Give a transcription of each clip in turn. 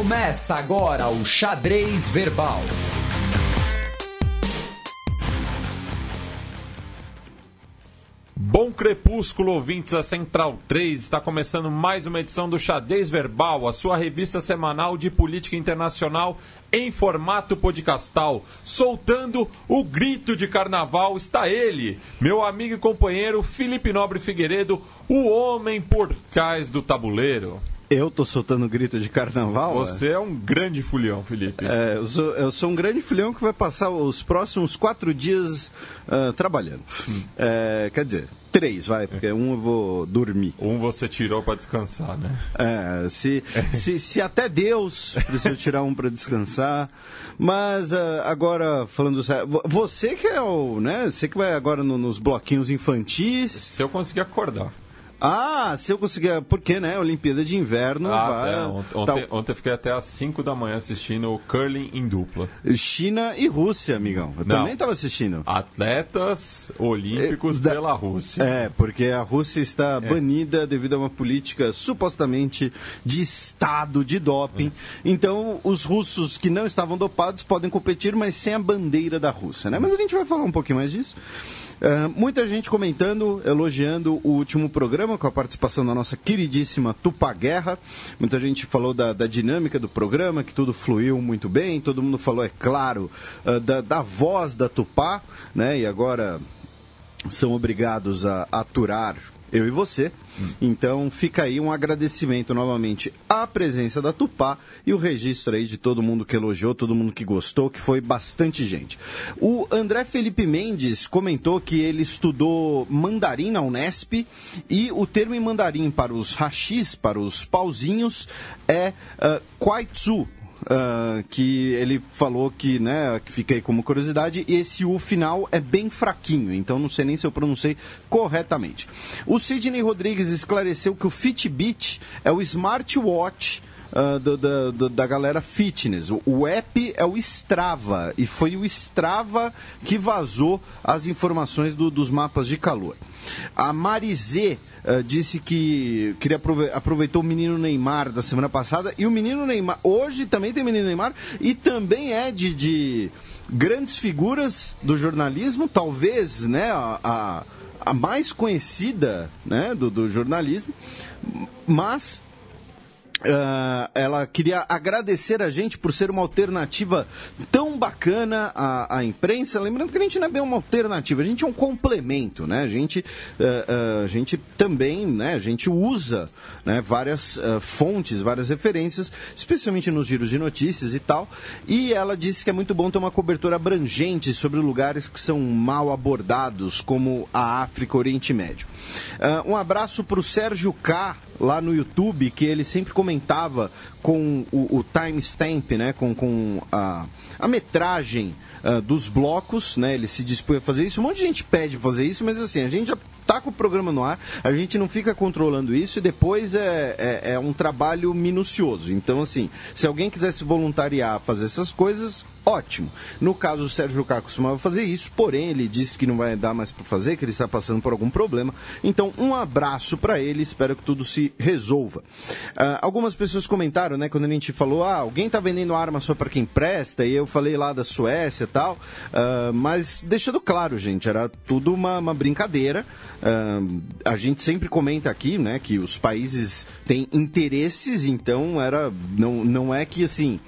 Começa agora o Xadrez Verbal. Bom crepúsculo, ouvintes da Central 3. Está começando mais uma edição do Xadrez Verbal, a sua revista semanal de política internacional em formato podcastal. Soltando o grito de carnaval está ele, meu amigo e companheiro Felipe Nobre Figueiredo, o homem por trás do tabuleiro. Eu tô soltando grito de carnaval? Você é um grande fulião, Felipe. É, eu, sou, eu sou um grande fulião que vai passar os próximos quatro dias uh, trabalhando. Hum. É, quer dizer, três, vai, porque um eu vou dormir. Um você tirou para descansar, né? É, se, se, se até Deus precisou tirar um para descansar. Mas uh, agora, falando sério, você que é o, né? Você que vai agora no, nos bloquinhos infantis. Se eu conseguir acordar. Ah, se eu conseguir. Porque, né? Olimpíada de Inverno. Ah, vai, é. ontem, ontem, fiquei até às 5 da manhã assistindo o curling em dupla. China e Rússia, amigão. Eu Não, também estava assistindo. Atletas olímpicos é, da, pela Rússia. É, porque a Rússia está é. banida devido a uma política supostamente de Estado de doping. É. Então, os russos que não estavam dopados podem competir, mas sem a bandeira da Rússia, né? Mas a gente vai falar um pouquinho mais disso. Uh, muita gente comentando, elogiando o último programa com a participação da nossa queridíssima Tupá Guerra. Muita gente falou da, da dinâmica do programa, que tudo fluiu muito bem. Todo mundo falou, é claro, uh, da, da voz da Tupá, né? E agora são obrigados a aturar eu e você. Então fica aí um agradecimento novamente à presença da Tupá e o registro aí de todo mundo que elogiou, todo mundo que gostou, que foi bastante gente. O André Felipe Mendes comentou que ele estudou mandarim na Unesp e o termo em mandarim para os rachis, para os pauzinhos, é uh, kwaitsu, uh, que ele falou que, né, que fiquei como curiosidade, esse U final é bem fraquinho, então não sei nem se eu pronunciei corretamente. O Sidney Rodrigues esclareceu que o Fitbit é o smartwatch Uh, do, do, do, da galera fitness. O, app é o Strava e foi o Strava que vazou as informações do, dos mapas de calor. A Marizê uh, disse que queria aprove aproveitou o menino Neymar da semana passada e o menino Neymar hoje também tem menino Neymar e também é de, de grandes figuras do jornalismo, talvez, né, a, a, a mais conhecida, né, do, do jornalismo, mas Uh, ela queria agradecer a gente por ser uma alternativa tão bacana à, à, imprensa. Lembrando que a gente não é bem uma alternativa, a gente é um complemento, né? A gente, uh, uh, a gente também, né? A gente usa né, várias fontes, várias referências, especialmente nos giros de notícias e tal. E ela disse que é muito bom ter uma cobertura abrangente sobre lugares que são mal abordados, como a África, Oriente Médio. um abraço para o Sérgio K lá no YouTube, que ele sempre comentava com o, o timestamp, né, com, com a, a metragem uh, dos blocos, né, ele se dispõe a fazer isso. Um monte de gente pede fazer isso, mas assim, a gente já tá com o programa no ar, a gente não fica controlando isso e depois é, é, é um trabalho minucioso. Então, assim, se alguém quiser se voluntariar a fazer essas coisas, ótimo. No caso, o Sérgio Cá costumava fazer isso, porém ele disse que não vai dar mais para fazer, que ele está passando por algum problema. Então, um abraço para ele, espero que tudo se resolva. Uh, algumas pessoas comentaram, né, quando a gente falou, ah, alguém está vendendo arma só para quem presta, e eu falei lá da Suécia e tal, uh, mas deixando claro, gente, era tudo uma, uma brincadeira. Uh, a gente sempre comenta aqui, né, que os países têm interesses, então era não, não é que assim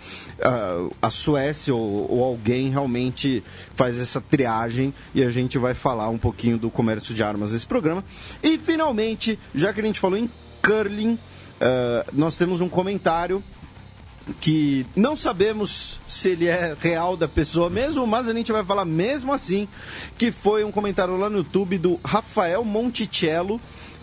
a Suécia ou ou, alguém realmente faz essa triagem e a gente vai falar um pouquinho do comércio de armas nesse programa. E finalmente, já que a gente falou em curling, uh, nós temos um comentário que não sabemos se ele é real da pessoa mesmo, mas a gente vai falar mesmo assim, que foi um comentário lá no YouTube do Rafael Monticello,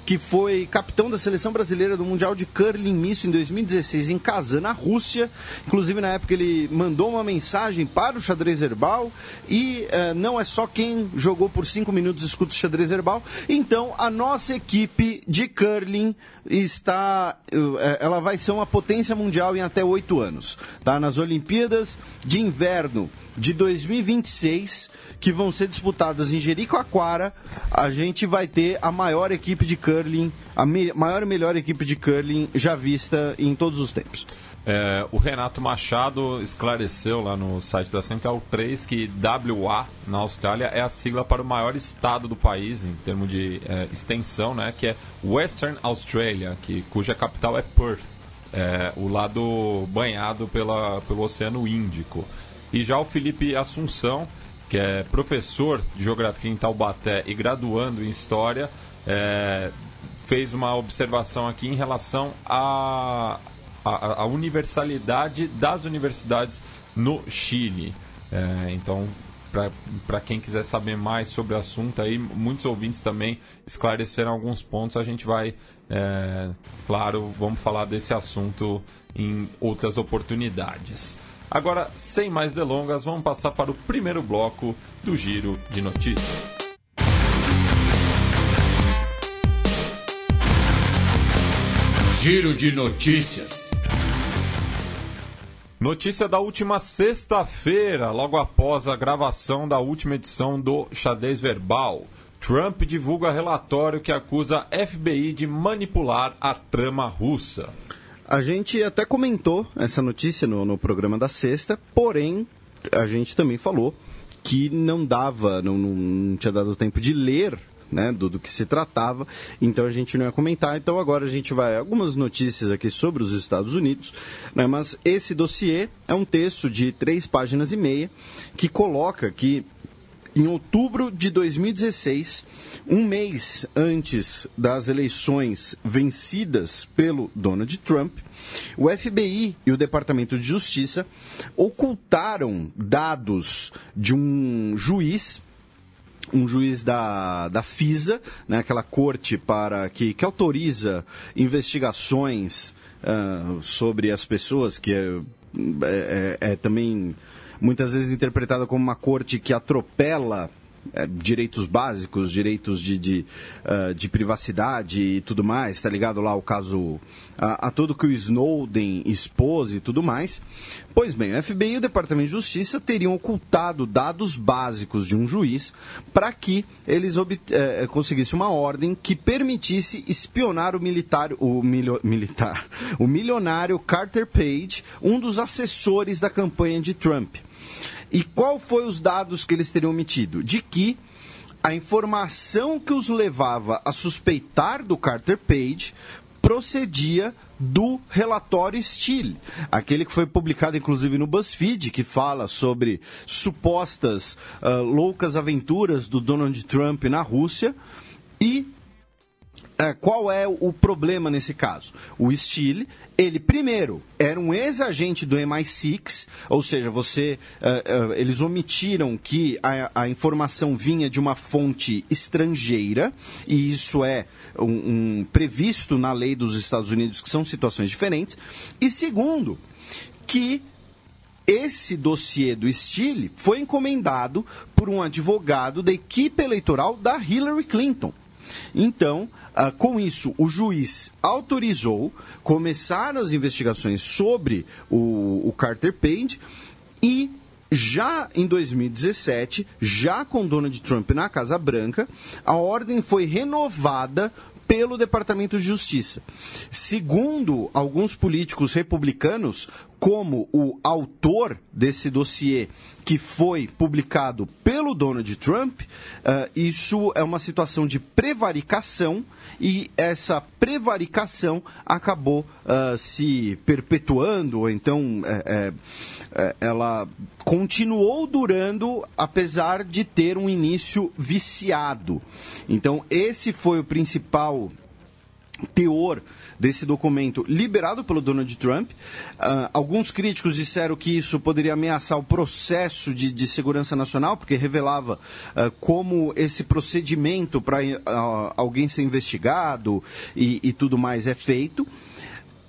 que foi capitão da seleção brasileira do Mundial de Curling Misto em 2016 em Kazan, na Rússia. Inclusive, na época, ele mandou uma mensagem para o xadrez herbal e uh, não é só quem jogou por cinco minutos escuta o xadrez herbal. Então, a nossa equipe de curling está. Uh, ela vai ser uma potência mundial em até oito anos. Tá? Nas Olimpíadas de Inverno de 2026 que vão ser disputadas em Jericoacoara, a gente vai ter a maior equipe de curling, a me maior e melhor equipe de curling já vista em todos os tempos. É, o Renato Machado esclareceu lá no site da Central 3 que WA na Austrália é a sigla para o maior estado do país em termos de é, extensão, né, que é Western Australia, que, cuja capital é Perth, é, o lado banhado pela, pelo Oceano Índico. E já o Felipe Assunção, que é professor de Geografia em Taubaté e graduando em História, é, fez uma observação aqui em relação a a, a universalidade das universidades no Chile. É, então, para quem quiser saber mais sobre o assunto, aí muitos ouvintes também esclareceram alguns pontos. A gente vai, é, claro, vamos falar desse assunto em outras oportunidades. Agora, sem mais delongas, vamos passar para o primeiro bloco do Giro de Notícias. Giro de Notícias. Notícia da última sexta-feira, logo após a gravação da última edição do Xadrez Verbal. Trump divulga relatório que acusa FBI de manipular a trama russa. A gente até comentou essa notícia no, no programa da sexta, porém, a gente também falou que não dava, não, não tinha dado tempo de ler né, do, do, que se tratava, então a gente não ia comentar. Então agora a gente vai algumas notícias aqui sobre os Estados Unidos, né, mas esse dossiê é um texto de três páginas e meia que coloca que em outubro de 2016, um mês antes das eleições vencidas pelo Donald Trump, o FBI e o Departamento de Justiça ocultaram dados de um juiz um juiz da, da FISA, né, aquela corte para que, que autoriza investigações uh, sobre as pessoas, que é, é, é, é também muitas vezes interpretada como uma corte que atropela é, direitos básicos, direitos de, de, uh, de, privacidade e tudo mais, tá ligado lá o caso a, a, tudo que o Snowden expôs e tudo mais. Pois bem, o FBI e o Departamento de Justiça teriam ocultado dados básicos de um juiz para que eles é, conseguissem uma ordem que permitisse espionar o militar, o milio, militar, o milionário Carter Page, um dos assessores da campanha de Trump. E qual foi os dados que eles teriam omitido? De que a informação que os levava a suspeitar do Carter Page procedia do relatório Steele, aquele que foi publicado inclusive no BuzzFeed, que fala sobre supostas uh, loucas aventuras do Donald Trump na Rússia e qual é o problema nesse caso? O Steele ele, primeiro, era um ex-agente do MI6, ou seja, você, uh, uh, eles omitiram que a, a, informação vinha de uma fonte estrangeira, e isso é um, um, previsto na lei dos Estados Unidos, que são situações diferentes. E segundo, que esse dossiê do Steele foi encomendado por um advogado da equipe eleitoral da Hillary Clinton. Então, ah, com isso, o juiz autorizou, começaram as investigações sobre o, o Carter Page e já em 2017, já com Donald Trump na Casa Branca, a ordem foi renovada pelo Departamento de Justiça. Segundo alguns políticos republicanos, como o autor desse dossiê que foi publicado pelo Donald Trump, uh, isso é uma situação de prevaricação e essa prevaricação acabou uh, se perpetuando, ou então é, é, ela continuou durando, apesar de ter um início viciado. Então, esse foi o principal teor desse documento liberado pelo Donald Trump. Uh, alguns críticos disseram que isso poderia ameaçar o processo de, de segurança nacional, porque revelava uh, como esse procedimento para uh, alguém ser investigado e, e, tudo mais é feito.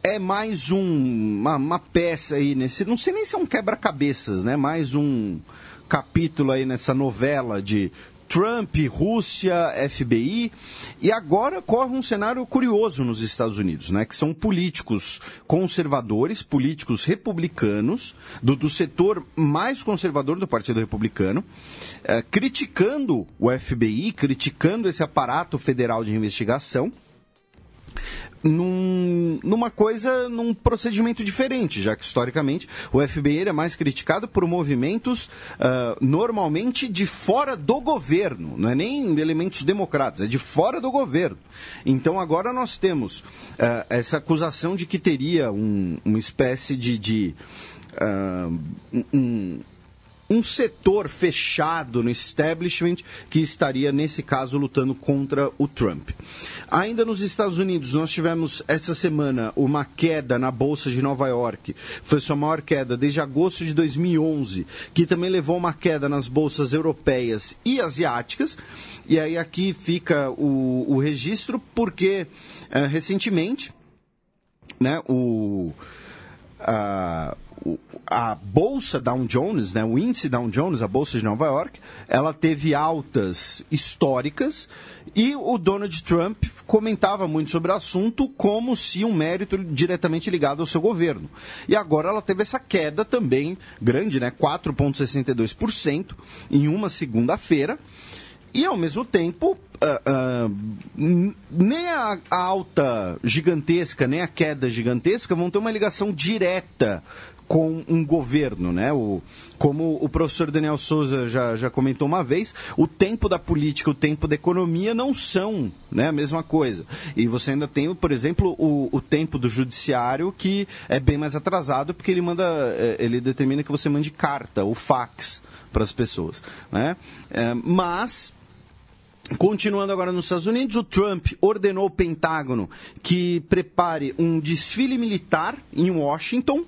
É mais um, uma, uma peça aí nesse. Não sei nem se é um quebra-cabeças, né? Mais um capítulo aí nessa novela de Trump, Rússia, FBI. E agora corre um cenário curioso nos Estados Unidos, né? Que são políticos conservadores, políticos republicanos, do, do setor mais conservador do Partido Republicano, eh, criticando o FBI, criticando esse aparato federal de investigação num, numa coisa, num procedimento diferente, já que historicamente o FBI é mais criticado por movimentos uh, normalmente de fora do governo, não é nem elementos democratas, é de fora do governo. Então agora nós temos uh, essa acusação de que teria um, uma espécie de, de uh, um, um setor fechado no establishment que estaria, nesse caso, lutando contra o Trump. Ainda nos Estados Unidos, nós tivemos essa semana uma queda na Bolsa de Nova York. Foi sua maior queda desde agosto de 2011, que também levou uma queda nas bolsas europeias e asiáticas. E aí aqui fica o, o registro, porque uh, recentemente, né, o. Uh, a bolsa Dow Jones, né, o índice Dow Jones, a bolsa de Nova York, ela teve altas históricas e o Donald Trump comentava muito sobre o assunto como se um mérito diretamente ligado ao seu governo. E agora ela teve essa queda também grande, né, 4,62% em uma segunda-feira. E ao mesmo tempo, uh, uh, nem a, a, alta gigantesca, nem a queda gigantesca vão ter uma ligação direta com um governo, né? O, como o professor Daniel Souza já, já comentou uma vez, o tempo da política, o tempo da economia não são né, a mesma coisa. E você ainda tem, por exemplo, o, o tempo do judiciário que é bem mais atrasado porque ele manda, é, ele determina que você mande carta, o fax para as pessoas, né? É, mas Continuando agora nos Estados Unidos, o Trump ordenou o Pentágono que prepare um desfile militar em Washington,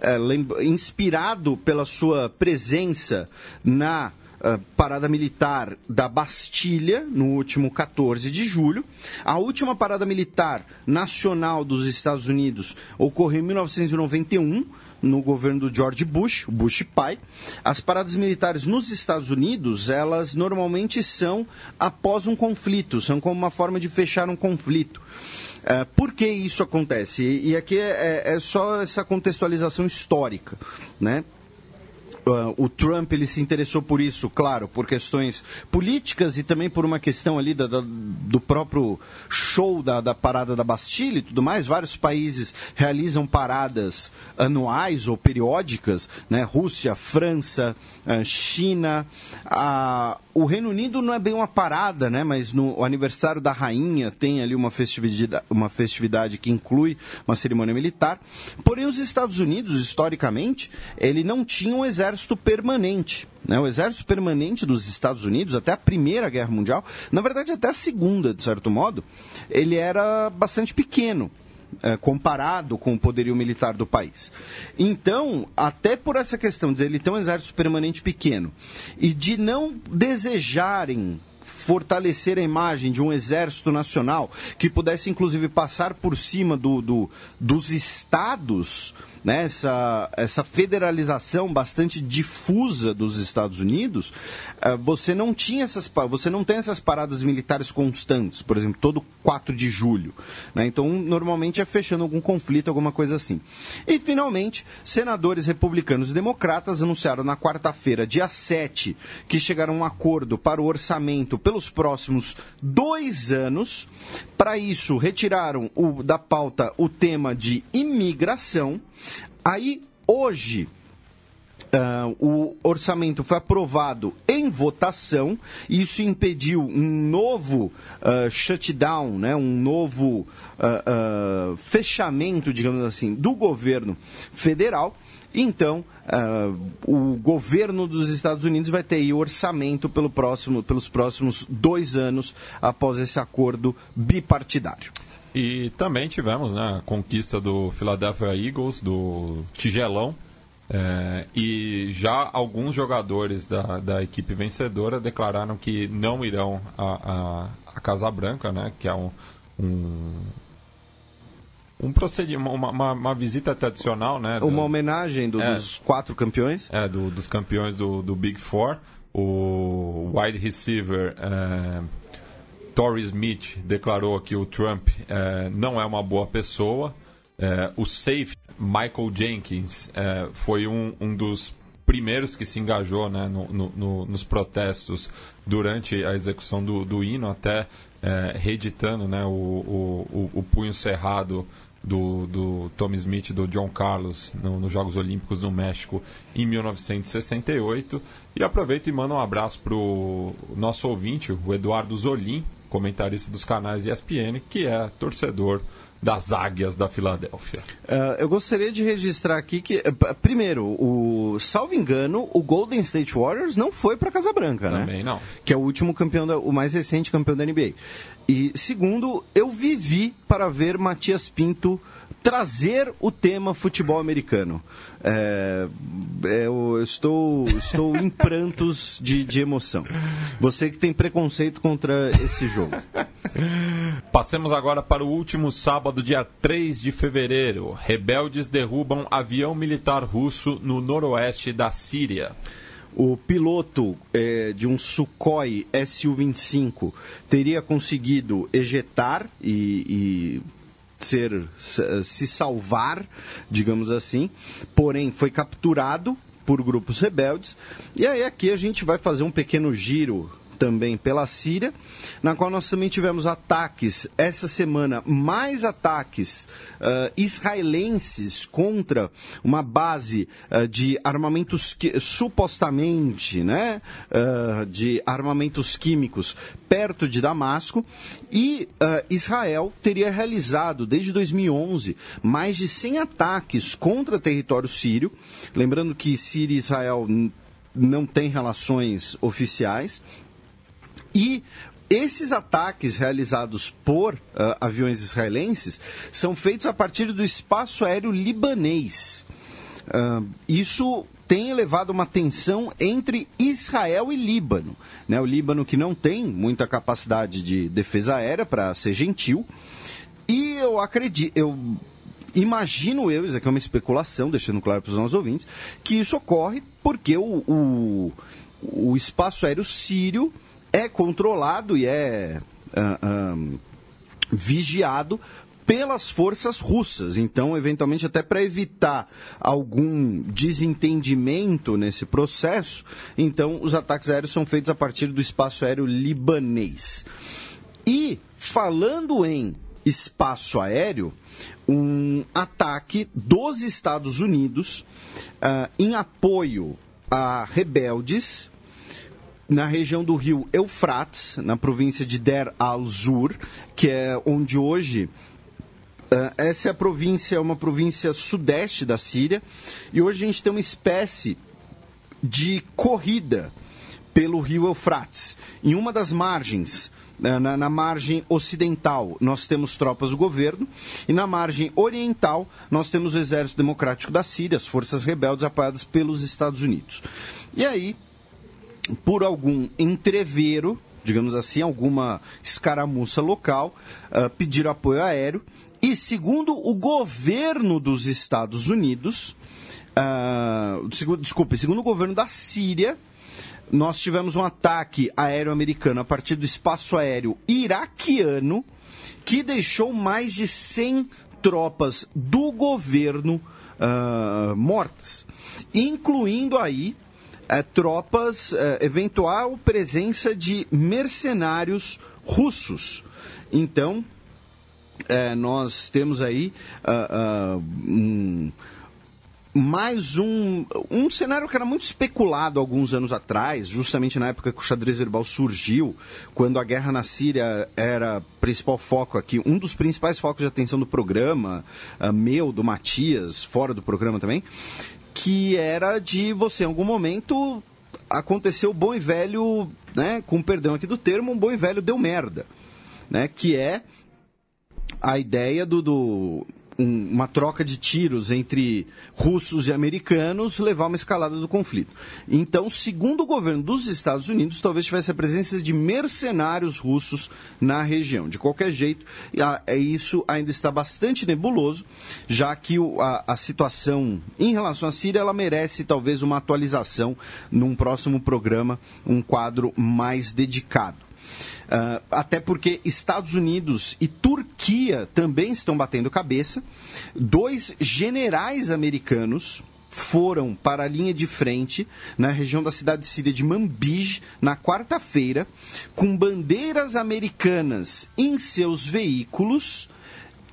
é, inspirado pela sua presença na uh, parada militar da Bastilha, no último 14 de julho. A última parada militar nacional dos Estados Unidos ocorreu em 1991 no governo do George Bush, Bush pai. As paradas militares nos Estados Unidos, elas normalmente são após um conflito, são como uma forma de fechar um conflito. Uh, por que isso acontece? E, e aqui é, é, é só essa contextualização histórica, né? Uh, o Trump ele se interessou por isso, claro, por questões políticas e também por uma questão ali da, da, do próprio show da, da parada da Bastilha e tudo mais. Vários países realizam paradas anuais ou periódicas, né? Rússia, França, uh, China. Uh, o Reino Unido não é bem uma parada, né? Mas no aniversário da rainha tem ali uma festividade, uma festividade que inclui uma cerimônia militar. Porém, os Estados Unidos, historicamente, ele não tinha um exército permanente. Né? O exército permanente dos Estados Unidos, até a Primeira Guerra Mundial, na verdade até a Segunda, de certo modo, ele era bastante pequeno. É, comparado com o poderio militar do país. Então, até por essa questão de ele ter um exército permanente pequeno e de não desejarem fortalecer a imagem de um exército nacional que pudesse inclusive passar por cima do, do dos estados né, essa, essa federalização bastante difusa dos Estados Unidos, uh, você não tinha essas você não tem essas paradas militares constantes, por exemplo, todo 4 de julho. Né? Então, normalmente é fechando algum conflito, alguma coisa assim. E, finalmente, senadores republicanos e democratas anunciaram na quarta-feira, dia 7, que chegaram a um acordo para o orçamento pelos próximos dois anos. Para isso, retiraram o, da pauta o tema de imigração Aí, hoje, Uh, o orçamento foi aprovado em votação, isso impediu um novo uh, shutdown, né, um novo uh, fechamento, digamos assim, do governo federal. Então, o governo dos Estados Unidos vai ter aí orçamento pelo próximo, pelos próximos dois anos após esse acordo bipartidário. E também tivemos né, a conquista do Philadelphia Eagles, do Tigelão. É, e já alguns jogadores da, da equipe vencedora declararam que não irão à, à, Casa Branca, né, que é um, um um procedimento, uma, uma, uma, visita tradicional, né? Uma do, homenagem do, é, dos quatro campeões? É, do, dos campeões do, do Big Four. O wide receiver é, Tory Smith declarou que o Trump é, não é uma boa pessoa. É, o safe Michael Jenkins é, foi um, um dos primeiros que se engajou né, no, no, no, nos protestos durante a execução do, do hino, até é, reeditando né, o, o, o, punho cerrado do, do Tom Smith do John Carlos no, nos Jogos Olímpicos do México em 1968. E aproveito e mando um abraço para o nosso ouvinte, o Eduardo Zolim, comentarista dos canais ESPN, que é torcedor das águias da Filadélfia. Uh, eu gostaria de registrar aqui que, uh, primeiro, o salvo engano, o Golden State Warriors não foi para Casa Branca, né? Também não. Que é o último campeão, da, o mais recente campeão da NBA. E segundo, eu vivi para ver Matias Pinto trazer o tema futebol americano. É, é eu estou, estou em prantos de, de emoção. Você que tem preconceito contra esse jogo. Passemos agora para o último sábado, dia 3 de fevereiro. Rebeldes derrubam avião militar russo no noroeste da Síria. O piloto é, de um Sukhoi Su-25 teria conseguido ejetar e, e ser se salvar, digamos assim, porém foi capturado por grupos rebeldes. E aí aqui a gente vai fazer um pequeno giro também pela Síria, na qual nós também tivemos ataques essa semana, mais ataques uh, israelenses contra uma base uh, de armamentos que, supostamente, né, uh, de armamentos químicos perto de Damasco. E Israel teria realizado desde 2011 mais de 100 ataques contra território sírio, lembrando que Síria e Israel não têm relações oficiais, e esses ataques realizados por uh, aviões israelenses são feitos a partir do espaço aéreo libanês. Uh, isso tem elevado uma tensão entre Israel e Líbano. Né? O Líbano que não tem muita capacidade de defesa aérea, para ser gentil. E eu acredito, eu imagino eu, isso aqui é uma especulação, deixando claro para os nossos ouvintes, que isso ocorre porque o, o, o espaço aéreo sírio é controlado e é uh, vigiado pelas forças russas. Então, eventualmente, até para evitar algum desentendimento nesse processo, então os ataques aéreos são feitos a partir do espaço aéreo libanês. E falando em espaço aéreo, um ataque dos Estados Unidos uh, em apoio a rebeldes na região do rio Eufrates, na província de Der al-Zur, que é onde hoje Uh, essa é a província, é uma província sudeste da Síria, e hoje a gente tem uma espécie de corrida pelo rio Eufrates. Em uma das margens, uh, na, na, margem ocidental, nós temos tropas do governo, e na margem oriental, nós temos o Exército Democrático da Síria, as forças rebeldes apoiadas pelos Estados Unidos. E aí, por algum entrevero, digamos assim, alguma escaramuça local, uh, pediram apoio aéreo. E segundo o governo dos Estados Unidos, uh, desculpe, segundo o governo da Síria, nós tivemos um ataque aéreo americano a partir do espaço aéreo iraquiano, que deixou mais de 100 tropas do governo uh, mortas, incluindo aí é, tropas, é, eventual presença de mercenários russos. Então, é, nós temos aí uh, uh, um, mais um, um cenário que era muito especulado alguns anos atrás, justamente na época que o xadrez verbal surgiu, quando a guerra na Síria era principal foco aqui, um dos principais focos de atenção do programa, uh, meu, do Matias, fora do programa também, que era de você, em algum momento, aconteceu o bom e velho, né, com perdão aqui do termo, um bom e velho deu merda, né, que é a ideia do, do um, uma troca de tiros entre russos e americanos levar uma escalada do conflito. Então, segundo o governo dos Estados Unidos, talvez tivesse a presença de mercenários russos na região. De qualquer jeito, é isso ainda está bastante nebuloso, já que a, a situação em relação à Síria ela merece talvez uma atualização num próximo programa, um quadro mais dedicado. Uh, até porque Estados Unidos e Turquia também estão batendo cabeça. Dois generais americanos foram para a linha de frente, na região da cidade síria de Manbij, na quarta-feira, com bandeiras americanas em seus veículos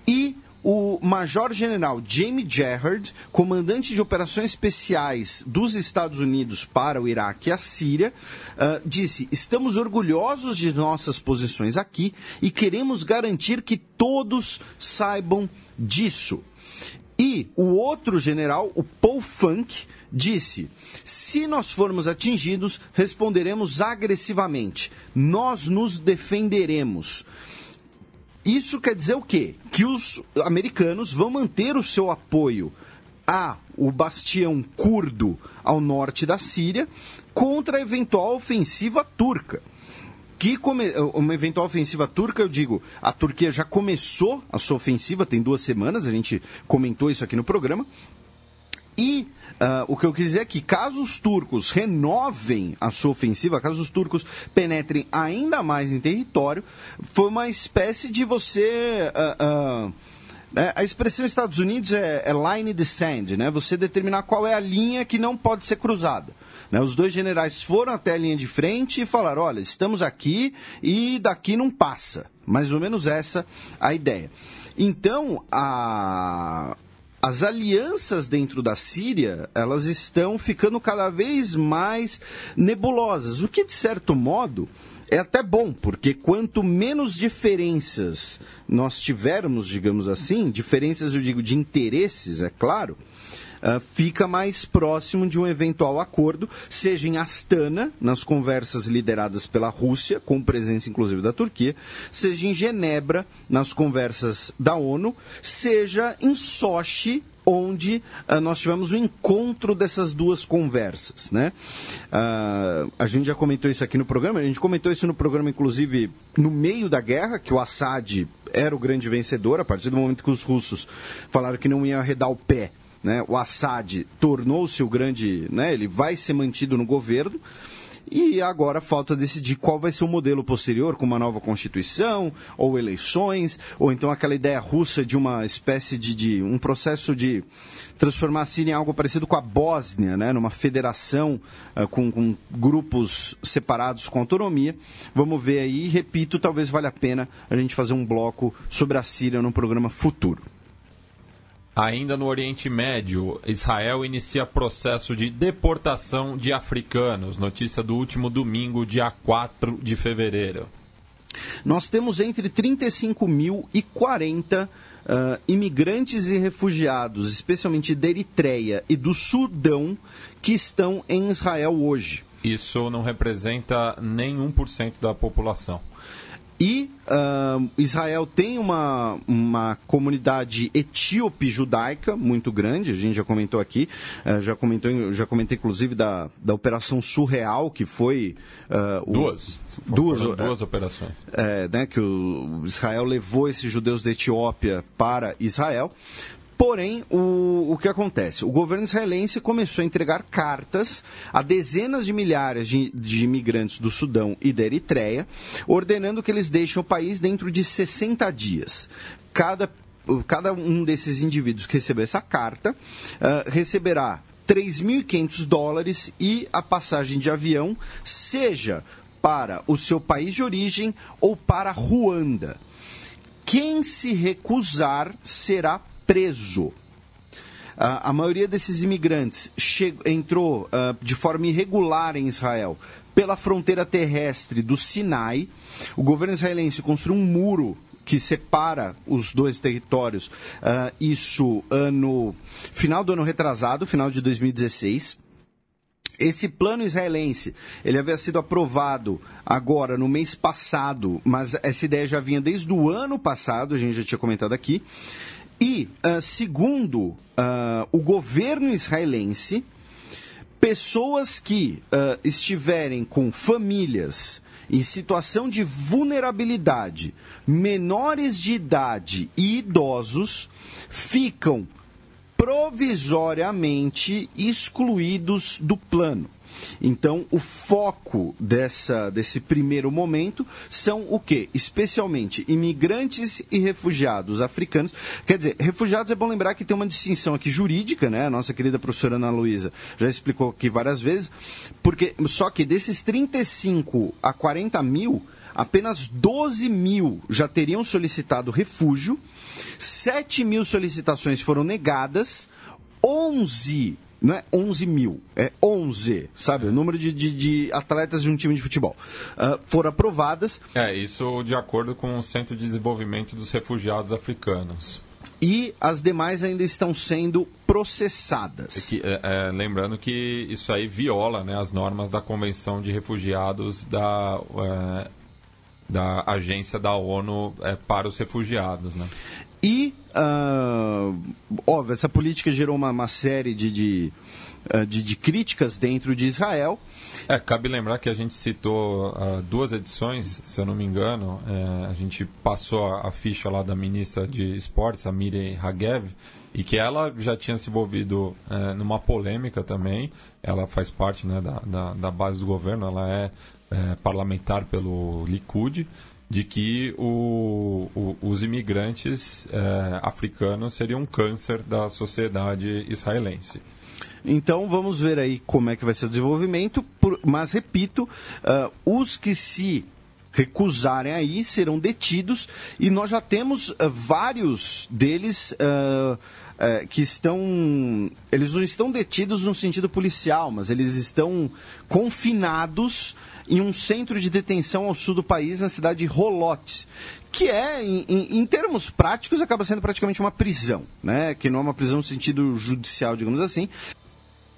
e o Major-General Jamie Gerrard, comandante de operações especiais dos Estados Unidos para o Iraque e a Síria, uh, disse: Estamos orgulhosos de nossas posições aqui e queremos garantir que todos saibam disso. E o outro general, o Paul Funk, disse: se nós formos atingidos, responderemos agressivamente. Nós nos defenderemos. Isso quer dizer o quê? Que os americanos vão manter o seu apoio a o bastião curdo ao norte da Síria contra a eventual ofensiva turca. Que come... uma eventual ofensiva turca, eu digo, a Turquia já começou a sua ofensiva, tem duas semanas, a gente comentou isso aqui no programa, e uh, o que eu quis dizer é que, caso os turcos renovem a sua ofensiva, caso os turcos penetrem ainda mais em território, foi uma espécie de você. Uh, uh, a expressão Estados Unidos é, é line sand, né? Você determinar qual é a linha que não pode ser cruzada. Né? Os dois generais foram até a linha de frente e falaram: olha, estamos aqui e daqui não passa. Mais ou menos essa a ideia. Então, a, as alianças dentro da Síria, elas estão ficando cada vez mais nebulosas, o que de certo modo é até bom, porque quanto menos diferenças nós tivermos, digamos assim, diferenças eu digo de interesses, é claro, uh, fica mais próximo de um eventual acordo, seja em Astana, nas conversas lideradas pela Rússia, com presença inclusive da Turquia, seja em Genebra, nas conversas da ONU, seja em Sochi, onde uh, nós tivemos o encontro dessas duas conversas. Né? Uh, a gente já comentou isso aqui no programa, a gente comentou isso no programa, inclusive, no meio da guerra, que o Assad era o grande vencedor, a partir do momento que os russos falaram que não iam arredar o pé né, o Assad tornou-se o grande, né, ele vai ser mantido no governo. E agora falta decidir qual vai ser o modelo posterior, com uma nova constituição, ou eleições, ou então aquela ideia russa de uma espécie de, de um processo de transformar a Síria em algo parecido com a Bósnia, né, numa federação uh, com, com, grupos separados com autonomia. Vamos ver aí, repito, talvez valha a pena a gente fazer um bloco sobre a Síria num programa futuro. Ainda no Oriente Médio, Israel inicia processo de deportação de africanos. Notícia do último domingo, dia 4 de fevereiro. Nós temos entre 35 mil e 40 uh, imigrantes e refugiados, especialmente da Eritreia e do Sudão, que estão em Israel hoje. Isso não representa nem 1% da população. E uh, Israel tem uma, uma comunidade etíope judaica muito grande, a gente já comentou aqui, uh, já, comentou, já comentei inclusive da, da Operação Surreal, que foi. Uh, duas. O, duas, duas operações. É, né, que o Israel levou esses judeus da Etiópia para Israel. Porém, o, o que acontece? O governo israelense começou a entregar cartas a dezenas de milhares de, de imigrantes do Sudão e da Eritreia, ordenando que eles deixem o país dentro de 60 dias. Cada, cada um desses indivíduos que receber essa carta uh, receberá 3.500 dólares e a passagem de avião, seja para o seu país de origem ou para Ruanda. Quem se recusar será preso. a maioria desses imigrantes entrou uh, de forma irregular em Israel pela fronteira terrestre do Sinai. O governo israelense construiu um muro que separa os dois territórios. Uh, isso ano final do ano retrasado, final de 2016. Esse plano israelense, ele havia sido aprovado agora no mês passado, mas essa ideia já vinha desde o ano passado, a gente já tinha comentado aqui. E, uh, segundo uh, o governo israelense, pessoas que uh, estiverem com famílias em situação de vulnerabilidade, menores de idade e idosos, ficam provisoriamente excluídos do plano. Então, o foco dessa, desse primeiro momento são o quê? Especialmente imigrantes e refugiados africanos. Quer dizer, refugiados é bom lembrar que tem uma distinção aqui jurídica, né? A nossa querida professora Ana Luísa já explicou aqui várias vezes, porque só que desses 35 a 40 mil, apenas 12 mil já teriam solicitado refúgio, 7 mil solicitações foram negadas, 11 não é 11 mil, é 11, sabe? O número de, de, de atletas de um time de futebol. Uh, foram aprovadas. É, isso de acordo com o Centro de Desenvolvimento dos Refugiados Africanos. E as demais ainda estão sendo processadas. É que, é, é, lembrando que isso aí viola né, as normas da Convenção de Refugiados da, é, da Agência da ONU é, para os Refugiados. Né? E, uh, óbvio, essa política gerou uma, uma série de, de, uh, de, de, críticas dentro de Israel. É, cabe lembrar que a gente citou uh, duas edições, se eu não me engano. É, a gente passou a, a, ficha lá da ministra de esportes, a Miriam Hagev, e que ela já tinha se envolvido é, numa polêmica também. Ela faz parte né, da, da, da base do governo, ela é, é parlamentar pelo Likud de que o, o, os imigrantes é, africanos seriam um câncer da sociedade israelense. Então vamos ver aí como é que vai ser o desenvolvimento, por, mas repito, uh, os que se recusarem aí serão detidos e nós já temos uh, vários deles uh, que estão. Eles não estão detidos no sentido policial, mas eles estão confinados em um centro de detenção ao sul do país, na cidade de Rolotes, que é, em, em, em, termos práticos, acaba sendo praticamente uma prisão, né? Que não é uma prisão no sentido judicial, digamos assim.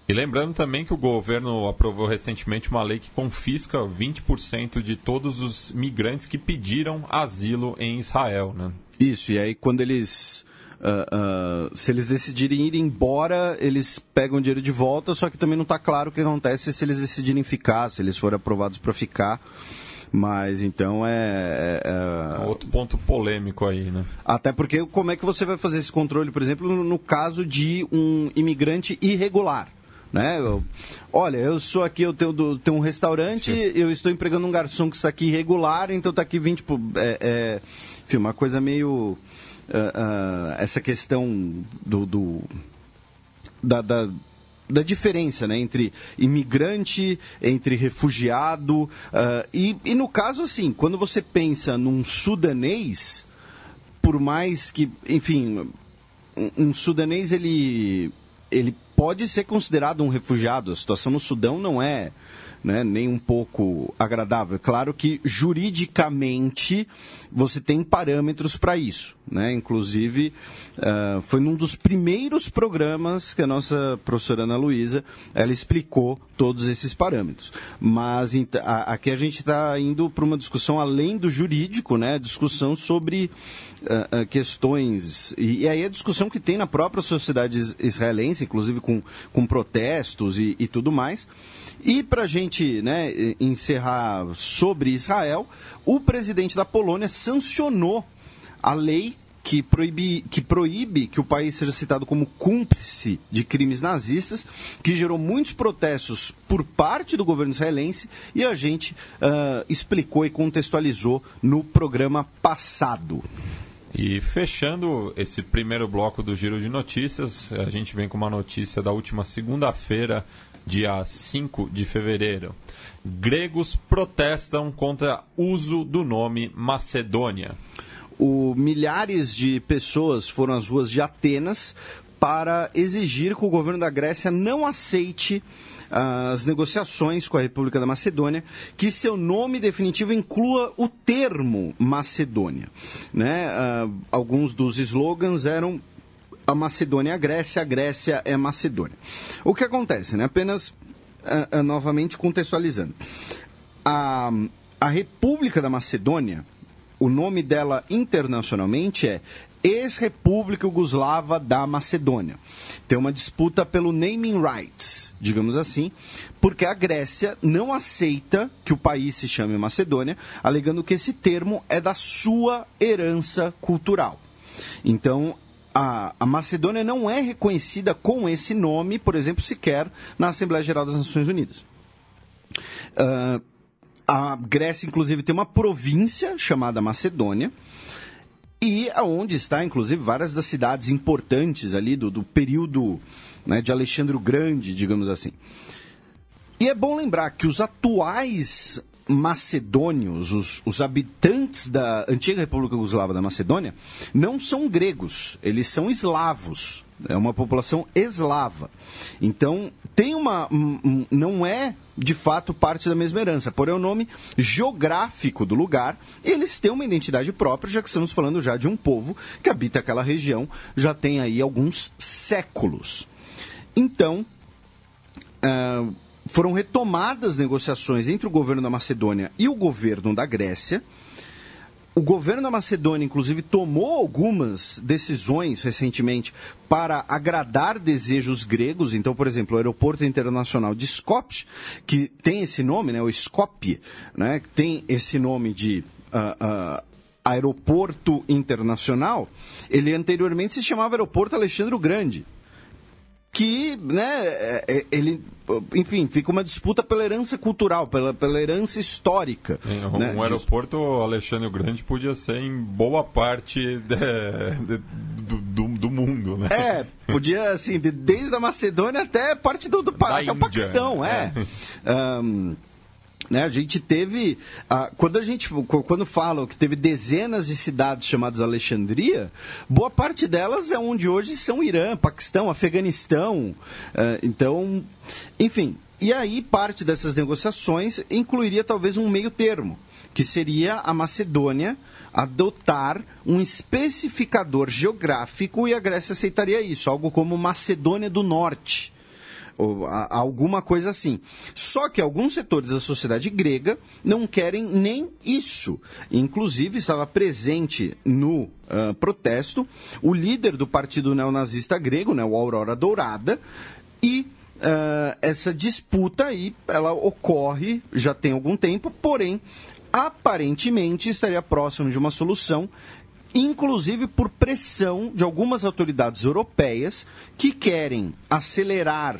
E lembrando também que o governo aprovou recentemente uma lei que confisca 20% de todos os migrantes que pediram asilo em Israel, né? Isso, e aí quando eles Uh, uh, se eles decidirem ir embora, eles pegam o dinheiro de volta, só que também não está claro o que acontece se eles decidirem ficar, se eles forem aprovados para ficar. Mas então é, é, é, Outro ponto polêmico aí, né? Até porque como é que você vai fazer esse controle, por exemplo, no, no caso de um imigrante irregular? Né? Eu, olha, eu sou aqui, eu tenho, tenho um restaurante, Sim. eu estou empregando um garçom que está aqui irregular, então está aqui 20. Tipo, é, é, enfim, uma coisa meio uh, essa questão do, do da, da, da, diferença né, entre imigrante, entre refugiado. Uh, e, e no caso, assim, quando você pensa num sudanês, por mais que, enfim, um, um sudanês ele, ele pode ser considerado um refugiado. A situação no Sudão não é né, nem um pouco agradável. Claro que juridicamente você tem parâmetros para isso. Né? Inclusive, uh, foi num dos primeiros programas que a nossa professora Ana Luísa ela explicou todos esses parâmetros. Mas a, aqui a gente está indo para uma discussão além do jurídico, né? discussão sobre uh, uh, questões. E, e, aí a discussão que tem na própria sociedade israelense, inclusive com, com protestos e, e tudo mais. E para a gente né, encerrar sobre Israel, o presidente da Polônia sancionou a lei que proíbe, que proíbe que o país seja citado como cúmplice de crimes nazistas, que gerou muitos protestos por parte do governo israelense e a gente uh, explicou e contextualizou no programa passado. E fechando esse primeiro bloco do Giro de Notícias, a gente vem com uma notícia da última segunda-feira, dia 5 de fevereiro. Gregos protestam contra uso do nome Macedônia. O, milhares de pessoas foram às ruas de Atenas para exigir que o governo da Grécia não aceite as negociações com a República da Macedônia, que seu nome definitivo inclua o termo Macedônia. Né? Uh, alguns dos slogans eram a Macedônia é a Grécia, a Grécia é a Macedônia. O que acontece, né? Apenas uh, uh, novamente contextualizando. A, a República da Macedônia, o nome dela internacionalmente é ex-República Yugoslava da Macedônia. Tem uma disputa pelo naming rights, digamos assim, porque a Grécia não aceita que o país se chame Macedônia, alegando que esse termo é da sua herança cultural. Então, a, a, Macedônia não é reconhecida com esse nome, por exemplo, sequer na Assembleia Geral das Nações Unidas. Uh, a Grécia, inclusive, tem uma província chamada Macedônia, e aonde está, inclusive, várias das cidades importantes ali do, do período né, de Alexandre o Grande, digamos assim. E é bom lembrar que os atuais macedônios, os, os, habitantes da antiga República Yugoslava da Macedônia, não são gregos, eles são eslavos. É uma população eslava. Então, tem uma. Um, não é, de fato, parte da mesma herança, porém é o nome geográfico do lugar. eles têm uma identidade própria, já que estamos falando já de um povo que habita aquela região já tem aí alguns séculos. Então. Uh, foram retomadas negociações entre o governo da Macedônia e o governo da Grécia. O governo da Macedônia, inclusive, tomou algumas decisões recentemente para agradar desejos gregos. Então, por exemplo, o aeroporto internacional de Skopje, que tem esse nome, né, o Skopje, né, que tem esse nome de uh, uh, aeroporto internacional, ele anteriormente se chamava Aeroporto Alexandre o Grande que, né, é, é, ele, enfim, fica uma disputa pela herança cultural, pela, pela herança histórica. É, um, né, um aeroporto Alexandre o Grande podia ser em boa parte de, de, do, do, do, mundo, né? É, podia, assim, de, desde a Macedônia até parte do, do até o Paquistão, é. é. Um, né, a gente teve. Quando a gente. Quando falam que teve dezenas de cidades chamadas Alexandria, boa parte delas é onde hoje são Irã, Paquistão, Afeganistão. Ah, então, enfim. E aí, parte dessas negociações incluiria talvez um meio termo, que seria a Macedônia adotar um especificador geográfico e a Grécia aceitaria isso, algo como Macedônia do Norte ou a, alguma coisa assim. Só que alguns setores da sociedade grega não querem nem isso. Inclusive, estava presente no uh, protesto o líder do partido neonazista grego, né, o Aurora Dourada, e Uh, essa disputa aí, ela ocorre já tem algum tempo, porém, aparentemente estaria próximo de uma solução, inclusive por pressão de algumas autoridades europeias que querem acelerar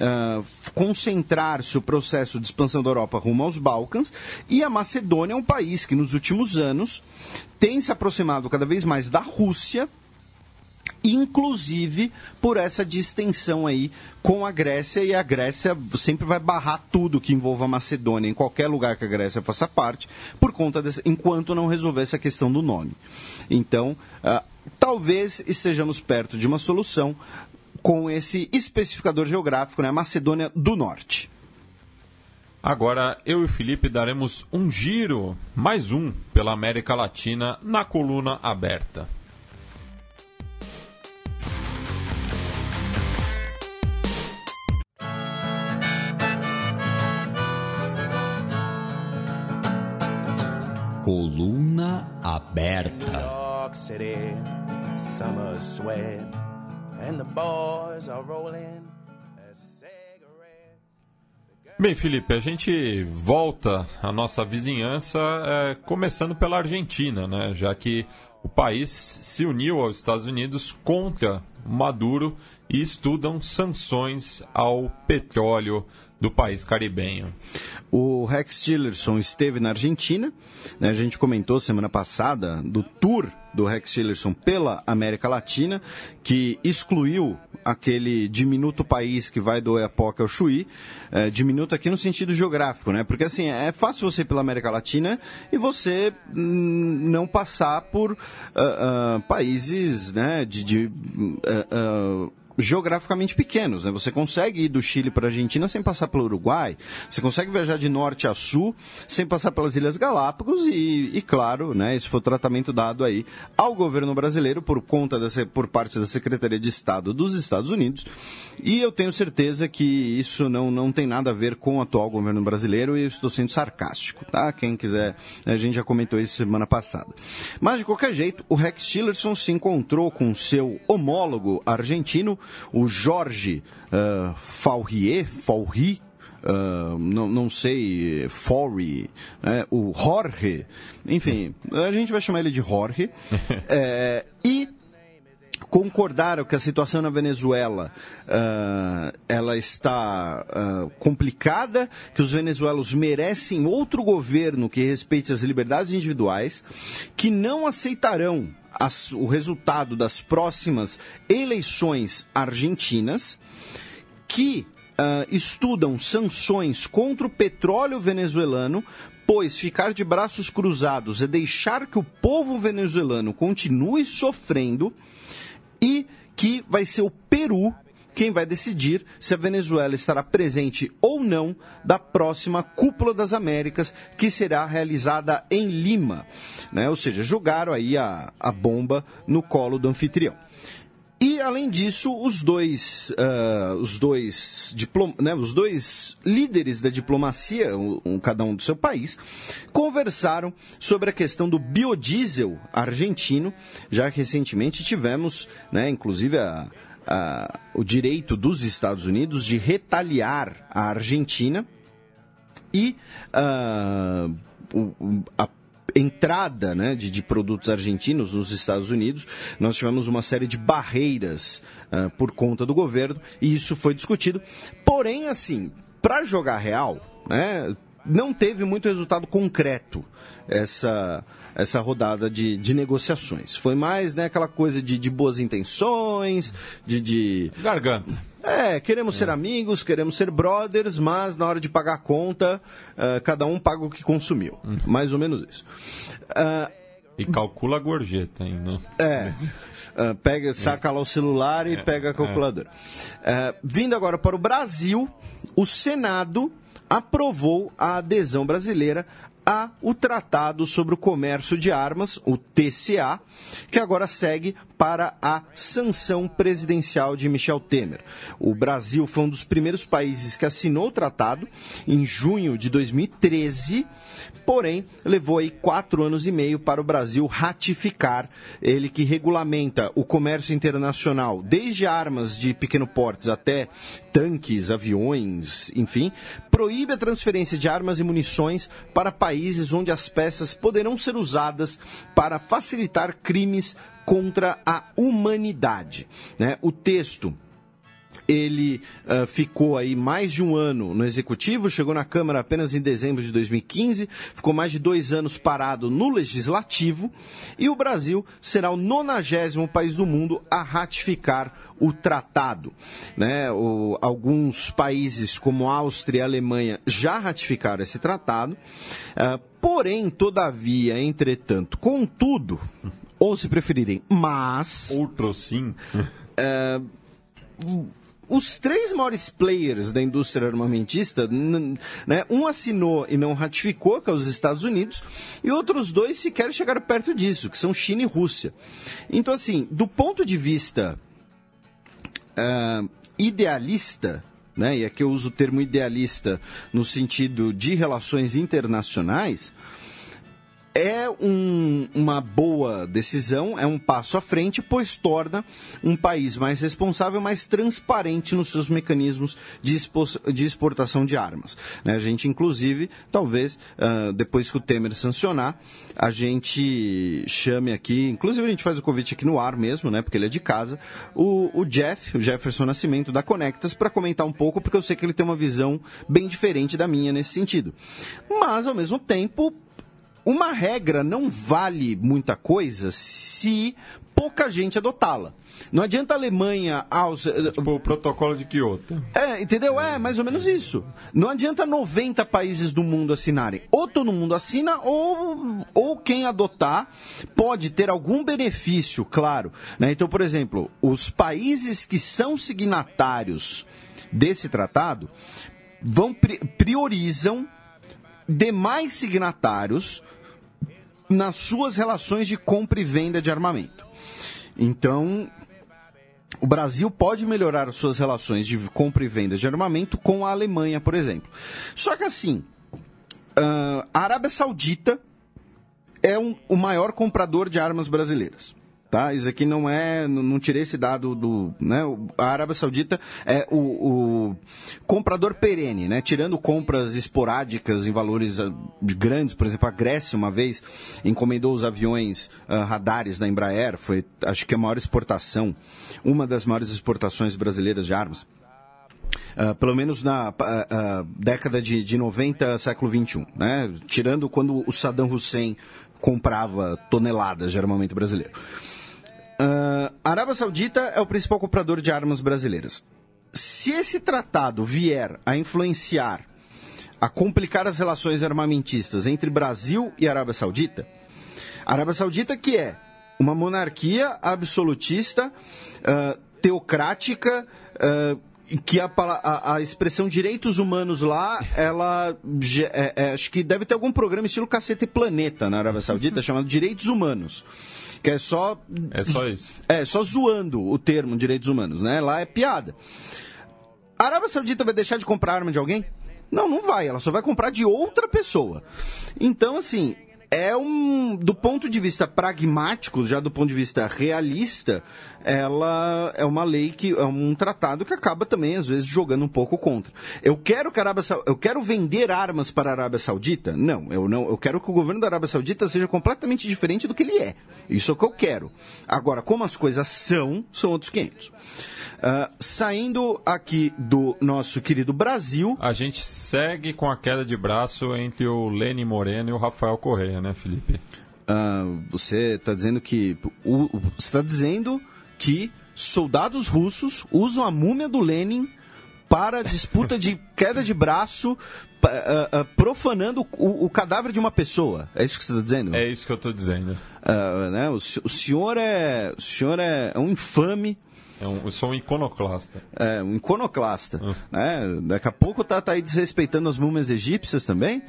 uh, concentrar-se o processo de expansão da Europa rumo aos Balcãs, e a Macedônia é um país que nos últimos anos tem se aproximado cada vez mais da Rússia, inclusive por essa distensão aí com a Grécia, e a Grécia sempre vai barrar tudo que envolva a Macedônia, em qualquer lugar que a Grécia faça parte, por conta desse, enquanto não resolver essa questão do nome. Então, uh, talvez estejamos perto de uma solução, com esse especificador geográfico, né? Macedônia do Norte. Agora, eu e o Felipe daremos um giro, mais um, pela América Latina na coluna aberta. Coluna aberta. And the boys are rolling Bem, Felipe, a gente volta à nossa vizinhança é, começando pela Argentina, né? Já que o país se uniu aos Estados Unidos contra Maduro e estudam sanções ao petróleo do país caribenho. O Rex Tillerson esteve na Argentina, né, a gente comentou semana passada do tour do Rex Tillerson pela América Latina, que excluiu aquele diminuto país que vai do Oiapoque ao Chuí, é, diminuto aqui no sentido geográfico, né? Porque assim, é fácil você ir pela América Latina e você não passar por uh, uh, países, né, de, de uh, geograficamente pequenos. Né? Você consegue ir do Chile para a Argentina sem passar pelo Uruguai, você consegue viajar de norte a sul sem passar pelas Ilhas Galápagos e, e claro, né, esse foi o tratamento dado aí ao governo brasileiro por conta dessa, por parte da Secretaria de Estado dos Estados Unidos. E eu tenho certeza que isso não, não tem nada a ver com o atual governo brasileiro e eu estou sendo sarcástico, tá? Quem quiser, a gente já comentou isso semana passada. Mas de qualquer jeito, o Rex Tillerson se encontrou com seu homólogo argentino, o Jorge uh, Faurier, Fauri, Uh, não, não sei, Fori, né? o Jorge, enfim, a gente vai chamar ele de Jorge. é, e concordaram que a situação na Venezuela uh, ela está uh, complicada, que os venezuelos merecem outro governo que respeite as liberdades individuais, que não aceitarão as, o resultado das próximas eleições argentinas, que uh, estudam sanções contra o petróleo venezuelano pois ficar de braços cruzados é deixar que o povo venezuelano continue sofrendo e que vai ser o Peru quem vai decidir se a Venezuela estará presente ou não da próxima Cúpula das Américas, que será realizada em Lima. Né? Ou seja, jogaram aí a, a bomba no colo do anfitrião. E, além disso, os dois, uh, os dois, diplom, né, os dois líderes da diplomacia, um, um, cada um do seu país, conversaram sobre a questão do biodiesel argentino. Já recentemente tivemos, né, inclusive, a, a, o direito dos Estados Unidos de retaliar a Argentina e uh, a entrada né, de, de, produtos argentinos nos Estados Unidos, nós tivemos uma série de barreiras uh, por conta do governo e isso foi discutido. Porém, assim, para jogar real, né, não teve muito resultado concreto essa essa rodada de, de negociações. Foi mais né, aquela coisa de, de boas intenções, de, de. Garganta. É, queremos é. ser amigos, queremos ser brothers, mas na hora de pagar a conta, uh, cada um paga o que consumiu. Uhum. Mais ou menos isso. Uh, e calcula a gorjeta ainda. É. Uh, pega, saca é. lá o celular e é. pega a calculadora. Uh, vindo agora para o Brasil, o Senado aprovou a adesão brasileira a o Tratado sobre o Comércio de Armas, o TCA, que agora segue para a sanção presidencial de Michel Temer. O Brasil foi um dos primeiros países que assinou o tratado em junho de 2013, porém levou aí quatro anos e meio para o Brasil ratificar ele que regulamenta o comércio internacional, desde armas de pequeno porte até tanques, aviões, enfim, proíbe a transferência de armas e munições para países onde as peças poderão ser usadas para facilitar crimes contra a humanidade. Né? O texto ele uh, ficou aí mais de um ano no executivo, chegou na Câmara apenas em dezembro de 2015, ficou mais de dois anos parado no legislativo e o Brasil será o nonagésimo país do mundo a ratificar o tratado. Né? O, alguns países, como Áustria e Alemanha, já ratificaram esse tratado, uh, porém, todavia, entretanto, contudo, ou se preferirem, mas. Outro sim. Uh, os três maiores players da indústria armamentista, né, um assinou e não ratificou, que é os Estados Unidos, e outros dois sequer chegaram perto disso, que são China e Rússia. Então, assim, do ponto de vista uh, idealista, né, e aqui eu uso o termo idealista no sentido de relações internacionais, é um, uma boa decisão, é um passo à frente, pois torna um país mais responsável, mais transparente nos seus mecanismos de, de exportação de armas. Né? A gente, inclusive, talvez, uh, depois que o Temer sancionar, a gente chame aqui, inclusive a gente faz o convite aqui no ar mesmo, né? porque ele é de casa, o, o Jeff, o Jefferson Nascimento da Conectas, para comentar um pouco, porque eu sei que ele tem uma visão bem diferente da minha nesse sentido. Mas, ao mesmo tempo, uma regra não vale muita coisa se pouca gente adotá-la. Não adianta a Alemanha. Aos... Tipo o protocolo de Kyoto. É, entendeu? É mais ou menos isso. Não adianta 90 países do mundo assinarem. Ou todo mundo assina, ou, ou quem adotar pode ter algum benefício, claro. Né? Então, por exemplo, os países que são signatários desse tratado vão priorizam demais signatários nas suas relações de compra e venda de armamento. Então, o Brasil pode melhorar suas relações de compra e venda de armamento com a Alemanha, por exemplo. Só que assim, uh, a Arábia Saudita é um, o maior comprador de armas brasileiras. Tá? Isso aqui não é, não, tirei esse dado do, né? A Arábia Saudita é o, o comprador perene, né? Tirando compras esporádicas em valores ah, grandes, por exemplo, a Grécia uma vez encomendou os aviões uh, radares da Embraer, foi acho que a maior exportação, uma das maiores exportações brasileiras de armas. Uh, pelo menos na uh, década de, de 90, século 21, né? Tirando quando o Saddam Hussein comprava toneladas de armamento brasileiro. A Arábia Saudita é o principal comprador de armas brasileiras. Se esse tratado vier a influenciar, a complicar as relações armamentistas entre Brasil e Arábia Saudita, a Arábia Saudita que é uma monarquia absolutista, teocrática, que a, a, a, expressão direitos humanos lá, ela é, é, acho que deve ter algum programa estilo Cacete Planeta na Arábia Saudita chamado Direitos Humanos. Que é só. É só isso. É, só zoando o termo direitos humanos, né? Lá é piada. A Arábia Saudita vai deixar de comprar arma de alguém? Não, não vai. Ela só vai comprar de outra pessoa. Então, assim, é um. Do ponto de vista pragmático, já do ponto de vista realista, ela é uma lei que é um tratado que acaba também às vezes jogando um pouco contra. Eu quero que a Arábia eu quero vender armas para a Arábia Saudita? Não, eu não, eu quero que o governo da Arábia Saudita seja completamente diferente do que ele é. Isso é o que eu quero. Agora, como as coisas são, são outros 500. Uh, ah, saindo aqui do nosso querido Brasil. A gente segue com a queda de braço entre o Lênin Moreno e o Rafael Correia, né, Felipe? Uh, você está dizendo que. O, você está dizendo que soldados russos usam a múmia do Lenin para disputa de queda de braço, uh, uh, profanando o, o, cadáver de uma pessoa. É isso que você está dizendo? É isso que eu estou dizendo. Uh, né? o, o, senhor é, o senhor é um infame. É um, eu sou um iconoclasta. É, um iconoclasta. Hum. Né? Daqui a pouco tá, tá aí desrespeitando as múmias egípcias também.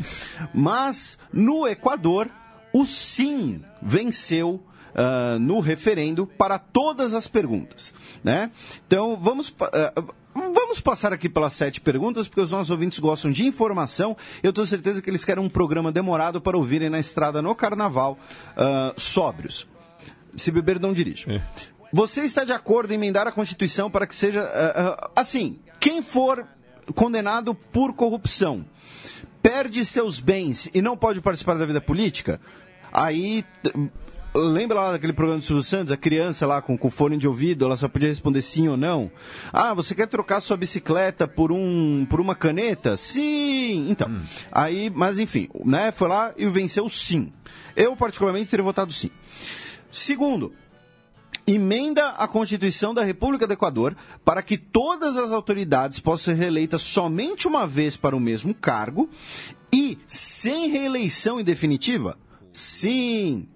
Mas no Equador, o sim venceu uh, no referendo para todas as perguntas. Né? Então, vamos. Uh, Vamos passar aqui pelas sete perguntas, porque os nossos ouvintes gostam de informação. Eu tenho certeza que eles querem um programa demorado para ouvirem na estrada no carnaval, uh, sóbrios. Se beber, não dirige. É. Você está de acordo em emendar a Constituição para que seja. Uh, uh, assim, quem for condenado por corrupção perde seus bens e não pode participar da vida política, aí Lembra lá daquele programa do Silvio Santos, a criança lá com, com fone de ouvido, ela só podia responder sim ou não? Ah, você quer trocar sua bicicleta por, um, por uma caneta? Sim! Então, hum. aí, mas enfim, né, foi lá e venceu sim. Eu, particularmente, teria votado sim. Segundo, emenda a Constituição da República do Equador para que todas as autoridades possam ser reeleitas somente uma vez para o mesmo cargo e sem reeleição em definitiva? Sim.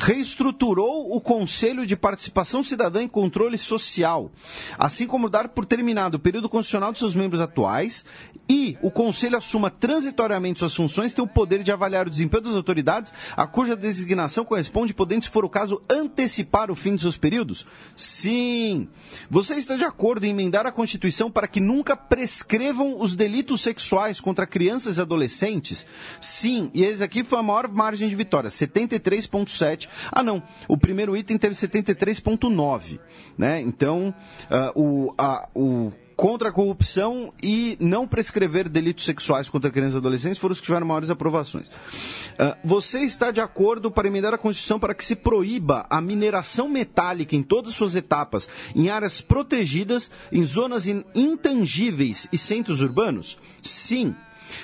Reestruturou o Conselho de Participação Cidadã e Controle Social, assim como dar por terminado o período constitucional de seus membros atuais e o Conselho assuma transitoriamente suas funções, tem o poder de avaliar o desempenho das autoridades, a cuja designação corresponde, podendo, se for o caso, antecipar o fim de seus períodos? Sim. Você está de acordo em emendar a Constituição para que nunca prescrevam os delitos sexuais contra crianças e adolescentes? Sim. E esse aqui foi a maior margem de vitória, 73,7 ah, não. O primeiro item teve 73,9. Né? Então, uh, o, o contra a corrupção e não prescrever delitos sexuais contra crianças e adolescentes foram os que tiveram maiores aprovações. Uh, você está de acordo para emendar a Constituição para que se proíba a mineração metálica em todas suas etapas, em áreas protegidas, em zonas intangíveis e centros urbanos? Sim.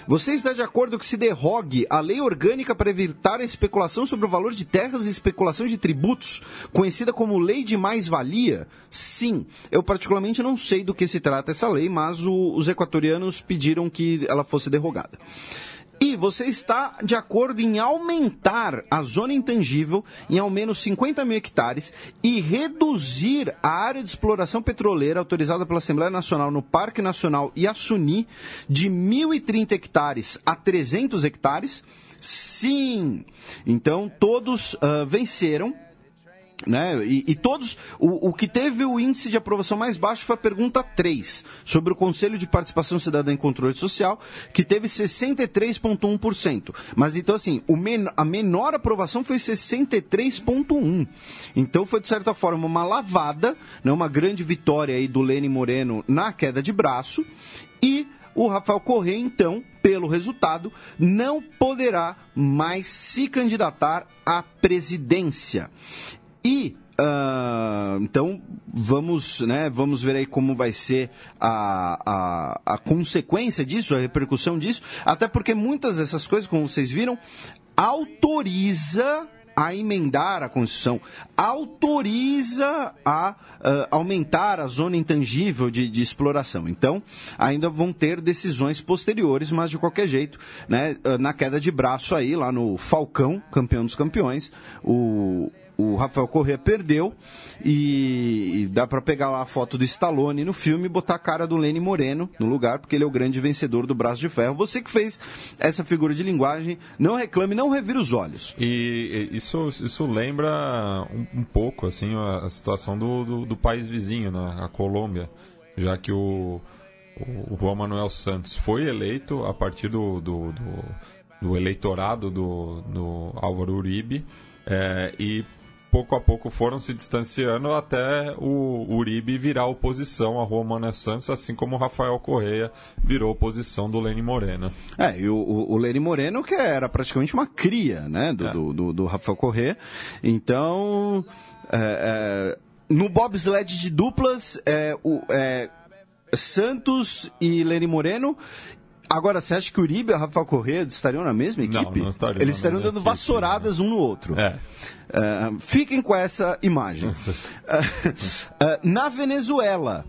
Você está de acordo que se derrogue a lei orgânica para evitar a especulação sobre o valor de terras e especulação de tributos, conhecida como lei de mais-valia? Sim. Eu particularmente não sei do que se trata essa lei, mas o, os equatorianos pediram que ela fosse derrogada. E você está de acordo em aumentar a zona intangível em ao menos 50 mil hectares e reduzir a área de exploração petroleira autorizada pela Assembleia Nacional no Parque Nacional Iacuni de 1.030 hectares a 300 hectares? Sim! Então, todos uh, venceram Né? E, e todos. O, o, que teve o índice de aprovação mais baixo foi a pergunta 3, sobre o Conselho de Participação Cidadã em Controle Social, que teve 63,1%. Mas então, assim, men a menor aprovação foi 63,1%. Então foi, de certa forma, uma lavada, né? uma grande vitória aí do Lene Moreno na queda de braço. E o Rafael Correa, então, pelo resultado, não poderá mais se candidatar à presidência. E Uh, então vamos, né, vamos ver aí como vai ser a, a, a consequência disso, a repercussão disso, até porque muitas dessas coisas, como vocês viram, autoriza a emendar a Constituição, autoriza a uh, aumentar a zona intangível de, de, exploração. Então, ainda vão ter decisões posteriores, mas de qualquer jeito, né, na queda de braço aí, lá no Falcão, campeão dos campeões, o, o Rafael Corrêa perdeu e, e dá para pegar lá a foto do Stallone no filme e botar a cara do Lenny Moreno no lugar, porque ele é o grande vencedor do Braço de Ferro. Você que fez essa figura de linguagem, não reclame, não revire os olhos. E isso, isso lembra um, um pouco assim a, a situação do, do, do, país vizinho, né? a Colômbia, já que o, o Juan Manuel Santos foi eleito a partir do, do, do, do eleitorado do, do Álvaro Uribe é, e pouco a pouco foram se distanciando até o Uribe virar oposição a Romana Santos, assim como o Rafael Correia virou oposição do Lene Moreno. É, e o, o, Lene Moreno que era praticamente uma cria, né, do, é. do, do, do, Rafael Correia. Então, é, é, no bobsled de duplas, é, o, é, Santos e Lene Moreno Agora, você acha que o Uribe e o Rafael Corrêa estariam na mesma equipe? Não, não estariam. Eles estariam dando equipe, vassouradas um no outro. É. Uh, fiquem com essa imagem. uh, na Venezuela,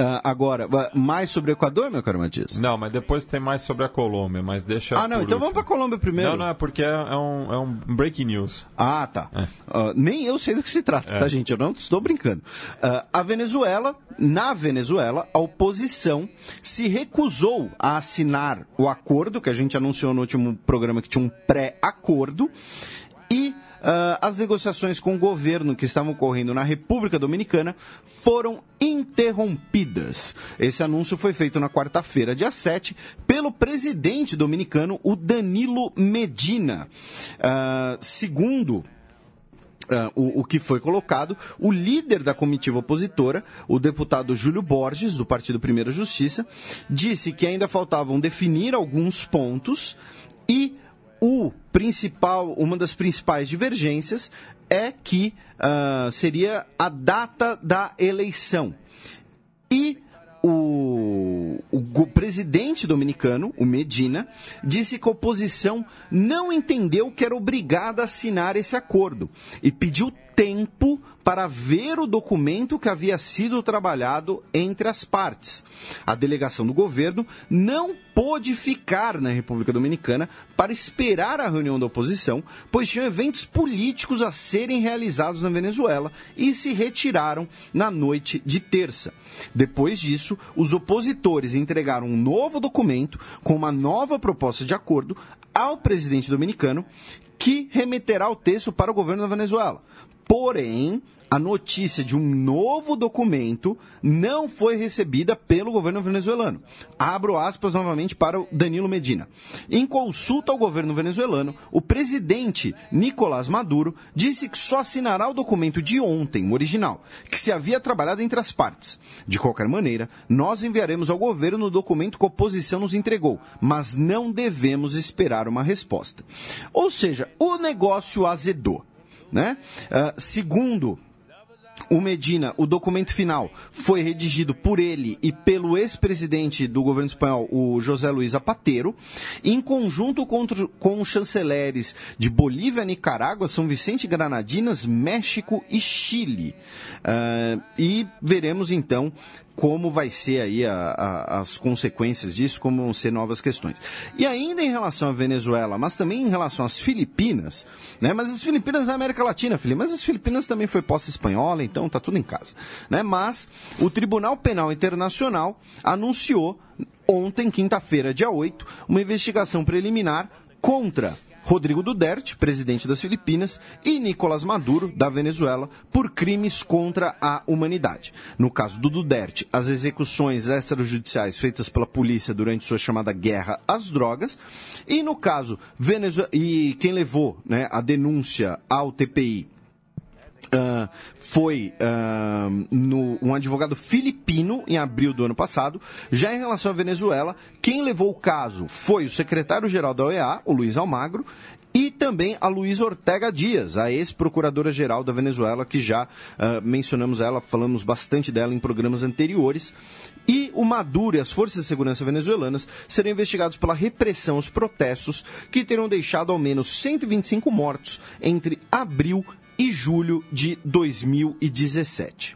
Uh, agora, mais sobre o Equador, meu caro Matias? Não, mas depois tem mais sobre a Colômbia, mas deixa. Ah, não, então último. vamos para a Colômbia primeiro. Não, não, é porque é, é, um, é um breaking news. Ah, tá. É. Uh, nem eu sei do que se trata, é. tá, gente? Eu não estou brincando. Uh, a Venezuela, na Venezuela, a oposição se recusou a assinar o acordo que a gente anunciou no último programa que tinha um pré-acordo e Uh, as negociações com o governo que estavam ocorrendo na República Dominicana foram interrompidas. Esse anúncio foi feito na quarta-feira, dia 7, pelo presidente dominicano, o Danilo Medina. Uh, segundo Uh, o, o, que foi colocado, o líder da comitiva opositora, o deputado Júlio Borges, do Partido Primeira Justiça, disse que ainda faltavam definir alguns pontos e o principal, uma das principais divergências é que uh, seria a data da eleição. E o, o, o, presidente dominicano, o Medina, disse que a oposição não entendeu que era obrigada a assinar esse acordo e pediu tempo para ver o documento que havia sido trabalhado entre as partes. A delegação do governo não pôde ficar na República Dominicana para esperar a reunião da oposição, pois tinham eventos políticos a serem realizados na Venezuela e se retiraram na noite de terça. Depois disso, os opositores entregaram um novo documento com uma nova proposta de acordo ao presidente dominicano, que remeterá o texto para o governo da Venezuela. Porém, a notícia de um novo documento não foi recebida pelo governo venezuelano. Abro aspas novamente para o Danilo Medina. Em consulta ao governo venezuelano, o presidente Nicolás Maduro disse que só assinará o documento de ontem, o original, que se havia trabalhado entre as partes. De qualquer maneira, nós enviaremos ao governo o documento que a oposição nos entregou, mas não devemos esperar uma resposta. Ou seja, o negócio azedou. Né? Uh, segundo o Medina, o documento final foi redigido por ele e pelo ex-presidente do governo espanhol, o José Luiz Zapatero, em conjunto com, os chanceleres de Bolívia, Nicarágua, São Vicente Granadinas, México e Chile. Uh, e veremos então como vai ser aí a, a, as consequências disso, como vão ser novas questões. E ainda em relação à Venezuela, mas também em relação às Filipinas, né? Mas as Filipinas é América Latina, Felipe, mas as Filipinas também foi posse espanhola, então tá tudo em casa, né? Mas o Tribunal Penal Internacional anunciou ontem, quinta-feira, dia 8, uma investigação preliminar contra Rodrigo Duterte, presidente das Filipinas, e Nicolás Maduro, da Venezuela, por crimes contra a humanidade. No caso do Duterte, as execuções extrajudiciais feitas pela polícia durante sua chamada guerra às drogas, e no caso Venezuela, e quem levou né, a denúncia ao TPI Uh, foi uh, no, um advogado filipino em abril do ano passado. Já em relação à Venezuela, quem levou o caso foi o secretário-geral da OEA, o Luiz Almagro, e também a Luiz Ortega Dias, a ex-procuradora-geral da Venezuela, que já uh, mencionamos ela, falamos bastante dela em programas anteriores. E o Maduro e as forças de segurança venezuelanas serão investigados pela repressão aos protestos que terão deixado ao menos 125 mortos entre abril e julho de 2017.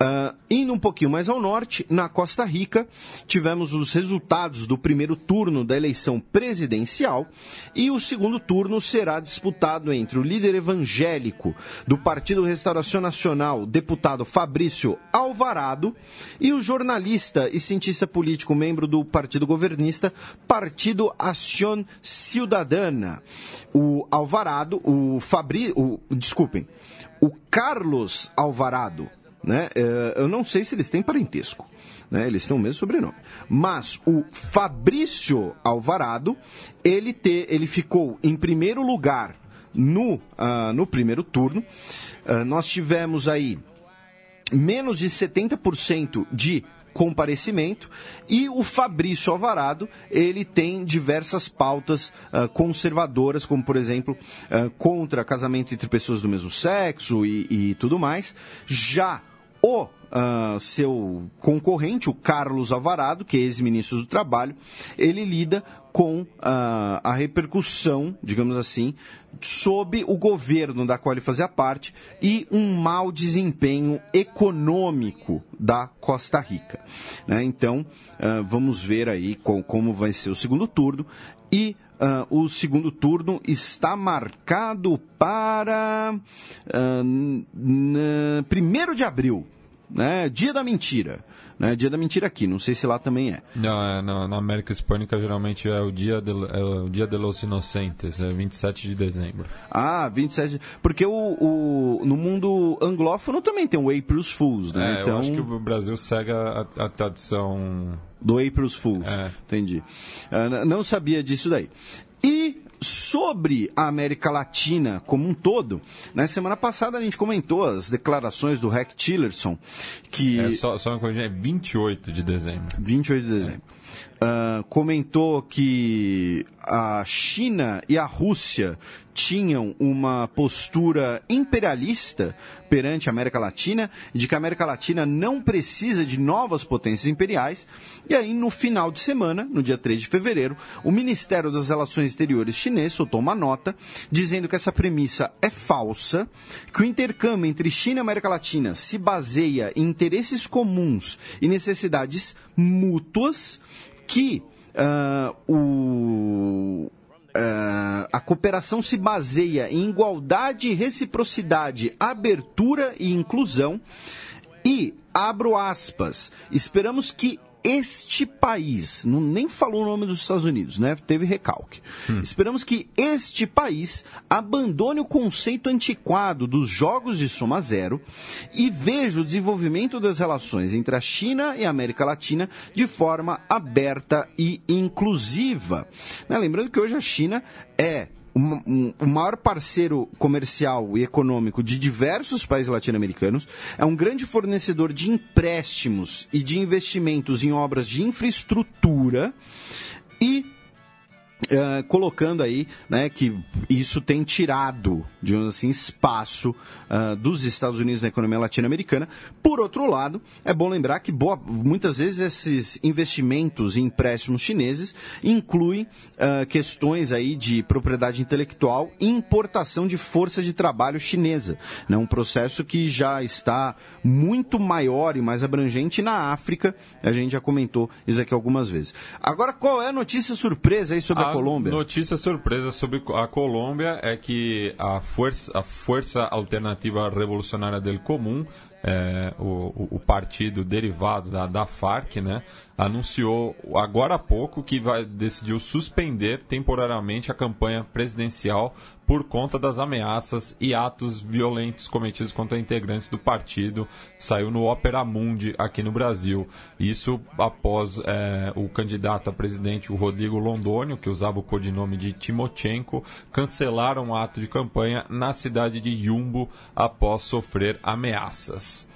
Uh, indo um pouquinho mais ao norte, na Costa Rica, tivemos os resultados do primeiro turno da eleição presidencial e o segundo turno será disputado entre o líder evangélico do Partido Restauração Nacional, deputado Fabrício Alvarado, e o jornalista e cientista político, membro do Partido Governista, Partido Ação Ciudadana. O Alvarado, o Fabrício, desculpem, o Carlos Alvarado né? É, eu não sei se eles têm parentesco. Né? Eles têm o mesmo sobrenome. Mas o Fabrício Alvarado, ele, te, ele ficou em primeiro lugar no, uh, no primeiro turno. Uh, nós tivemos aí menos de 70% de comparecimento e o Fabrício Alvarado ele tem diversas pautas uh, conservadoras como por exemplo contra casamento entre pessoas do mesmo sexo e, e tudo mais já o uh, seu concorrente, o Carlos Alvarado, que é ex-ministro do Trabalho, ele lida com uh, a repercussão, digamos assim, sob o governo da qual ele fazia parte e um mau desempenho econômico da Costa Rica. Né? Então, uh, vamos ver aí com, como vai ser o segundo turno e Uh, o segundo turno está marcado para uh, 1 de abril, né? Dia da mentira. Né? Dia da mentira aqui, não sei se lá também é. Não, é, na, na América Hispânica geralmente é o dia de, é o dia de los inocentes, é 27 de dezembro. Ah, 27. Porque o, o, no mundo anglófono também tem o April's Fools, né? É, então... eu acho que o Brasil segue a, a tradição do April's Fools. É. Entendi. Uh, não sabia disso daí. E sobre a América Latina como um todo, na semana passada a gente comentou as declarações do Rex Tillerson, que... É, só, só uma coisa, é 28 de dezembro. 28 de dezembro. É uh, comentou que a China e a Rússia tinham uma postura imperialista perante a América Latina, de que a América Latina não precisa de novas potências imperiais. E aí, no final de semana, no dia 3 de fevereiro, o Ministério das Relações Exteriores chinês soltou uma nota dizendo que essa premissa é falsa, que o intercâmbio entre China e América Latina se baseia em interesses comuns e necessidades mútuas que uh, o, Uh, a cooperação se baseia em igualdade, reciprocidade, abertura e inclusão. E, abro aspas, esperamos que este país, não, nem falou o nome dos Estados Unidos, né? Teve recalque. Hum. Esperamos que este país abandone o conceito antiquado dos jogos de soma zero e veja o desenvolvimento das relações entre a China e a América Latina de forma aberta e inclusiva. Né? Lembrando que hoje a China é o maior parceiro comercial e econômico de diversos países latino-americanos, é um grande fornecedor de empréstimos e de investimentos em obras de infraestrutura e Uh, colocando aí né, que isso tem tirado, digamos assim, espaço uh, dos Estados Unidos na economia latino-americana. Por outro lado, é bom lembrar que boa, muitas vezes esses investimentos e empréstimos chineses incluem uh, questões aí de propriedade intelectual e importação de força de trabalho chinesa. Né, um processo que já está muito maior e mais abrangente na África. A gente já comentou isso aqui algumas vezes. Agora, qual é a notícia surpresa aí sobre a, Colômbia. Notícia surpresa sobre a Colômbia é que a Força, a Força Alternativa Revolucionária del Comum é, o, o, partido derivado da, da Farc, né, anunciou agora há pouco que vai, decidiu suspender temporariamente a campanha presidencial por conta das ameaças e atos violentos cometidos contra integrantes do partido. Saiu no Opera Mundi aqui no Brasil. Isso após é, o candidato a presidente, o Rodrigo Londônio, que usava o codinome de Timochenko, cancelar um ato de campanha na cidade de Yumbo após sofrer ameaças.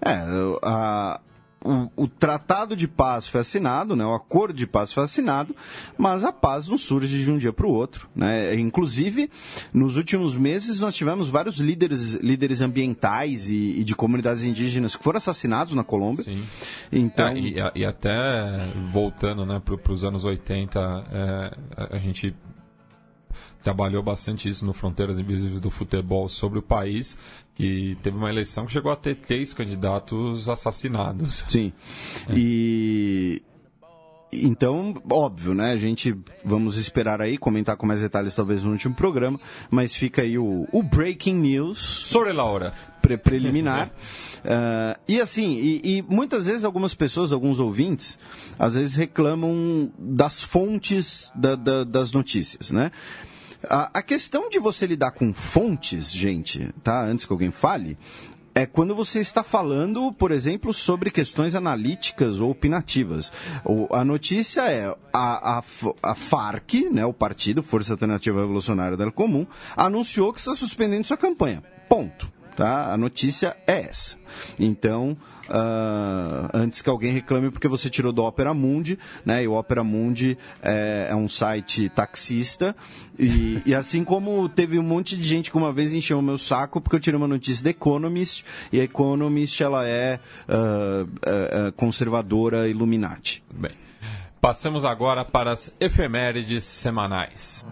É, a, o, o, tratado de paz foi assinado, né, o acordo de paz foi assinado, mas a paz não surge de um dia para o outro. Né? Inclusive, nos últimos meses, nós tivemos vários líderes, líderes ambientais e, e de comunidades indígenas que foram assassinados na Colômbia. Sim. Então... É, e, e, até voltando né, para os anos 80, é, a gente trabalhou bastante isso no Fronteiras Invisíveis do Futebol sobre o país, que teve uma eleição que chegou a ter três candidatos assassinados. Sim. É. E. Então, óbvio, né? A gente vamos esperar aí, comentar com mais detalhes talvez no último programa, mas fica aí o, o breaking news. Sobre Laura. Pre preliminar. uh, e assim, e, e, muitas vezes algumas pessoas, alguns ouvintes, às vezes reclamam das fontes da, da, das notícias, né? A, a questão de você lidar com fontes, gente, tá? Antes que alguém fale, é quando você está falando, por exemplo, sobre questões analíticas ou opinativas. O, a notícia é a, a, a, FARC, né, o partido Força Alternativa Revolucionária del Comum, anunciou que está suspendendo sua campanha. Ponto. Tá? A notícia é essa. Então, uh, antes que alguém reclame porque você tirou do Opera Mundi, né? E o Opera Mundi é, é um site taxista. E, e, assim como teve um monte de gente que uma vez encheu o meu saco porque eu tirei uma notícia da Economist, e a Economist ela é uh, uh, conservadora Illuminati. Bem. Passamos agora para as efemérides semanais.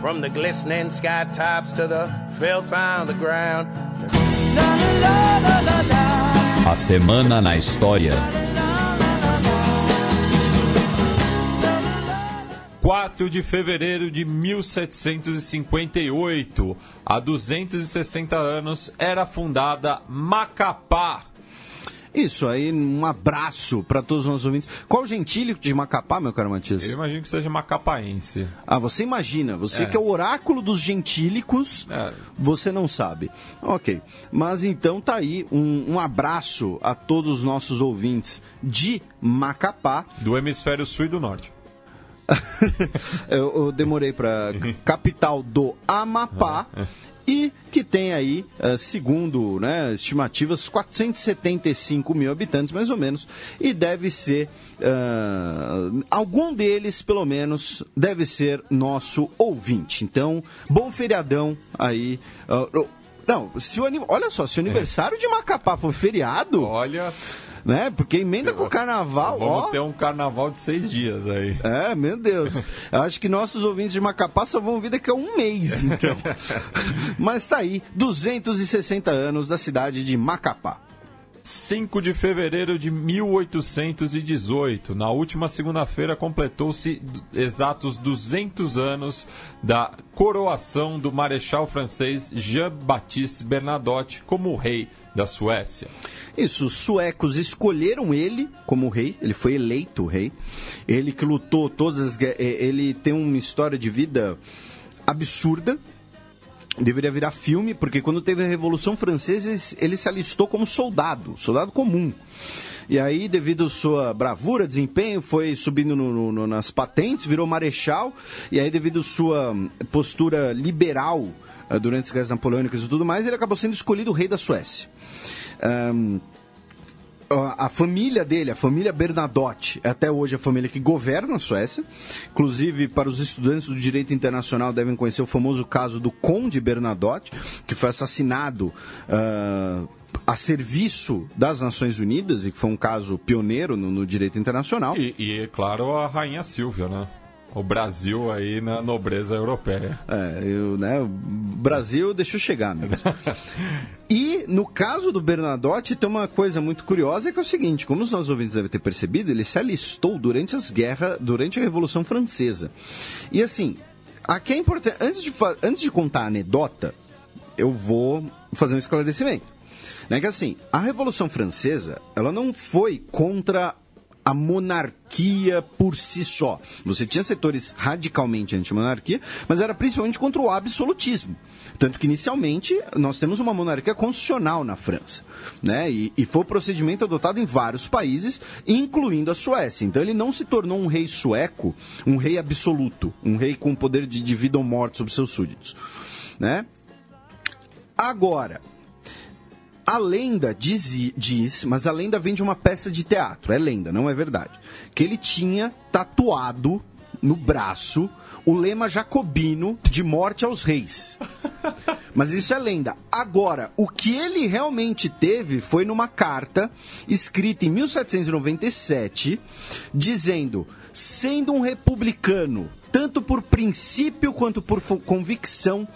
From the glistening sky tops to the filth on the ground. A semana na história. 4 de fevereiro de 1758, há 260 anos, era fundada Macapá, isso aí, um abraço para todos os nossos ouvintes. Qual o gentílico de Macapá, meu caro Matias? Eu imagino que seja macapaense. Ah, você imagina. Você é. que é o oráculo dos gentílicos, é. você não sabe. Ok. Mas então tá aí um, um abraço a todos os nossos ouvintes de Macapá. Do hemisfério sul e do norte. eu, eu, demorei para capital do Amapá. É e que tem aí, uh, segundo né, estimativas, 475 mil habitantes, mais ou menos, e deve ser, uh, algum deles, pelo menos, deve ser nosso ouvinte. Então, bom feriadão aí. Uh, não, se o, olha só, se o aniversário é. de Macapá for feriado. Olha né? Porque emenda com o carnaval, Vamos ó. ter um carnaval de seis dias aí. É, meu Deus. Eu acho que nossos ouvintes de Macapá só vão vir daqui a um mês, então. Mas tá aí, 260 anos da cidade de Macapá. 5 de fevereiro de 1818. Na última segunda-feira completou-se exatos 200 anos da coroação do marechal francês Jean-Baptiste Bernadotte como rei da Suécia. Isso, os suecos escolheram ele como rei, ele foi eleito rei. Ele que lutou todas as eh, ele tem uma história de vida absurda. Deveria virar filme, porque quando teve a Revolução Francesa, ele se alistou como soldado, soldado comum. E aí, devido à sua bravura, desempenho, foi subindo no, no, nas patentes, virou marechal. E aí, devido à sua postura liberal uh, durante as guerras napoleônicas e tudo mais, ele acabou sendo escolhido rei da Suécia. Um, a família dele, a família Bernadotte, é até hoje a família que governa a Suécia. Inclusive, para os estudantes do direito internacional, devem conhecer o famoso caso do Conde Bernadotte, que foi assassinado uh, a serviço das Nações Unidas e que foi um caso pioneiro no, no direito internacional. E, e, é claro, a Rainha Silvia, né? O Brasil aí na nobreza europeia. É, eu, né, o Brasil deixou chegar mesmo. e no caso do Bernadotte, tem uma coisa muito curiosa que é o seguinte: como os nossos ouvintes devem ter percebido, ele se alistou durante as guerras, durante a Revolução Francesa. E assim, aqui é importante. Antes de, antes de contar a anedota, eu vou fazer um esclarecimento. Né, que assim, a Revolução Francesa, ela não foi contra a monarquia por si só. Você tinha setores radicalmente anti-monarquia, mas era principalmente contra o absolutismo. Tanto que, inicialmente, nós temos uma monarquia constitucional na França. Né? E, e foi o procedimento adotado em vários países, incluindo a Suécia. Então, ele não se tornou um rei sueco, um rei absoluto, um rei com poder de, de vida ou morte sobre seus súditos. Né? Agora, a lenda diz, diz, mas a lenda vem de uma peça de teatro, é lenda, não é verdade. Que ele tinha tatuado no braço o lema jacobino de morte aos reis. Mas isso é lenda. Agora, o que ele realmente teve foi numa carta escrita em 1797, dizendo: sendo um republicano, tanto por princípio quanto por convicção,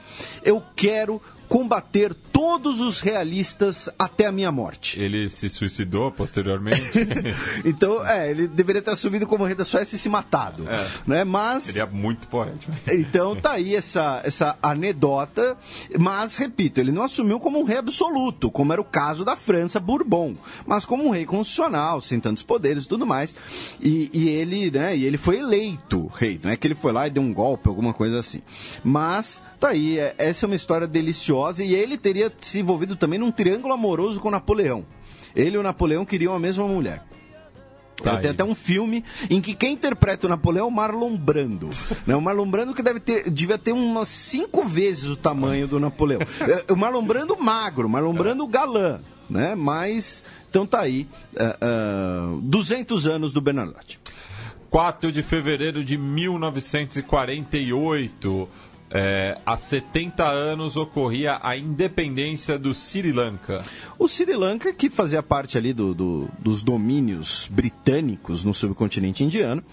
eu quero combater todos os realistas até a minha morte. Ele se suicidou posteriormente? então, é, ele deveria ter assumido como rei da Suécia e se matado. É. Né? Mas. Seria muito poético. Então tá aí essa, essa anedota, mas, repito, ele não assumiu como um rei absoluto, como era o caso da França Bourbon, mas como um rei constitucional, sem tantos poderes e tudo mais. E, e ele, né, e ele foi eleito rei, não é que ele foi lá e deu um golpe, alguma coisa assim. Mas tá aí, é, essa é uma história deliciosa e ele teria se envolvido também num triângulo amoroso com Napoleão. Ele e o Napoleão queriam a mesma mulher. Tá tem até um filme em que quem interpreta o Napoleão é o Marlon Brando. né? O Marlon Brando que deve ter, devia ter umas cinco vezes o tamanho do Napoleão. É, o Marlon Brando magro, Marlon Brando galã. Né? Mas, então tá aí, uh, uh, 200 anos do Bernardotti. 4 de fevereiro de 1948 é, há 70 anos ocorria a independência do Sri Lanka. O Sri Lanka, que fazia parte ali do, do, dos domínios britânicos no subcontinente indiano,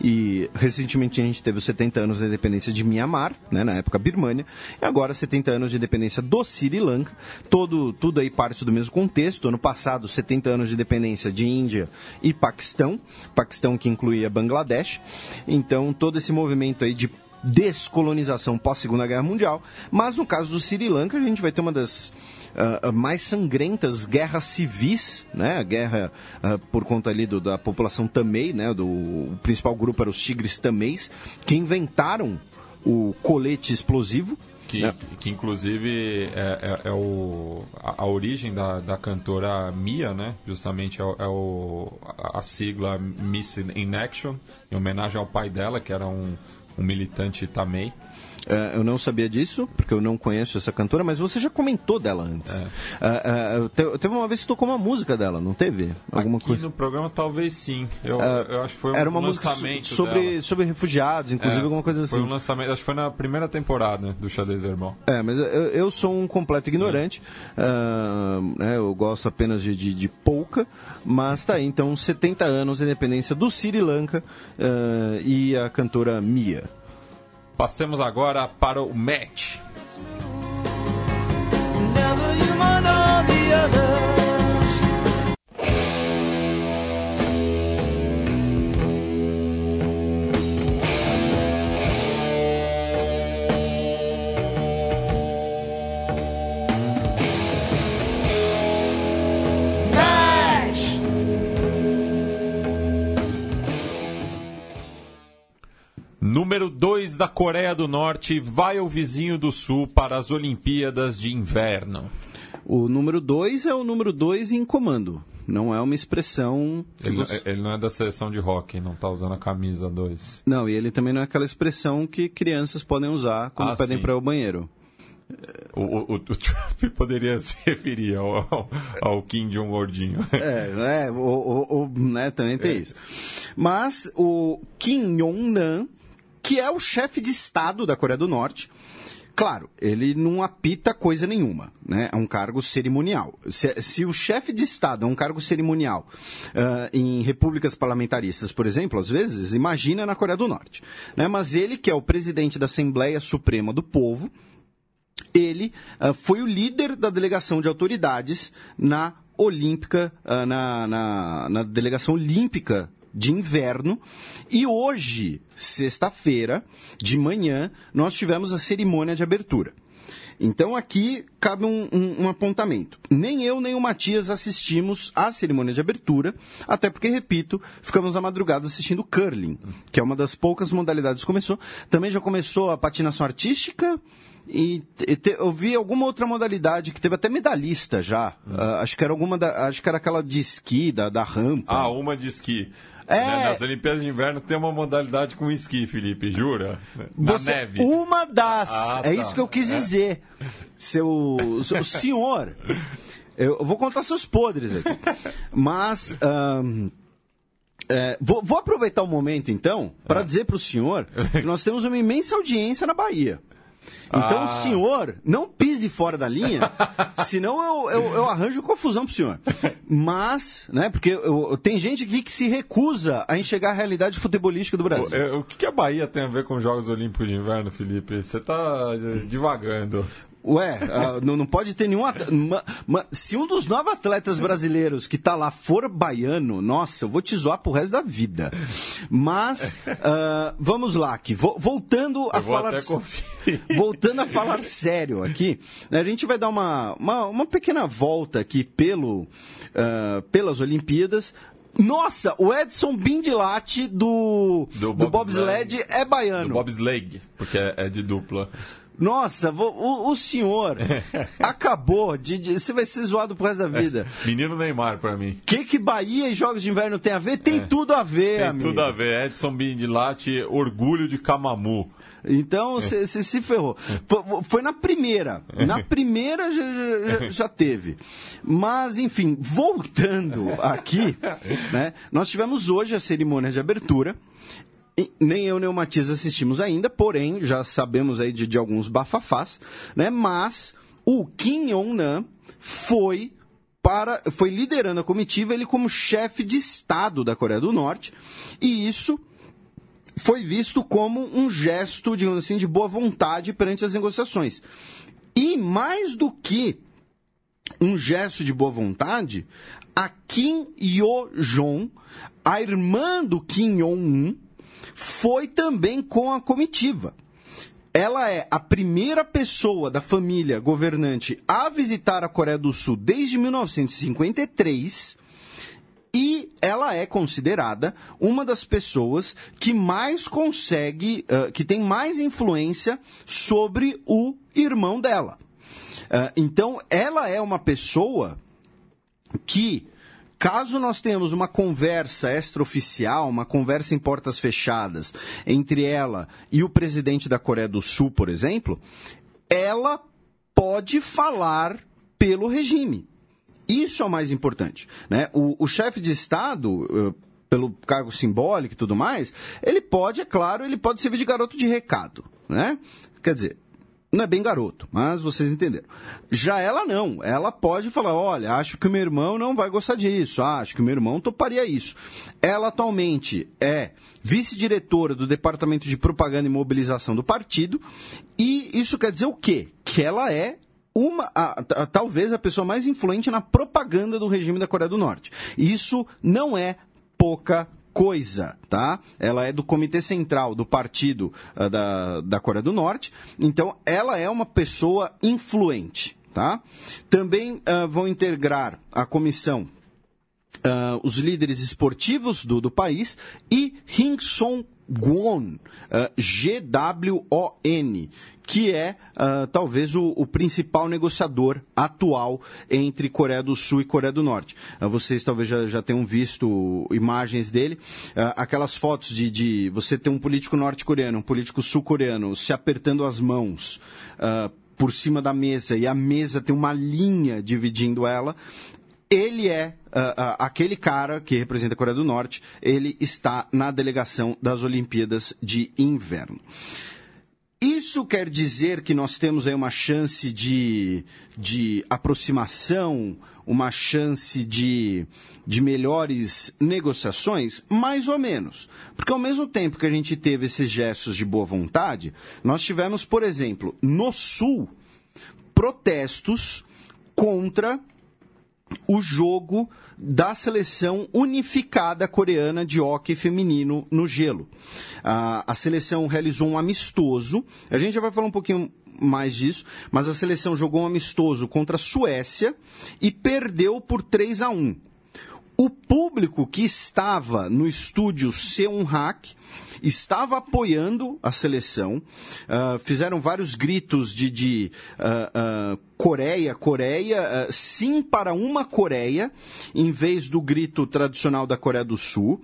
e recentemente a gente teve os 70 anos da independência de Myanmar, né, na época Birmânia, e agora 70 anos de independência do Sri Lanka, todo, tudo aí parte do mesmo contexto. Ano passado, 70 anos de independência de Índia e Paquistão, Paquistão que incluía Bangladesh. Então, todo esse movimento aí de descolonização pós-Segunda Guerra Mundial, mas no caso do Sri Lanka a gente vai ter uma das uh, mais sangrentas guerras civis, né? A guerra uh, por conta ali do, da população tamei, né? Do, o principal grupo era os tigres tameis, que inventaram o colete explosivo, que, é. que, inclusive é, é, é o, a, a, origem da, da cantora Mia, né? Justamente é, é o, a sigla Miss in Action, em homenagem ao pai dela, que era um, um militante também. É, eu não sabia disso, porque eu não conheço essa cantora, mas você já comentou dela antes. É. Uh, uh, teve uma vez que tocou uma música dela, não teve? Alguma Aqui coisa? no programa talvez sim. Eu, eu acho que foi um era uma lançamento sobre, sobre refugiados, inclusive alguma coisa assim. Foi um lançamento, acho que foi na primeira temporada do Xadrez Verbal. É, mas eu, eu sou um completo ignorante. né, eu gosto apenas de, de, de pouca, mas tá aí, então 70 anos de independência do Sri Lanka e a cantora Mia. Passemos agora para o match. Número 2 da Coreia do Norte vai ao vizinho do Sul para as Olimpíadas de Inverno. O número 2 é o número 2 em comando. Não é uma expressão. Ele, você... ele, não é da seleção de hockey, não está usando a camisa 2. Não, e ele também não é aquela expressão que crianças podem usar quando ah, pedem para ir ao banheiro. O, o, o, Trump poderia se referir ao, ao, ao Kim de um gordinho. É, é o, o, né, também tem é. isso. Mas o Kim Jong-nam que é o chefe de Estado da Coreia do Norte, claro, ele não apita coisa nenhuma, né? É um cargo cerimonial. Se, se o chefe de Estado é um cargo cerimonial uh, em repúblicas parlamentaristas, por exemplo, às vezes, imagina na Coreia do Norte. Né? Mas ele, que é o presidente da Assembleia Suprema do Povo, ele uh, foi o líder da delegação de autoridades na Olímpica, uh, na, na, na delegação olímpica de inverno. E hoje, sexta-feira, de manhã, nós tivemos a cerimônia de abertura. Então aqui cabe um, um, um, apontamento. Nem eu nem o Matias assistimos à cerimônia de abertura, até porque, repito, ficamos à madrugada assistindo curling, que é uma das poucas modalidades que começou. Também já começou a patinação artística, e, te, eu vi alguma outra modalidade que teve até medalhista já. Hum. Uh, acho que era alguma da, acho que era aquela de esqui, da, da rampa. Ah, uma de esqui. É... Né? Nas Olimpíadas de Inverno tem uma modalidade com esqui, Felipe, jura? Na Você, neve. Uma das. Ah, é tá. isso que eu quis é. dizer. Seu, seu senhor. Eu vou contar seus podres aqui. Mas. Um, é, vou, vou, aproveitar o momento, então, para é. dizer para o senhor que nós temos uma imensa audiência na Bahia. Então, ah. senhor, não pise fora da linha, senão eu, eu, eu, arranjo confusão pro senhor. Mas, né, porque eu, tem gente aqui que se recusa a enxergar a realidade futebolística do Brasil. O, o que a Bahia tem a ver com os Jogos Olímpicos de Inverno, Felipe? Você está eh, divagando. Ué, uh, não, não, pode ter nenhum. se um dos nove atletas brasileiros que tá lá for baiano, nossa, eu vou te zoar pro resto da vida. Mas, uh, vamos lá, aqui. Voltando a falar. Voltando a falar sério aqui, né, a gente vai dar uma, uma, uma pequena volta aqui pelo, uh, pelas Olimpíadas, nossa, o Edson Bindilate do, do, do bobsled é baiano. Do bobsleigh, porque é, é de dupla. Nossa, o, o senhor acabou de, de, Você vai ser zoado pro resto da vida. Menino Neymar pra mim. O que, que Bahia e Jogos de Inverno tem a ver? Tem é. tudo a ver, tem amigo. tudo a ver. Edson Bindilate, orgulho de Camamu. Então você se ferrou. Foi na primeira. Na primeira já, já, já, teve. Mas, enfim, voltando aqui, né, nós tivemos hoje a cerimônia de abertura nem eu nem o Matias assistimos ainda, porém já sabemos aí de, de alguns bafafás, né? Mas o Kim Jong-nam foi para foi liderando a comitiva ele como chefe de estado da Coreia do Norte e isso foi visto como um gesto, digamos assim, de boa vontade perante as negociações. E mais do que um gesto de boa vontade, a Kim Yo-jong, a irmã do Kim Jong-un, foi também com a comitiva. Ela é a primeira pessoa da família governante a visitar a Coreia do Sul desde 1953 e ela é considerada uma das pessoas que mais consegue, uh, que tem mais influência sobre o irmão dela. Uh, então, ela é uma pessoa que Caso nós tenhamos uma conversa extraoficial, uma conversa em portas fechadas entre ela e o presidente da Coreia do Sul, por exemplo, ela pode falar pelo regime. Isso é o mais importante. Né? O, o chefe de Estado. Uh, pelo cargo simbólico e tudo mais, ele pode, é claro, ele pode servir de garoto de recado, né? Quer dizer, não é bem garoto, mas vocês entenderam. Já ela não. Ela pode falar: olha, acho que o meu irmão não vai gostar disso. Ah, acho que o meu irmão toparia isso. Ela atualmente é vice-diretora do Departamento de Propaganda e Mobilização do partido. E isso quer dizer o quê? Que ela é uma, a, a, talvez a pessoa mais influente na propaganda do regime da Coreia do Norte. Isso não é pouca coisa, tá? Ela é do Comitê Central do Partido uh, da, da Coreia do Norte, então ela é uma pessoa influente, tá? Também uh, vão integrar a comissão uh, os líderes esportivos do, do país e Hing Song Gwon, uh, G-W-O-N, que é uh, talvez o, o, principal negociador atual entre Coreia do Sul e Coreia do Norte. Uh, vocês talvez já, já tenham visto imagens dele, aquelas fotos de, de você ter um político norte-coreano, um político sul-coreano se apertando as mãos por cima da mesa e a mesa tem uma linha dividindo ela ele é uh, uh, aquele cara que representa a Coreia do Norte, ele está na delegação das Olimpíadas de Inverno. isso quer dizer que nós temos aí uma chance de, de aproximação, uma chance de, de melhores negociações? Mais ou menos. Porque ao mesmo tempo que a gente teve esses gestos de boa vontade, nós tivemos, por exemplo, no Sul, protestos contra o jogo da seleção unificada coreana de hóquei feminino no gelo. a seleção realizou um amistoso, a gente já vai falar um pouquinho mais disso, mas a seleção jogou um amistoso contra a Suécia e perdeu por 3 a 1. O público que estava no estúdio C1 Hack estava apoiando a seleção, uh, fizeram vários gritos de, de uh, uh, Coreia, Coreia, sim para uma Coreia, em vez do grito tradicional da Coreia do Sul.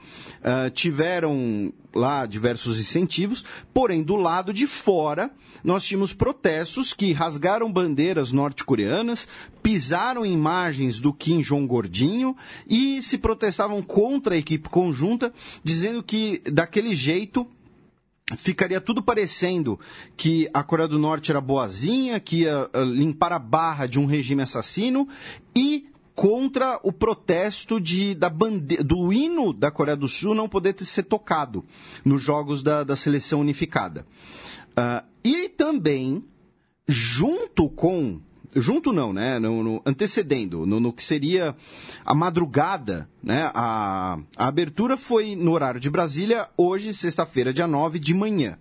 tiveram lá diversos incentivos, porém do lado de fora nós tínhamos protestos que rasgaram bandeiras norte-coreanas, pisaram imagens do Kim Jong gordinho e se protestavam contra a equipe conjunta, dizendo que daquele jeito ficaria tudo parecendo que a Coreia do Norte era boazinha, que ia ah, limpar a barra de um regime assassino e contra o protesto de, da bande... do hino da Coreia do Sul não poder ser tocado nos jogos da, da seleção unificada. Uh, e também, junto com junto não, né? No, no antecedendo, no, no, que seria a madrugada, né? A, a abertura foi no horário de Brasília, hoje, sexta-feira, dia 9 de manhã.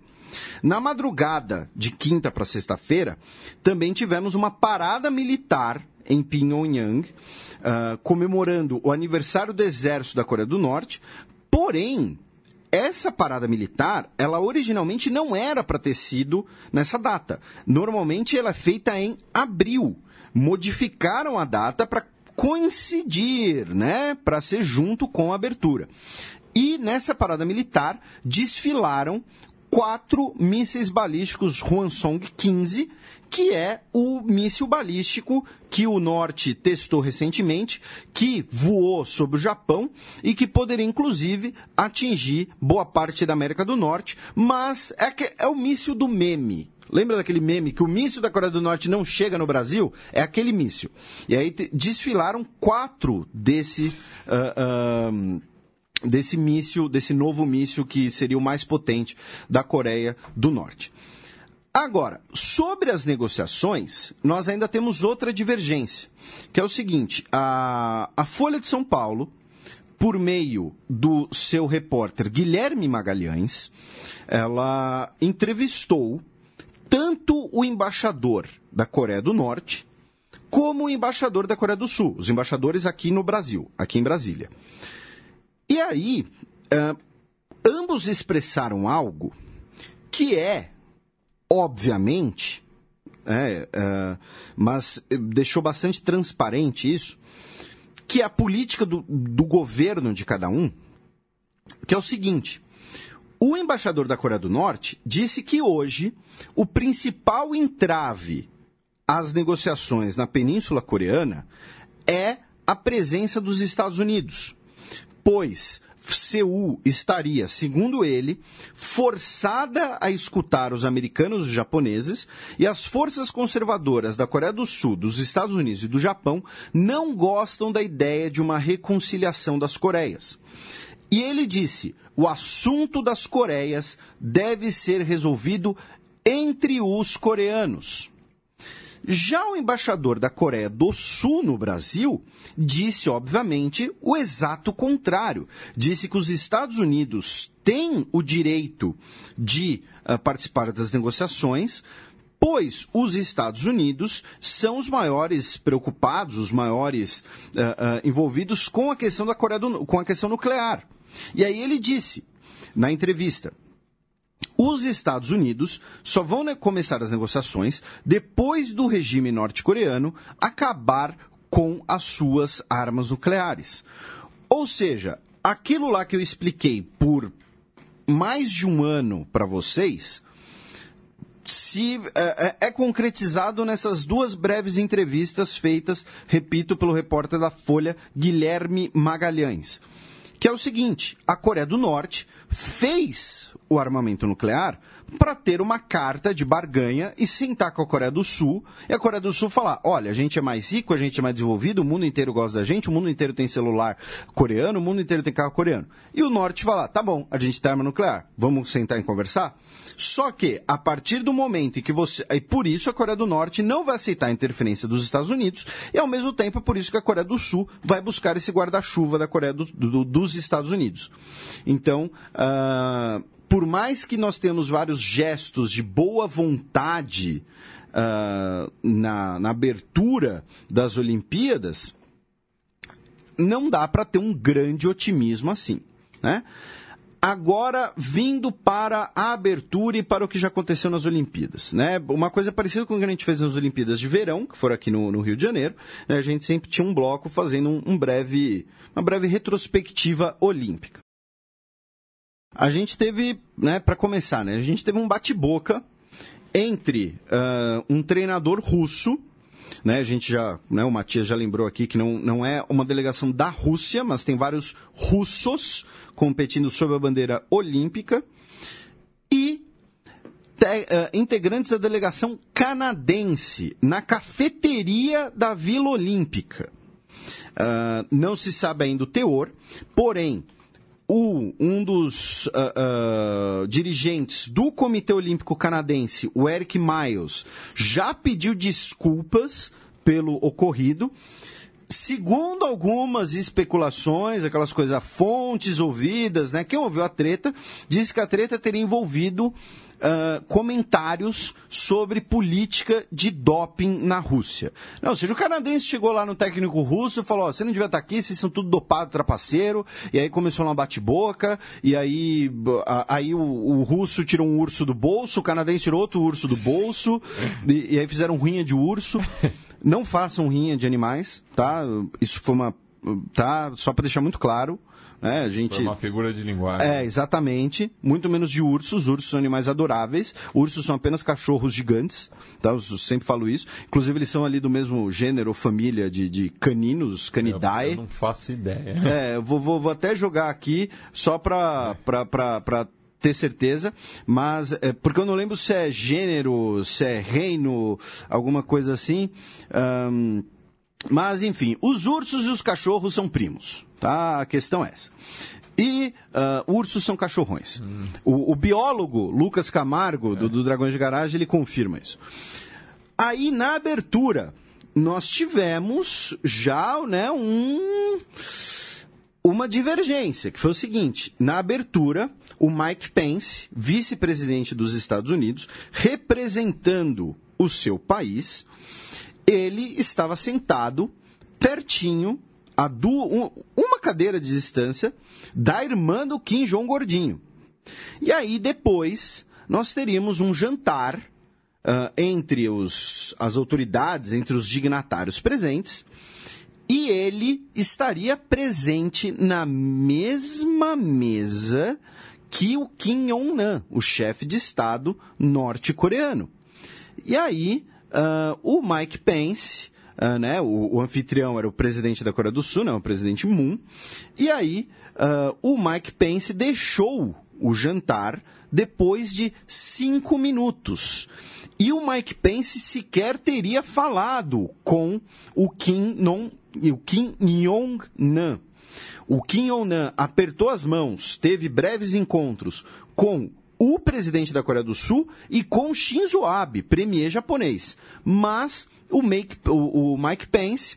Na madrugada de quinta para sexta-feira, também tivemos uma parada militar em Pyongyang, uh, comemorando o aniversário do exército da Coreia do Norte. Porém, essa parada militar, ela originalmente não era para ter sido nessa data. Normalmente ela é feita em abril. Modificaram a data para coincidir, né, para ser junto com a abertura. E nessa parada militar desfilaram quatro mísseis balísticos Hwasong 15 que é o míssil balístico que o norte testou recentemente, que voou sobre o Japão e que poderia inclusive atingir boa parte da América do Norte, mas é, que é o míssil do meme. Lembra daquele meme que o míssil da Coreia do Norte não chega no Brasil? É aquele míssil. E aí desfilaram quatro desse. Uh, uh, desse míssil, desse novo míssil que seria o mais potente da Coreia do Norte. Agora, sobre as negociações, nós ainda temos outra divergência, que é o seguinte: a, a Folha de São Paulo, por meio do seu repórter Guilherme Magalhães, ela entrevistou tanto o embaixador da Coreia do Norte como o embaixador da Coreia do Sul, os embaixadores aqui no Brasil, aqui em Brasília. E aí, uh, ambos expressaram algo que é obviamente, é, é, mas deixou bastante transparente isso, que é a política do, do governo de cada um, que é o seguinte. O embaixador da Coreia do Norte disse que hoje o principal entrave às negociações na Península Coreana é a presença dos Estados Unidos, pois Seul estaria, segundo ele, forçada a escutar os americanos e os japoneses e as forças conservadoras da Coreia do Sul, dos Estados Unidos e do Japão não gostam da ideia de uma reconciliação das Coreias. E ele disse: o assunto das Coreias deve ser resolvido entre os coreanos. Já o embaixador da Coreia do Sul no Brasil disse, obviamente, o exato contrário. Disse que os Estados Unidos têm o direito de uh, participar das negociações, pois os Estados Unidos são os maiores preocupados, os maiores uh, uh, envolvidos com a questão da Coreia do, com a questão nuclear. E aí ele disse na entrevista os Estados Unidos só vão começar as negociações depois do regime norte-coreano acabar com as suas armas nucleares. Ou seja, aquilo lá que eu expliquei por mais de um ano para vocês se é, é, é, concretizado nessas duas breves entrevistas feitas, repito, pelo repórter da Folha Guilherme Magalhães, que é o seguinte: a Coreia do Norte fez o armamento nuclear para ter uma carta de barganha e sentar com a Coreia do Sul e a Coreia do Sul falar: olha, a gente é mais rico, a gente é mais desenvolvido, o mundo inteiro gosta da gente, o mundo inteiro tem celular coreano, o mundo inteiro tem carro coreano. E o Norte falar: tá bom, a gente tem arma nuclear, vamos sentar e conversar? Só que, a partir do momento em que você. E por isso a Coreia do Norte não vai aceitar a interferência dos Estados Unidos, e ao mesmo tempo é por isso que a Coreia do Sul vai buscar esse guarda-chuva da Coreia do, do, dos Estados Unidos. Então. Uh, por mais que nós tenhamos vários gestos de boa vontade uh, na, na abertura das Olimpíadas, não dá para ter um grande otimismo assim. Né? Agora, vindo para a abertura e para o que já aconteceu nas Olimpíadas. Né? Uma coisa parecida com o que a gente fez nas Olimpíadas de Verão, que foram aqui no, no Rio de Janeiro, né? a gente sempre tinha um bloco fazendo um, um breve, uma breve retrospectiva olímpica. A gente teve, né, para começar, né, a gente teve um bate-boca entre uh, um treinador russo, né, a gente já, né, o Matias já lembrou aqui que não, não é uma delegação da Rússia, mas tem vários russos competindo sob a bandeira olímpica, e te, uh, integrantes da delegação canadense na cafeteria da Vila Olímpica. Uh, não se sabe ainda o teor, porém, o, um dos uh, uh, dirigentes do Comitê Olímpico Canadense, o Eric Miles, já pediu desculpas pelo ocorrido. Segundo algumas especulações, aquelas coisas, fontes ouvidas, né? Quem ouviu a treta, disse que a treta teria envolvido uh, comentários sobre política de doping na Rússia. Não, ou seja, o canadense chegou lá no técnico russo e falou: você não devia estar aqui, vocês são tudo dopado, trapaceiro. E aí começou uma bate-boca, e aí, aí o, o, russo tirou um urso do bolso, o canadense tirou outro urso do bolso, e, e aí fizeram rinha de urso. Não façam rinha de animais, tá? Isso foi uma. Tá? Só para deixar muito claro. Né? A gente... Foi uma figura de linguagem. É, exatamente. Muito menos de ursos. Ursos são animais adoráveis. Ursos são apenas cachorros gigantes. Tá? Eu sempre falo isso. Inclusive, eles são ali do mesmo gênero ou família de, de caninos, canidae. Eu, eu não faço ideia. É, vou, vou, vou até jogar aqui só para é. ter certeza, mas é, porque eu não lembro se é gênero, se é reino, alguma coisa assim. Um, mas enfim, os ursos e os cachorros são primos. Tá? A questão é essa. E uh, ursos são cachorrões. Hum. O, o, biólogo Lucas Camargo, é. do, do Dragões de Garagem, ele confirma isso. Aí, na abertura, nós tivemos já né, um, uma divergência, que foi o seguinte: na abertura, o Mike Pence, vice-presidente dos Estados Unidos, representando o seu país, ele estava sentado pertinho a du, um, uma cadeira de distância da irmã do Kim Jong Gordinho. E aí depois nós teríamos um jantar uh, entre os, as autoridades, entre os dignatários presentes, e ele estaria presente na mesma mesa que o Kim Jong-un, o chefe de Estado norte-coreano. E aí, uh, o Mike Pence uh, né? O, o, anfitrião era o presidente da Coreia do Sul, né? O presidente Moon. E aí, uh, o Mike Pence deixou o jantar depois de cinco minutos. E o Mike Pence sequer teria falado com o Kim, non, o Kim Jong-nam. O Kim Jong-nam apertou as mãos, teve breves encontros com o presidente da Coreia do Sul e com Shinzo Abe, premier japonês. Mas o, Make, o, o Mike Pence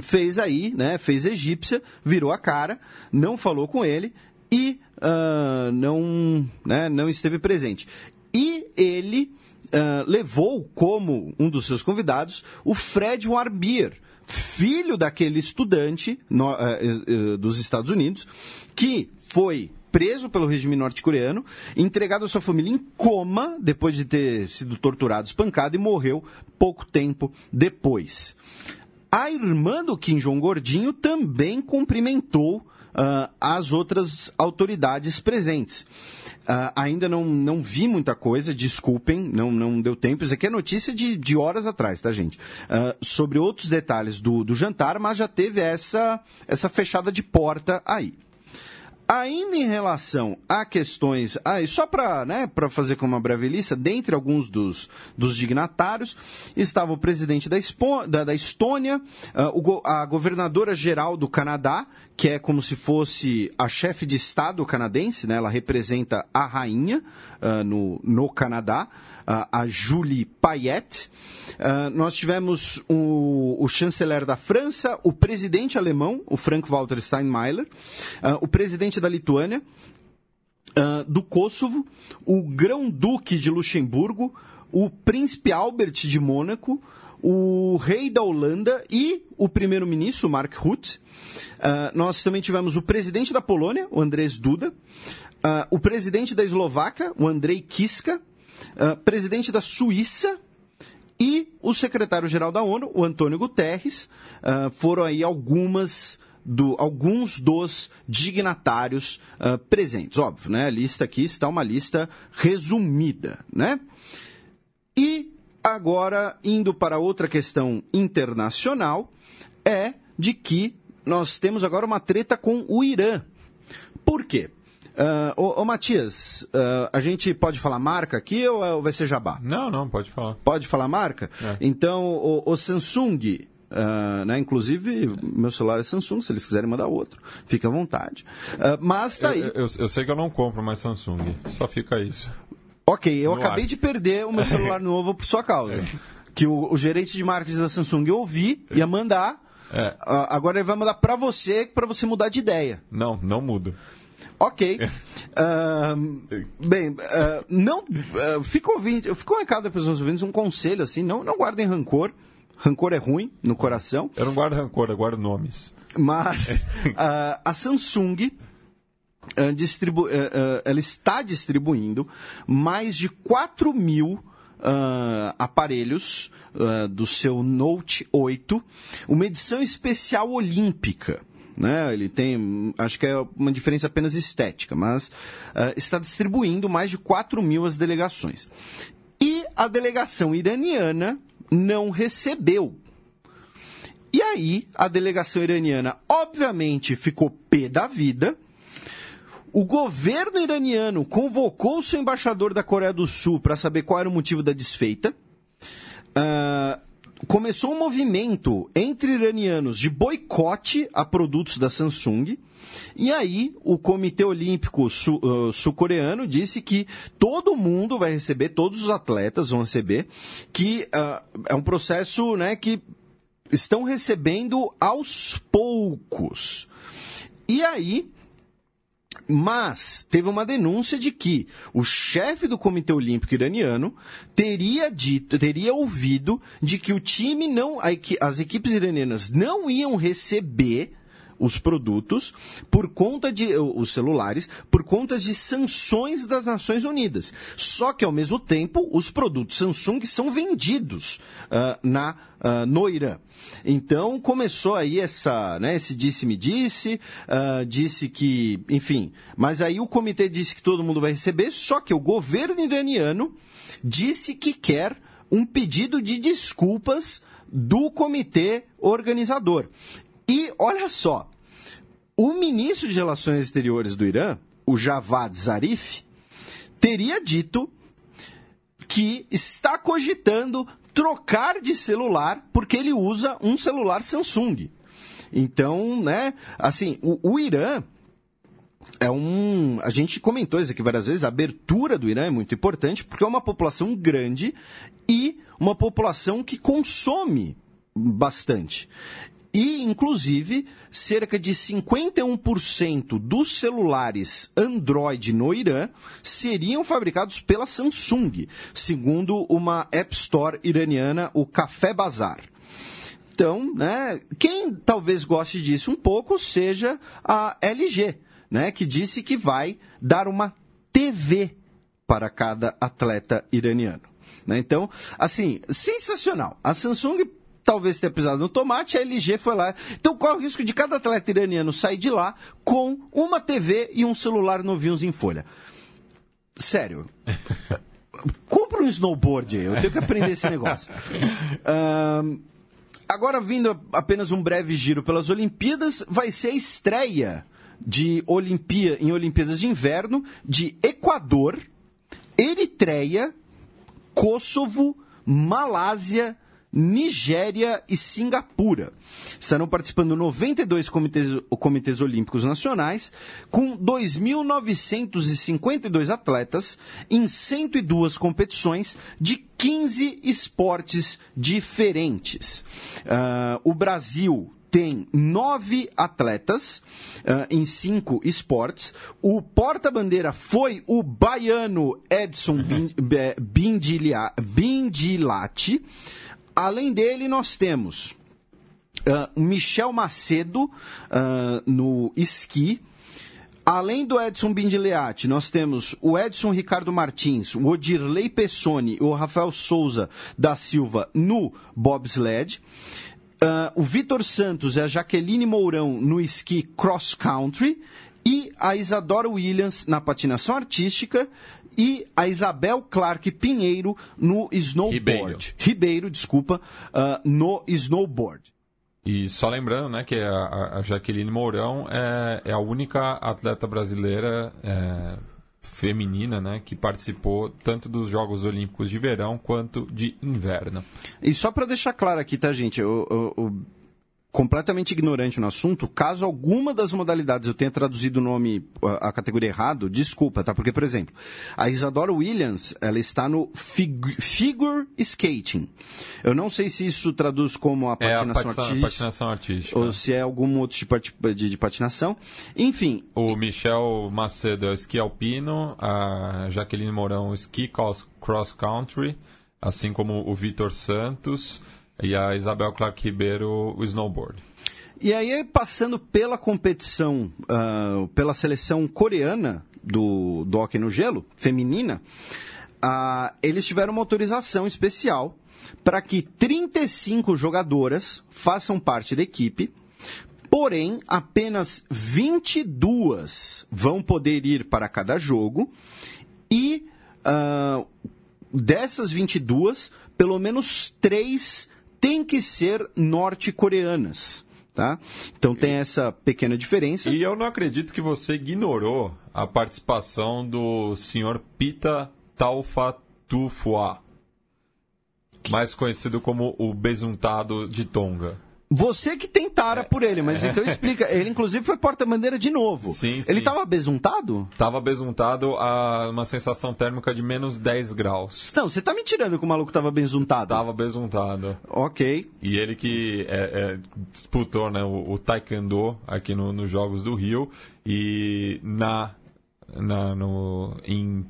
fez aí, né, fez egípcia, virou a cara, não falou com ele e uh, não, né, não esteve presente. E ele uh, levou como um dos seus convidados o Fred Warbier, filho daquele estudante no, uh, dos Estados Unidos, que foi preso pelo regime norte-coreano, entregado à sua família em coma depois de ter sido torturado, espancado e morreu pouco tempo depois. A irmã do Kim Jong Gordinho também cumprimentou uh, as outras autoridades presentes. Uh, ainda não, não vi muita coisa, desculpem, não, não deu tempo. Isso aqui é notícia de, de horas atrás, tá, gente? Uh, sobre outros detalhes do, do jantar, mas já teve essa, essa fechada de porta aí. Ainda em relação a questões. Ah, só para né, fazer com uma breve lista, dentre alguns dos, dos dignatários, estava o presidente da, Expo, da, da Estônia, uh, a governadora geral do Canadá, que é como se fosse a chefe de Estado canadense, né, ela representa a rainha uh, no, no Canadá a Julie Payet. Uh, nós tivemos o, o, chanceler da França, o presidente alemão, o Frank-Walter Steinmeier, uh, o presidente da Lituânia, uh, do Kosovo, o grão-duque de Luxemburgo, o príncipe Albert de Mônaco, o rei da Holanda e o primeiro-ministro, Mark Rutte. Uh, nós também tivemos o presidente da Polônia, o Andrzej Duda, uh, o presidente da Eslováquia, o Andrei Kiska, uh, presidente da Suíça e o secretário-geral da ONU, o Antônio Guterres, uh, foram aí algumas do, alguns dos dignatários uh, presentes. Óbvio, né? A lista aqui está uma lista resumida, né? E agora, indo para outra questão internacional, é de que nós temos agora uma treta com o Irã. Por quê? Uh, ô, ô, Matias, uh, a gente pode falar marca aqui ou, ou, vai ser jabá? Não, não, pode falar. Pode falar marca? É. Então, o, o Samsung, Uh, né? Inclusive, meu celular é Samsung, se eles quiserem mandar outro, fica à vontade. Uh, mas tá aí. Eu, eu, eu, sei que eu não compro mais Samsung, só fica isso. Ok, eu no acabei ar. de perder o meu celular novo por sua causa. É. Que o, o, gerente de marketing da Samsung eu ouvi, ia mandar. É. Uh, agora ele vai mandar para você, para você mudar de ideia. Não, não mudo. Ok. Uh, bem, uh, não. Uh, fica ouvindo, fica um recado para pessoas ouvintes, um conselho assim, não, não guardem rancor. Rancor é ruim no coração. Eu não guardo rancor, eu guardo nomes. Mas a Samsung distribu ela está distribuindo mais de 4 mil Uh, aparelhos uh, do seu Note 8, uma edição especial olímpica né? Ele tem, acho que é uma diferença apenas estética, mas uh, está distribuindo mais de 4 mil as delegações. E a delegação iraniana não recebeu. E aí, a delegação iraniana, obviamente, ficou pé da vida. O governo iraniano convocou o seu embaixador da Coreia do Sul para saber qual era o motivo da desfeita. Uh, começou um movimento entre iranianos de boicote a produtos da Samsung. E aí, o Comitê Olímpico uh, Sul-Coreano disse que todo mundo vai receber, todos os atletas vão receber, que uh, é um processo né, que estão recebendo aos poucos. E aí, mas teve uma denúncia de que o chefe do Comitê Olímpico iraniano teria dito, teria ouvido de que o time não, as equipes iranianas não iam receber os produtos por conta de os celulares por conta de sanções das Nações Unidas. Só que ao mesmo tempo os produtos Samsung são vendidos uh, na uh, no Irã. Então começou aí essa, né, esse disse-me disse, uh, disse que, enfim, mas aí o comitê disse que todo mundo vai receber, só que o governo iraniano disse que quer um pedido de desculpas do comitê organizador. E olha só, o ministro de Relações Exteriores do Irã, o Javad Zarif, teria dito que está cogitando trocar de celular porque ele usa um celular Samsung. Então, né, assim, o, o Irã é um. A gente comentou isso aqui várias vezes, a abertura do Irã é muito importante porque é uma população grande e uma população que consome bastante. E, inclusive, cerca de 51% dos celulares Android no Irã seriam fabricados pela Samsung, segundo uma App Store iraniana, o Café Bazar. Então, né, quem talvez goste disso um pouco seja a LG, né, que disse que vai dar uma TV para cada atleta iraniano. Né? Então, assim, sensacional. A Samsung talvez tenha pisado no tomate, a LG foi lá. Então qual é o risco de cada atleta iraniano sair de lá com uma TV e um celular novinhos em folha? Sério. Compra um snowboard, eu tenho que aprender esse negócio. Um, agora, vindo apenas um breve giro pelas Olimpíadas, vai ser a estreia de Olimpia, em Olimpíadas de Inverno de Equador, Eritreia, Kosovo, Malásia, Nigéria e Singapura. Estarão participando 92 comitês, comitês olímpicos nacionais, com 2.952 atletas em 102 competições de 15 esportes diferentes. Uh, o Brasil tem nove atletas uh, em cinco esportes. O porta-bandeira foi o baiano Edson Bindilati. Além dele, nós temos uh, Michel Macedo uh, no esqui. Além do Edson Bindileati, nós temos o Edson Ricardo Martins, o Odirley Pessoni e o Rafael Souza da Silva no bobsled. Uh, o Vitor Santos e a Jaqueline Mourão no esqui cross country e a Isadora Williams na patinação artística e a Isabel Clark Pinheiro no snowboard. Ribeiro, Ribeiro desculpa, uh, no snowboard. E só lembrando né, que a, a Jaqueline Mourão é, é, a única atleta brasileira é, feminina né, que participou tanto dos Jogos Olímpicos de Verão quanto de Inverno. E só para deixar claro aqui, tá, gente? Eu, eu, eu completamente ignorante no assunto, caso alguma das modalidades eu tenha traduzido o nome, a categoria errado, desculpa, tá? Porque, por exemplo, a Isadora Williams, ela está no fig figure skating. Eu não sei se isso traduz como a patinação, é a artística, patinação artística. Ou se é algum outro tipo de, de patinação. Enfim. O Michel Macedo é o esqui alpino, a Jaqueline Mourão, esqui cross country, assim como o Vitor Santos e a Isabel Clark Ribeiro o snowboard. E aí, passando pela competição, uh, pela seleção coreana do, do hockey no gelo, feminina, uh, eles tiveram uma autorização especial para que 35 jogadoras façam parte da equipe, porém, apenas 22 vão poder ir para cada jogo e uh, dessas 22, pelo menos três têm que ser norte-coreanas. Tá? Então tem essa pequena diferença. E eu não acredito que você ignorou a participação do senhor Pita Taufatufua, mais conhecido como o besuntado de Tonga. Você que tem tara por ele, mas então explica. Ele, inclusive, foi porta-bandeira de novo. Sim, sim. Ele estava besuntado? Estava besuntado a uma sensação térmica de menos 10 graus. Não, você está me tirando que o maluco estava besuntado. Estava besuntado. Ok. E ele que é, é, disputou né, o, o Taekwondo aqui nos no Jogos do Rio e na, na, no, em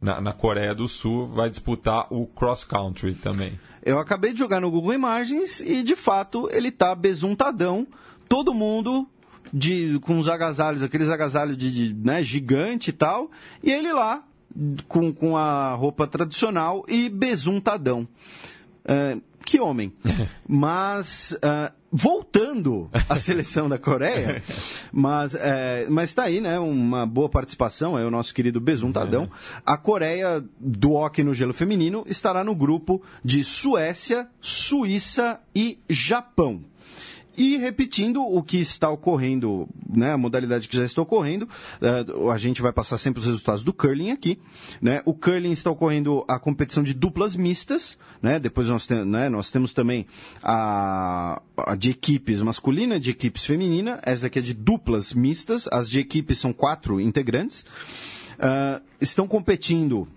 na, na, Coreia do Sul, vai disputar o cross country também. Eu acabei de jogar no Google Imagens e, de fato, ele está besuntadão. Todo mundo de, com os agasalhos, aqueles agasalhos de, de né, gigante e tal. E ele lá, com, com a roupa tradicional e besuntadão. É, que homem. Mas, uh, voltando à seleção da Coreia, mas é, mas está aí, né, uma boa participação, é o nosso querido Besuntadão. É. A Coreia do hockey no gelo feminino estará no grupo de Suécia, Suíça e Japão. E repetindo o que está ocorrendo, né, a modalidade que já está ocorrendo, uh, a gente vai passar sempre os resultados do curling aqui. Né? O curling está ocorrendo a competição de duplas mistas, né? depois nós, tem, né, nós temos também a, a de equipes masculina, de equipes feminina, essa aqui é de duplas mistas, as de equipes são quatro integrantes. Uh, estão competindo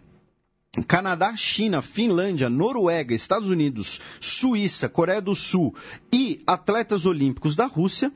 Canadá, China, Finlândia, Noruega, Estados Unidos, Suíça, Coreia do Sul e atletas olímpicos da Rússia.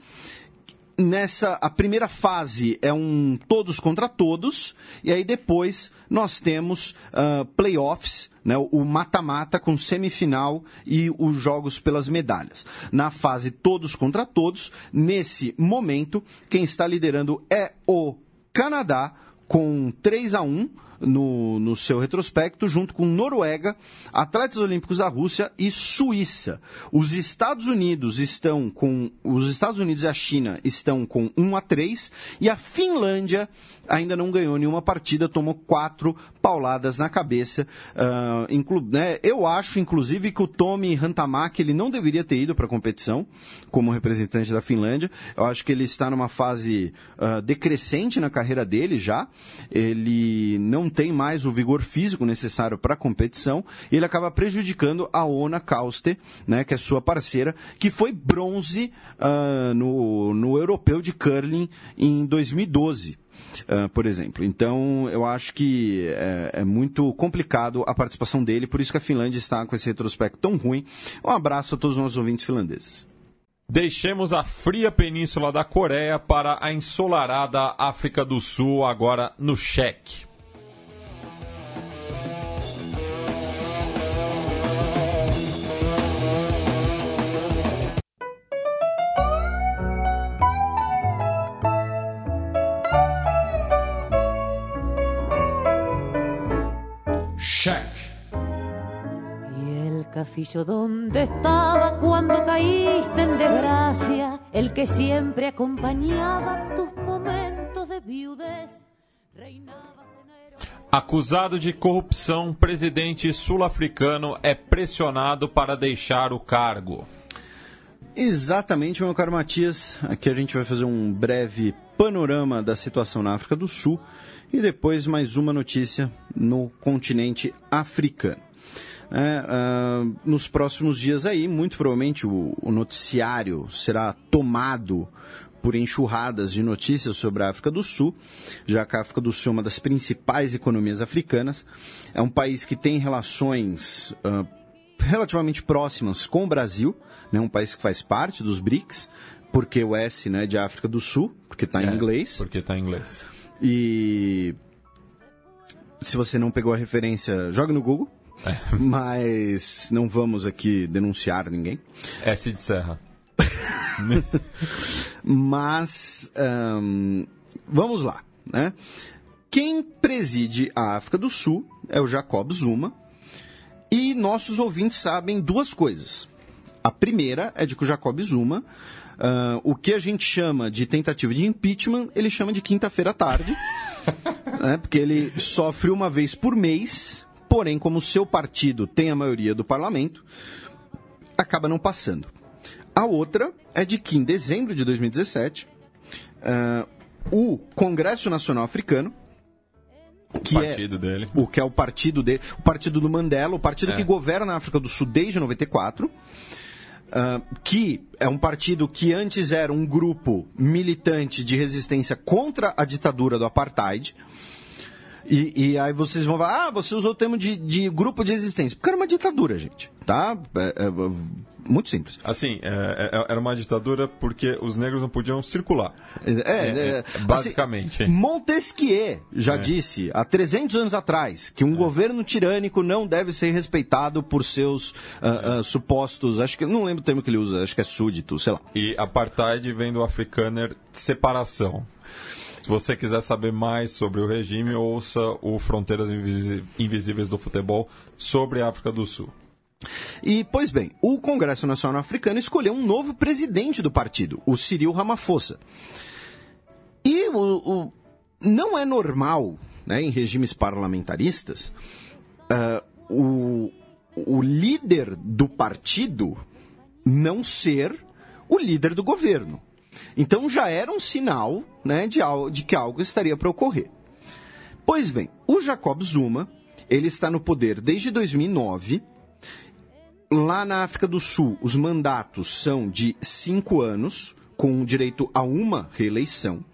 Nessa a primeira fase é um todos contra todos e aí depois nós temos uh, playoffs, né, o mata-mata com semifinal e os jogos pelas medalhas. Na fase todos contra todos, nesse momento quem está liderando é o Canadá com 3 a 1 no, no seu retrospecto, junto com Noruega, atletas olímpicos da Rússia e Suíça. Os Estados Unidos estão com. Os Estados Unidos e a China estão com 1 a 3 e a Finlândia ainda não ganhou nenhuma partida, tomou quatro pauladas na cabeça. Uh, inclu, né, eu acho, inclusive, que o Tomi Rantamak ele não deveria ter ido para a competição como representante da Finlândia. Eu acho que ele está numa fase uh, decrescente na carreira dele já. Ele não tem mais o vigor físico necessário para a competição e ele acaba prejudicando a Ona Kauste, né, que é sua parceira, que foi bronze uh, no, no europeu de curling em 2012. Uh, por exemplo. Então, eu acho que é, é, muito complicado a participação dele, por isso que a Finlândia está com esse retrospecto tão ruim. Um abraço a todos os nossos ouvintes finlandeses. Deixemos a fria península da Coreia para a ensolarada África do Sul, agora no cheque. Castillo donde estaba cuando caíste en desgracia, el que siempre acompañaba tus momentos de viudez. Acusado de corrupção, presidente sul-africano é pressionado para deixar o cargo. Exatamente, meu caro Matias. Aqui a gente vai fazer um breve panorama da situação na África do Sul e depois mais uma notícia no continente africano. É, uh, nos próximos dias aí, muito provavelmente o, o, noticiário será tomado por enxurradas de notícias sobre a África do Sul, já que a África do Sul é uma das principais economias africanas. É um país que tem relações uh, relativamente próximas com o Brasil, né, um país que faz parte dos BRICS, porque o S né, de África do Sul, porque está em é, inglês. Porque está em inglês. E se você não pegou a referência, jogue no Google. É. Mas não vamos aqui denunciar ninguém. S de Serra. Mas um, vamos lá, né? Quem preside a África do Sul é o Jacob Zuma. E nossos ouvintes sabem duas coisas. A primeira é de que o Jacob Zuma, uh, o que a gente chama de tentativa de impeachment, ele chama de quinta-feira à tarde. né, porque ele sofre uma vez por mês Porém, como seu partido tem a maioria do parlamento, acaba não passando. A outra é de que em dezembro de 2017, uh, o Congresso Nacional Africano, que o partido é, dele. O que é o partido dele, o partido do Mandela, o partido é. que governa a África do Sul desde 94. Uh, que é um partido que antes era um grupo militante de resistência contra a ditadura do apartheid, e, e, aí vocês vão falar, ah, você usou o termo de, de grupo de resistência. Porque era uma ditadura, gente, tá? É, é, muito simples. Assim, é, é, era uma ditadura porque os negros não podiam circular. É, é, é assim, basicamente. Assim, Montesquieu já disse, há 300 anos atrás, que um governo tirânico não deve ser respeitado por seus uh, uh, supostos, acho que, não lembro o termo que ele usa, acho que é súdito, sei lá. E apartheid vem do africaner separação. Se você quiser saber mais sobre o regime, ouça o Fronteiras Invisíveis do Futebol sobre a África do Sul. E, pois bem, o Congresso Nacional Africano escolheu um novo presidente do partido, o Cyril Ramaphosa. E o, o não é normal, né, em regimes parlamentaristas, uh, o, o líder do partido não ser o líder do governo. Então já era um sinal né, de, de que algo estaria para ocorrer. Pois bem, o Jacob Zuma, ele está no poder desde 2009. Lá na África do Sul, os mandatos são de cinco anos, com direito a uma reeleição.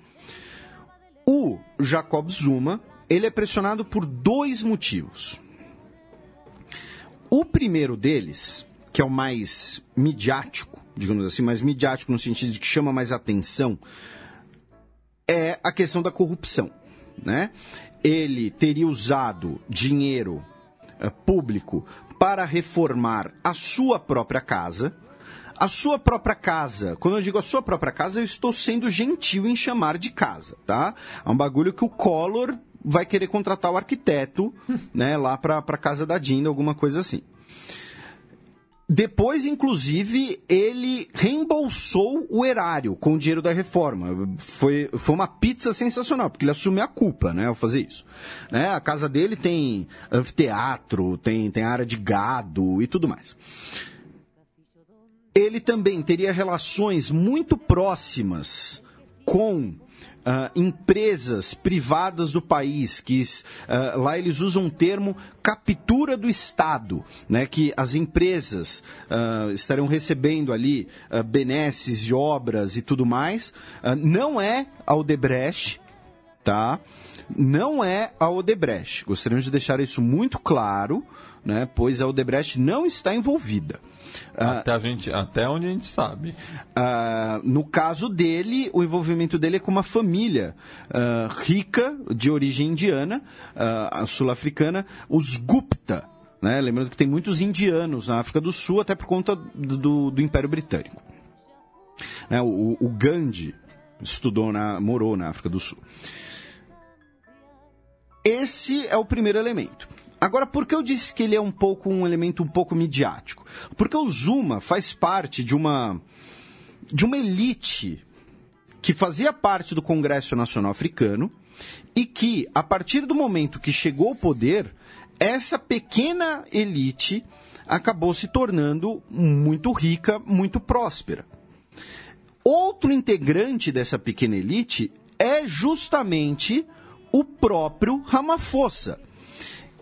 O Jacob Zuma, ele é pressionado por dois motivos. O primeiro deles, que é o mais midiático, digamos assim, mais midiático no sentido de que chama mais atenção, é a questão da corrupção. Né? Ele teria usado dinheiro uh, público para reformar a sua própria casa. A sua própria casa, quando eu digo a sua própria casa, eu estou sendo gentil em chamar de casa, tá? É um bagulho que o Collor vai querer contratar o arquiteto, né, lá para a casa da Dinda, alguma coisa assim. Depois, inclusive, ele reembolsou o erário com o dinheiro da reforma. Foi, foi uma pizza sensacional, porque ele assumiu a culpa, né, ao fazer isso. Né, a casa dele tem anfiteatro, tem, tem área de gado e tudo mais. Ele também teria relações muito próximas com Uh, empresas privadas do país, que uh, lá eles usam o termo captura do Estado, né, que as empresas uh, estarão recebendo ali benesses e obras e tudo mais. não é a Odebrecht, tá? Não é a Odebrecht. Gostaríamos de deixar isso muito claro, né, pois a Odebrecht não está envolvida. Ah, até, a gente, até onde a gente sabe. Uh, no caso dele, o envolvimento dele é com uma família uh, rica, de origem indiana, sul-africana, os Gupta. Né? Lembrando que tem muitos indianos na África do Sul, até por conta do, do, do Império Britânico. Né? O, o Gandhi estudou, na, morou na África do Sul. Esse é o primeiro elemento. Agora, por que eu disse que ele é um pouco um elemento um pouco midiático? Porque o Zuma faz parte de uma de uma elite que fazia parte do Congresso Nacional Africano e que, a partir do momento que chegou ao poder, essa pequena elite acabou se tornando muito rica, muito próspera. Outro integrante dessa pequena elite é justamente o próprio Ramaphosa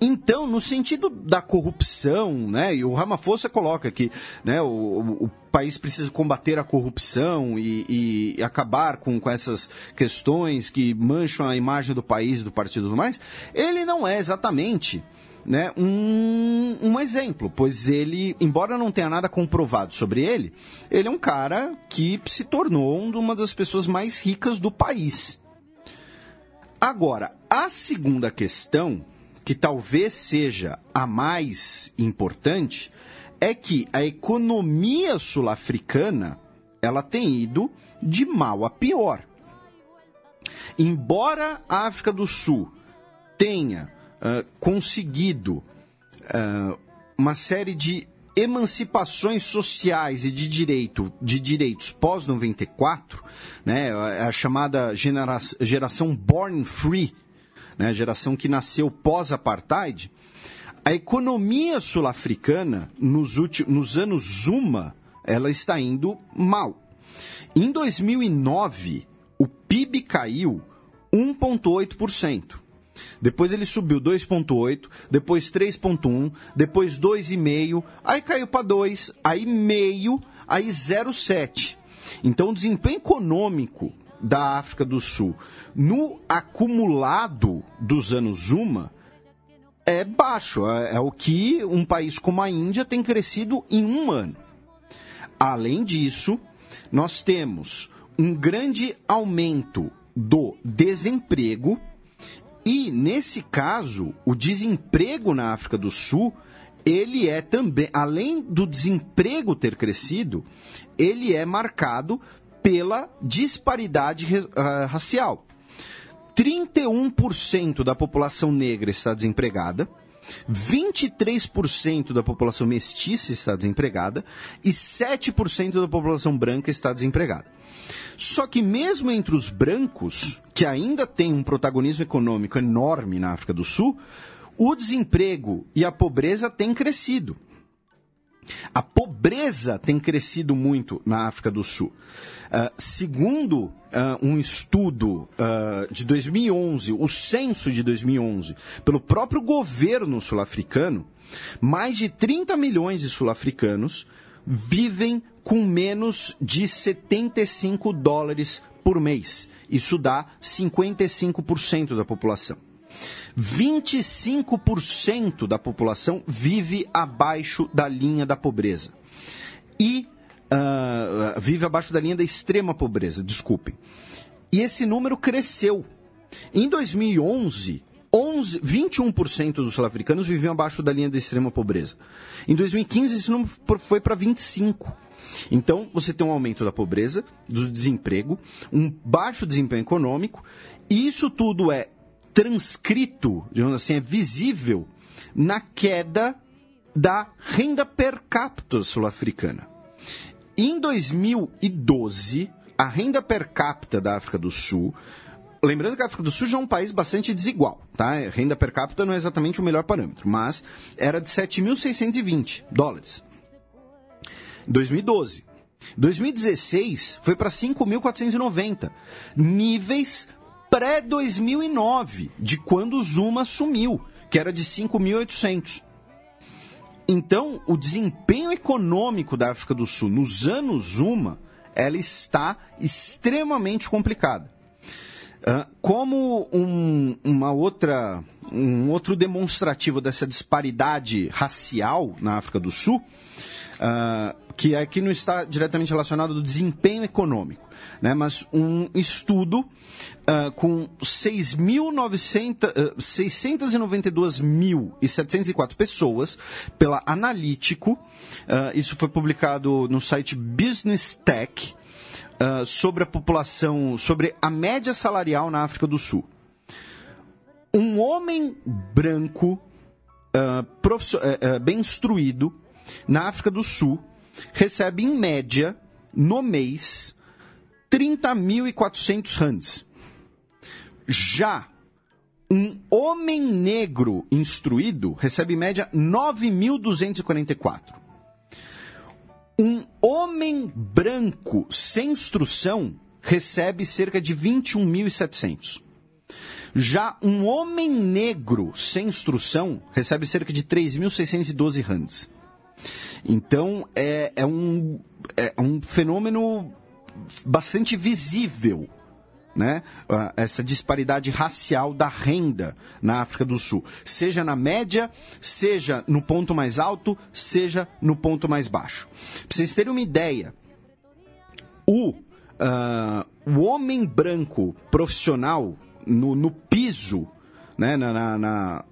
então, no sentido da corrupção, né, e o Ramaphosa coloca que né, o, o, país precisa combater a corrupção e, e, acabar com, com essas questões que mancham a imagem do país do partido e mais, ele não é exatamente né, um, um exemplo, pois ele, embora não tenha nada comprovado sobre ele, ele é um cara que se tornou uma das pessoas mais ricas do país. Agora, a segunda questão que talvez seja a mais importante, é que a economia sul-africana ela tem ido de mal a pior. Embora a África do Sul tenha uh, conseguido uh, uma série de emancipações sociais e de direito de direitos pós 94, né, a chamada geração born free, né, a geração que nasceu pós-apartheid, a economia sul-africana, nos, nos anos Zuma, ela está indo mal. Em 2009, o PIB caiu 1,8%. Depois ele subiu 2,8, depois 3,1, depois 2,5, aí caiu para 2, aí meio, aí 0,7. Então o desempenho econômico da África do Sul no acumulado dos anos Zuma é baixo. É, é, o que um país como a Índia tem crescido em um ano. Além disso, nós temos um grande aumento do desemprego e, nesse caso, o desemprego na África do Sul ele é também, além do desemprego ter crescido, ele é marcado pela disparidade uh, racial. 31% da população negra está desempregada, 23% da população mestiça está desempregada e 7% da população branca está desempregada. Só que mesmo entre os brancos, que ainda têm um protagonismo econômico enorme na África do Sul, o desemprego e a pobreza têm crescido. A pobreza tem crescido muito na África do Sul. Uh, segundo uh, um estudo uh, de 2011, o censo de 2011, pelo próprio governo sul-africano, mais de 30 milhões de sul-africanos vivem com menos de 75 dólares por mês. Isso dá 55% da população. 25% da população vive abaixo da linha da pobreza. E uh, vive abaixo da linha da extrema pobreza, desculpem. E esse número cresceu. Em 2011, 11, 21% dos sul-africanos viviam abaixo da linha da extrema pobreza. Em 2015, esse número foi para 25%. Então, você tem um aumento da pobreza, do desemprego, um baixo desempenho econômico, e isso tudo é transcrito, digamos assim, é visível na queda da renda per capita sul-africana. Em 2012, a renda per capita da África do Sul Lembrando que a África do Sul já é um país bastante desigual, tá? A renda per capita não é exatamente o melhor parâmetro, mas era de 7.620 dólares. 2012. 2016 foi para 5.490. Níveis pré-2009, de quando o Zuma sumiu, que era de 5.800. Então, o desempenho econômico da África do Sul nos anos Zuma, ela está extremamente complicada. Como um, uma outra, um outro demonstrativo dessa disparidade racial na África do Sul, que aqui não está diretamente relacionado ao desempenho econômico, né, mas um estudo uh, com 692.704 pessoas pela Analítico, isso foi publicado no site Business Tech, uh, sobre a população, sobre a média salarial na África do Sul. Um homem branco, uh, uh, bem instruído, na África do Sul, recebe em média, no mês, 30.400 rands. Já um homem negro instruído recebe em média 9.244. Um homem branco sem instrução recebe cerca de 21.700. Já um homem negro sem instrução recebe cerca de 3.612 rands. Então é, é, um, é um fenômeno bastante visível né, essa disparidade racial da renda na África do Sul, seja na média, seja no ponto mais alto, seja no ponto mais baixo. Para vocês terem uma ideia, o, uh, o homem branco profissional no, no piso, né, na, na, na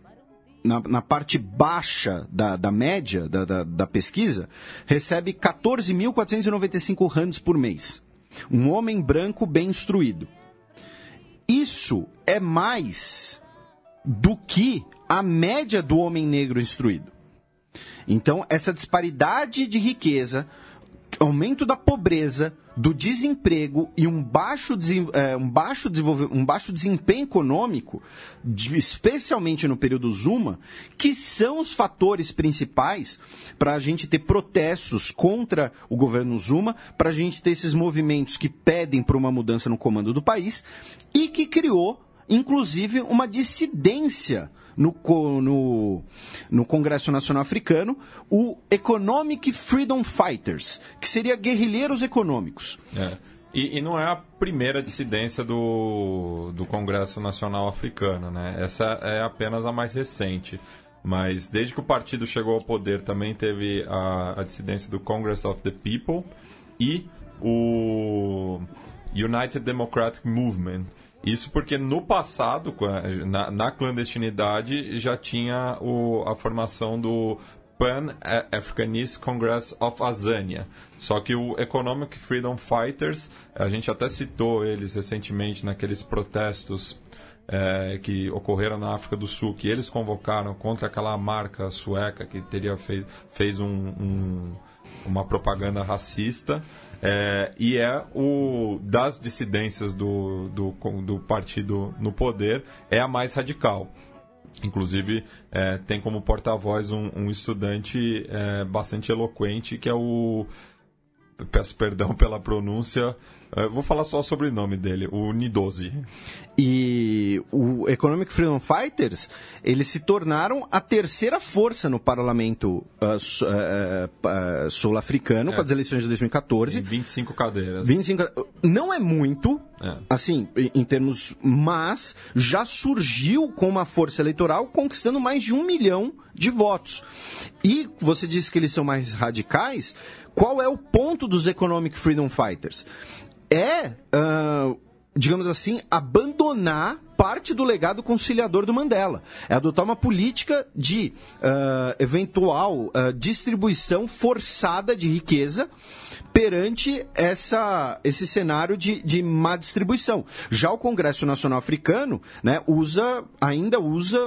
na, na, parte baixa da, da média da, da, da pesquisa, recebe 14.495 rands por mês. Um homem branco bem instruído. Isso é mais do que a média do homem negro instruído. Então, essa disparidade de riqueza, aumento da pobreza, do desemprego e um baixo, é, um baixo, um baixo desempenho econômico, especialmente no período Zuma, que são os fatores principais para a gente ter protestos contra o governo Zuma, para a gente ter esses movimentos que pedem por uma mudança no comando do país e que criou, inclusive, uma dissidência no, no, no Congresso Nacional Africano o Economic Freedom Fighters, que seria guerrilheiros econômicos. É. E, e, não é a primeira dissidência do, do Congresso Nacional Africano, né? Essa é apenas a mais recente. Mas desde que o partido chegou ao poder, também teve a, a dissidência do Congress of the People e o United Democratic Movement, isso porque no passado, na, na clandestinidade, já tinha o, a formação do Pan-Africanist Congress of Azania. Só que o Economic Freedom Fighters, a gente até citou eles recentemente naqueles protestos é, que ocorreram na África do Sul, que eles convocaram contra aquela marca sueca que teria fei fez um, um, uma propaganda racista. É, e é o das dissidências do, do, do partido no poder é a mais radical. Inclusive, é, tem como porta-voz um, um estudante é, bastante eloquente que é o. Peço perdão pela pronúncia, eu vou falar só sobre o nome dele, o Nidozi. E o Economic Freedom Fighters, eles se tornaram a terceira força no parlamento uh, uh, uh, sul-africano é. com as eleições de 2014. Em 25 cadeiras. 25, não é muito, é. assim, em termos, mas já surgiu com uma força eleitoral conquistando mais de um milhão de votos. E você disse que eles são mais radicais. Qual é o ponto dos Economic Freedom Fighters? É, uh, digamos assim, abandonar parte do legado conciliador do Mandela. É adotar uma política de uh, eventual uh, distribuição forçada de riqueza perante essa, esse cenário de, de má distribuição. Já o Congresso Nacional Africano né, usa, ainda usa,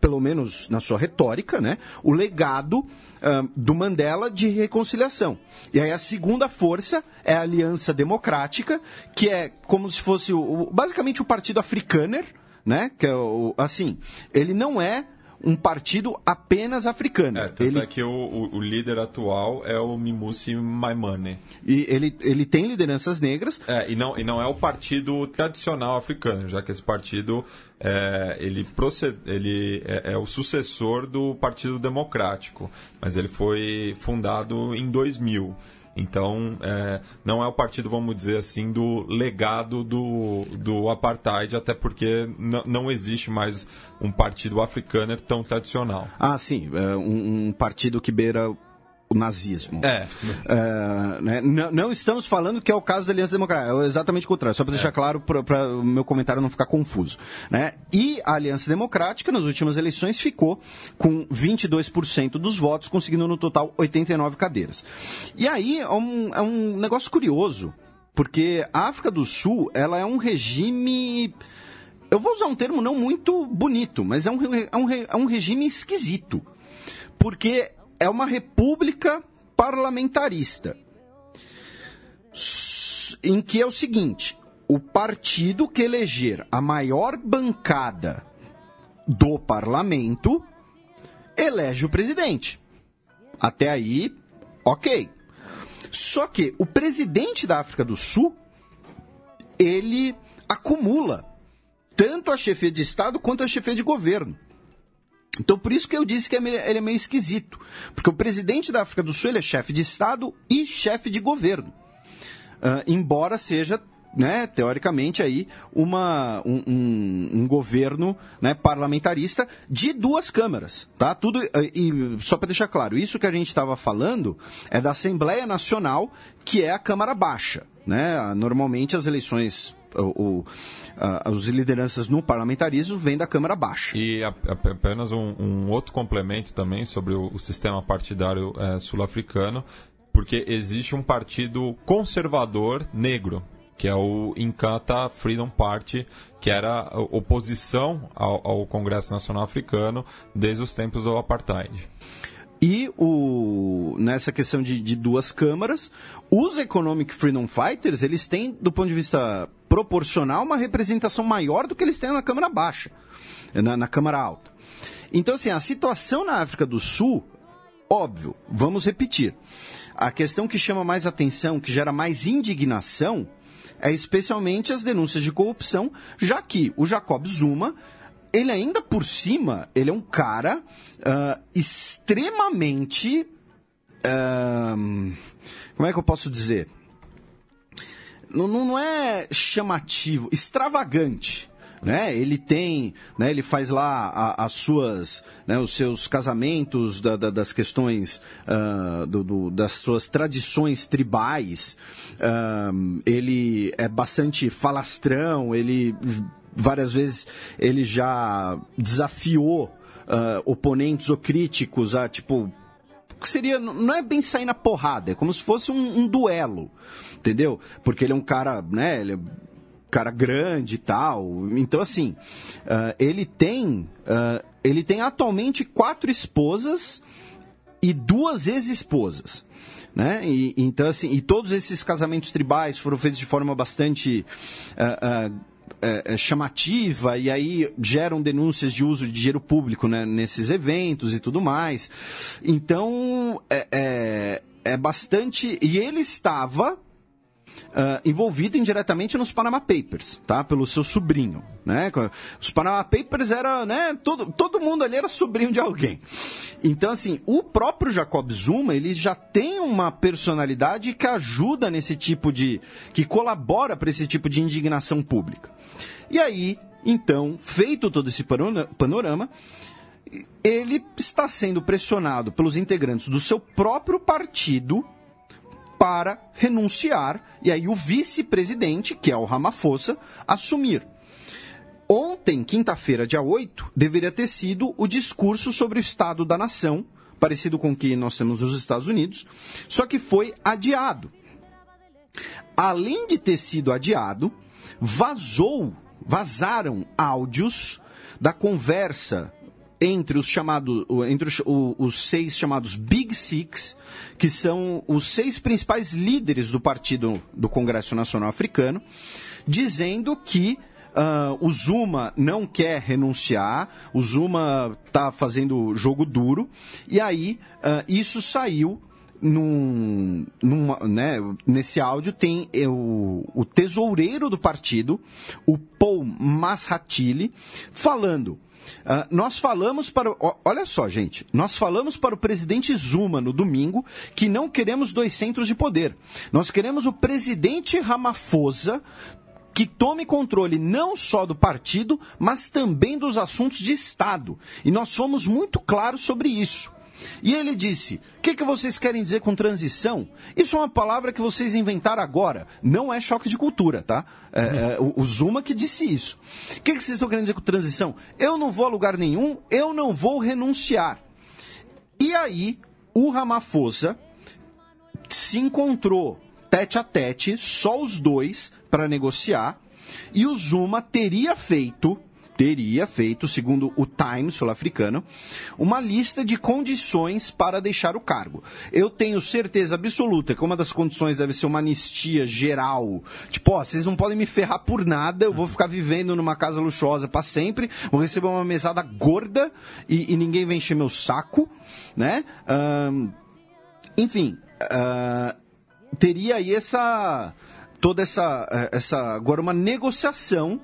pelo menos na sua retórica, né, o legado uh, do Mandela de reconciliação. E aí a segunda força é a Aliança Democrática, que é como se fosse o, basicamente o Partido Africaner, né? Que é o, assim, ele não é um partido apenas africano. É, tanto ele... é que o, o, o, líder atual é o Mimusi Maimane. E ele, ele tem lideranças negras. É, e não, e não é o partido tradicional africano, já que esse partido é, ele, proced... ele é, é, o sucessor do Partido Democrático, mas ele foi fundado em 2000. Então, é, não é o partido, vamos dizer assim, do legado do, do apartheid, até porque não existe mais um partido africano tão tradicional. Ah, sim. É um, um partido que beira o nazismo. É. é né? não, não, estamos falando que é o caso da Aliança Democrática, é exatamente o contrário, só para deixar é. claro, para o meu comentário não ficar confuso. Né? E a Aliança Democrática, nas últimas eleições, ficou com 22% dos votos, conseguindo no total 89 cadeiras. E aí é um, é um negócio curioso, porque a África do Sul ela é um regime eu vou usar um termo não muito bonito, mas é um, é um, é um regime esquisito. Porque é uma república parlamentarista. Em que é o seguinte: o partido que eleger a maior bancada do parlamento elege o presidente. Até aí, ok. Só que o presidente da África do Sul ele acumula tanto a chefia de Estado quanto a chefia de governo. Então, por isso que eu disse que ele é meio esquisito. Porque o presidente da África do Sul ele é chefe de Estado e chefe de governo. Uh, embora seja, né, teoricamente, aí, uma, um, um, um governo né, parlamentarista de duas câmaras. Tá? Tudo, uh, e só para deixar claro, isso que a gente estava falando é da Assembleia Nacional, que é a Câmara Baixa. Né? Normalmente as eleições o, a, os lideranças no parlamentarismo vêm da Câmara Baixa. E a, a, apenas um, um, outro complemento também sobre o, o sistema partidário é, sul-africano, porque existe um partido conservador negro, que é o Inkatha Freedom Party, que era oposição ao, ao Congresso Nacional Africano desde os tempos do apartheid. E o, nessa questão de, de, duas câmaras, os Economic Freedom Fighters, eles têm, do ponto de vista proporcional, uma representação maior do que eles têm na Câmara Baixa, na, na Câmara Alta. Então, assim, a situação na África do Sul, óbvio, vamos repetir. A questão que chama mais atenção, que gera mais indignação, é especialmente as denúncias de corrupção, já que o Jacob Zuma ele ainda por cima, ele é um cara uh, extremamente. Uh, como é que eu posso dizer? Não, não é chamativo, extravagante. Né? Ele tem, né? Ele faz lá a, as suas, né? os seus casamentos da, da, das questões uh, do, do, das suas tradições tribais. Uh, ele é bastante falastrão. Ele várias vezes ele já desafiou uh, oponentes ou críticos a, tipo, seria, não é bem sair na porrada, é como se fosse um, um duelo, entendeu? Porque ele é um cara, né, ele é um cara grande e tal, então assim, uh, ele tem, uh, ele tem atualmente quatro esposas e duas ex-esposas. Né? E, então, assim, e todos esses casamentos tribais foram feitos de forma bastante uh, uh, é, é, chamativa e aí geram denúncias de uso de dinheiro público né, nesses eventos e tudo mais. Então, é, é, é bastante. E ele estava Uh, envolvido indiretamente nos Panama Papers, tá? Pelo seu sobrinho, né? Os Panama Papers era, né? Todo, todo mundo ali era sobrinho de alguém. Então, assim, o próprio Jacob Zuma, ele já tem uma personalidade que ajuda nesse tipo de... que colabora para esse tipo de indignação pública. E aí, então, feito todo esse panorama, ele está sendo pressionado pelos integrantes do seu próprio partido para renunciar e aí o vice-presidente, que é o Ramaphosa, assumir. Ontem, quinta-feira, dia 8, deveria ter sido o discurso sobre o Estado da Nação, parecido com o que nós temos nos Estados Unidos, só que foi adiado. Além de ter sido adiado, vazou, vazaram áudios da conversa entre os chamados, entre os, os, seis chamados Big Six, que são os seis principais líderes do partido do Congresso Nacional Africano, dizendo que Uh, o Zuma não quer renunciar, o Zuma está fazendo jogo duro, e aí uh, isso saiu num, né, nesse áudio tem o, o tesoureiro do partido, o Paul Mashatili, falando. Uh, nós falamos para. Olha só, gente. Nós falamos para o presidente Zuma no domingo que não queremos dois centros de poder. Nós queremos o presidente Ramaphosa que tome controle não só do partido, mas também dos assuntos de Estado. E nós fomos muito claros sobre isso. E ele disse: O que, que vocês querem dizer com transição? Isso é uma palavra que vocês inventaram agora. Não é choque de cultura, tá? É, é, o, Zuma que disse isso. O que, que vocês estão querendo dizer com transição? Eu não vou a lugar nenhum, eu não vou renunciar. E aí, o Ramaphosa se encontrou tete a tete, só os dois, para negociar, e o Zuma teria feito teria feito, segundo o Times sul-africano, uma lista de condições para deixar o cargo. Eu tenho certeza absoluta que uma das condições deve ser uma anistia geral. Tipo, ó, vocês não podem me ferrar por nada, eu vou ficar vivendo numa casa luxuosa para sempre, vou receber uma mesada gorda e, e, ninguém vai encher meu saco, né? Um, enfim, uh, teria aí essa toda essa, eh, essa agora uma negociação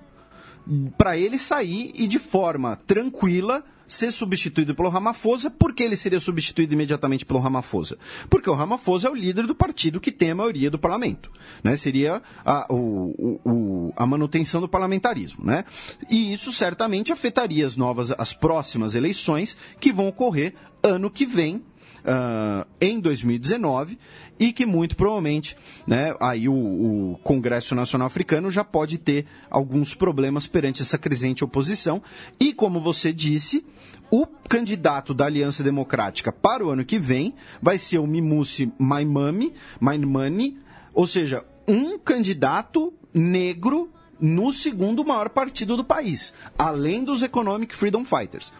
para ele sair e de forma tranquila ser substituído pelo Ramaphosa. Por que ele seria substituído imediatamente pelo Ramaphosa? Porque o Ramaphosa é o líder do partido que tem a maioria do parlamento. Né? Seria a, o, o, a manutenção do parlamentarismo. Né? E isso certamente afetaria as novas, as próximas eleições que vão ocorrer ano que vem, uh, em 2019 e que muito provavelmente né, aí o, o, Congresso Nacional Africano já pode ter alguns problemas perante essa crescente oposição. E como você disse, o candidato da Aliança Democrática para o ano que vem vai ser o Mimusi Maimami, Maimani, ou seja, um candidato negro no segundo maior partido do país, além dos Economic Freedom Fighters.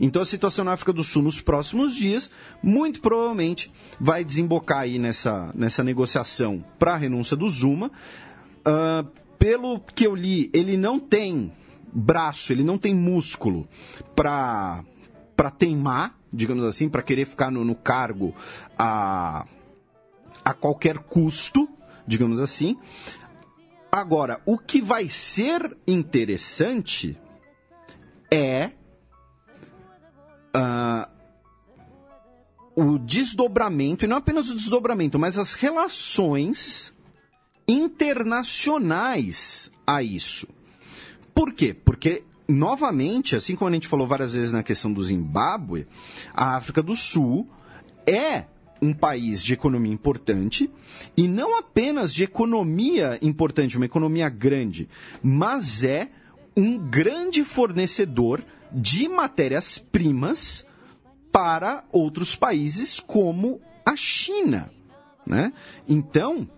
Então a situação na África do Sul nos próximos dias, muito provavelmente, vai desembocar aí nessa, nessa negociação para a renúncia do Zuma. Uh, pelo que eu li, ele não tem braço, ele não tem músculo para para teimar, digamos assim, para querer ficar no, no cargo a, a qualquer custo, digamos assim. Agora, o que vai ser interessante é uh, o desdobramento, e não apenas o desdobramento, mas as relações internacionais a isso. Por quê? Porque, novamente, assim como a gente falou várias vezes na questão do Zimbábue, a África do Sul é um país de economia importante e não apenas de economia importante, uma economia grande, mas é um grande fornecedor de matérias-primas para outros países como a China. Né? Então,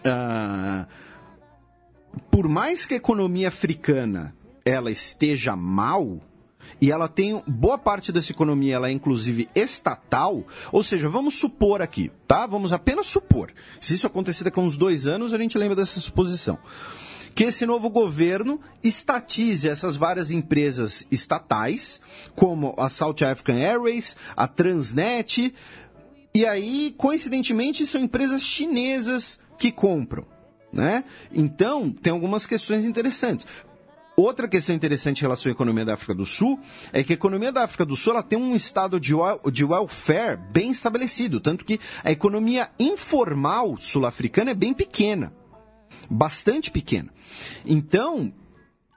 uh, por mais que a economia africana ela esteja mal, e ela tem boa parte dessa economia, ela é inclusive estatal, ou seja, vamos supor aqui, tá? Vamos apenas supor. Se isso acontecer daqui a uns dois anos, a gente lembra dessa suposição que esse novo governo estatize essas várias empresas estatais, como a South African Airways, a Transnet, e aí, coincidentemente, são empresas chinesas que compram. Né? Então, tem algumas questões interessantes. Outra questão interessante em relação à economia da África do Sul é que a economia da África do Sul ela tem um estado de, de welfare bem estabelecido, tanto que a economia informal sul-africana é bem pequena bastante pequena. Então,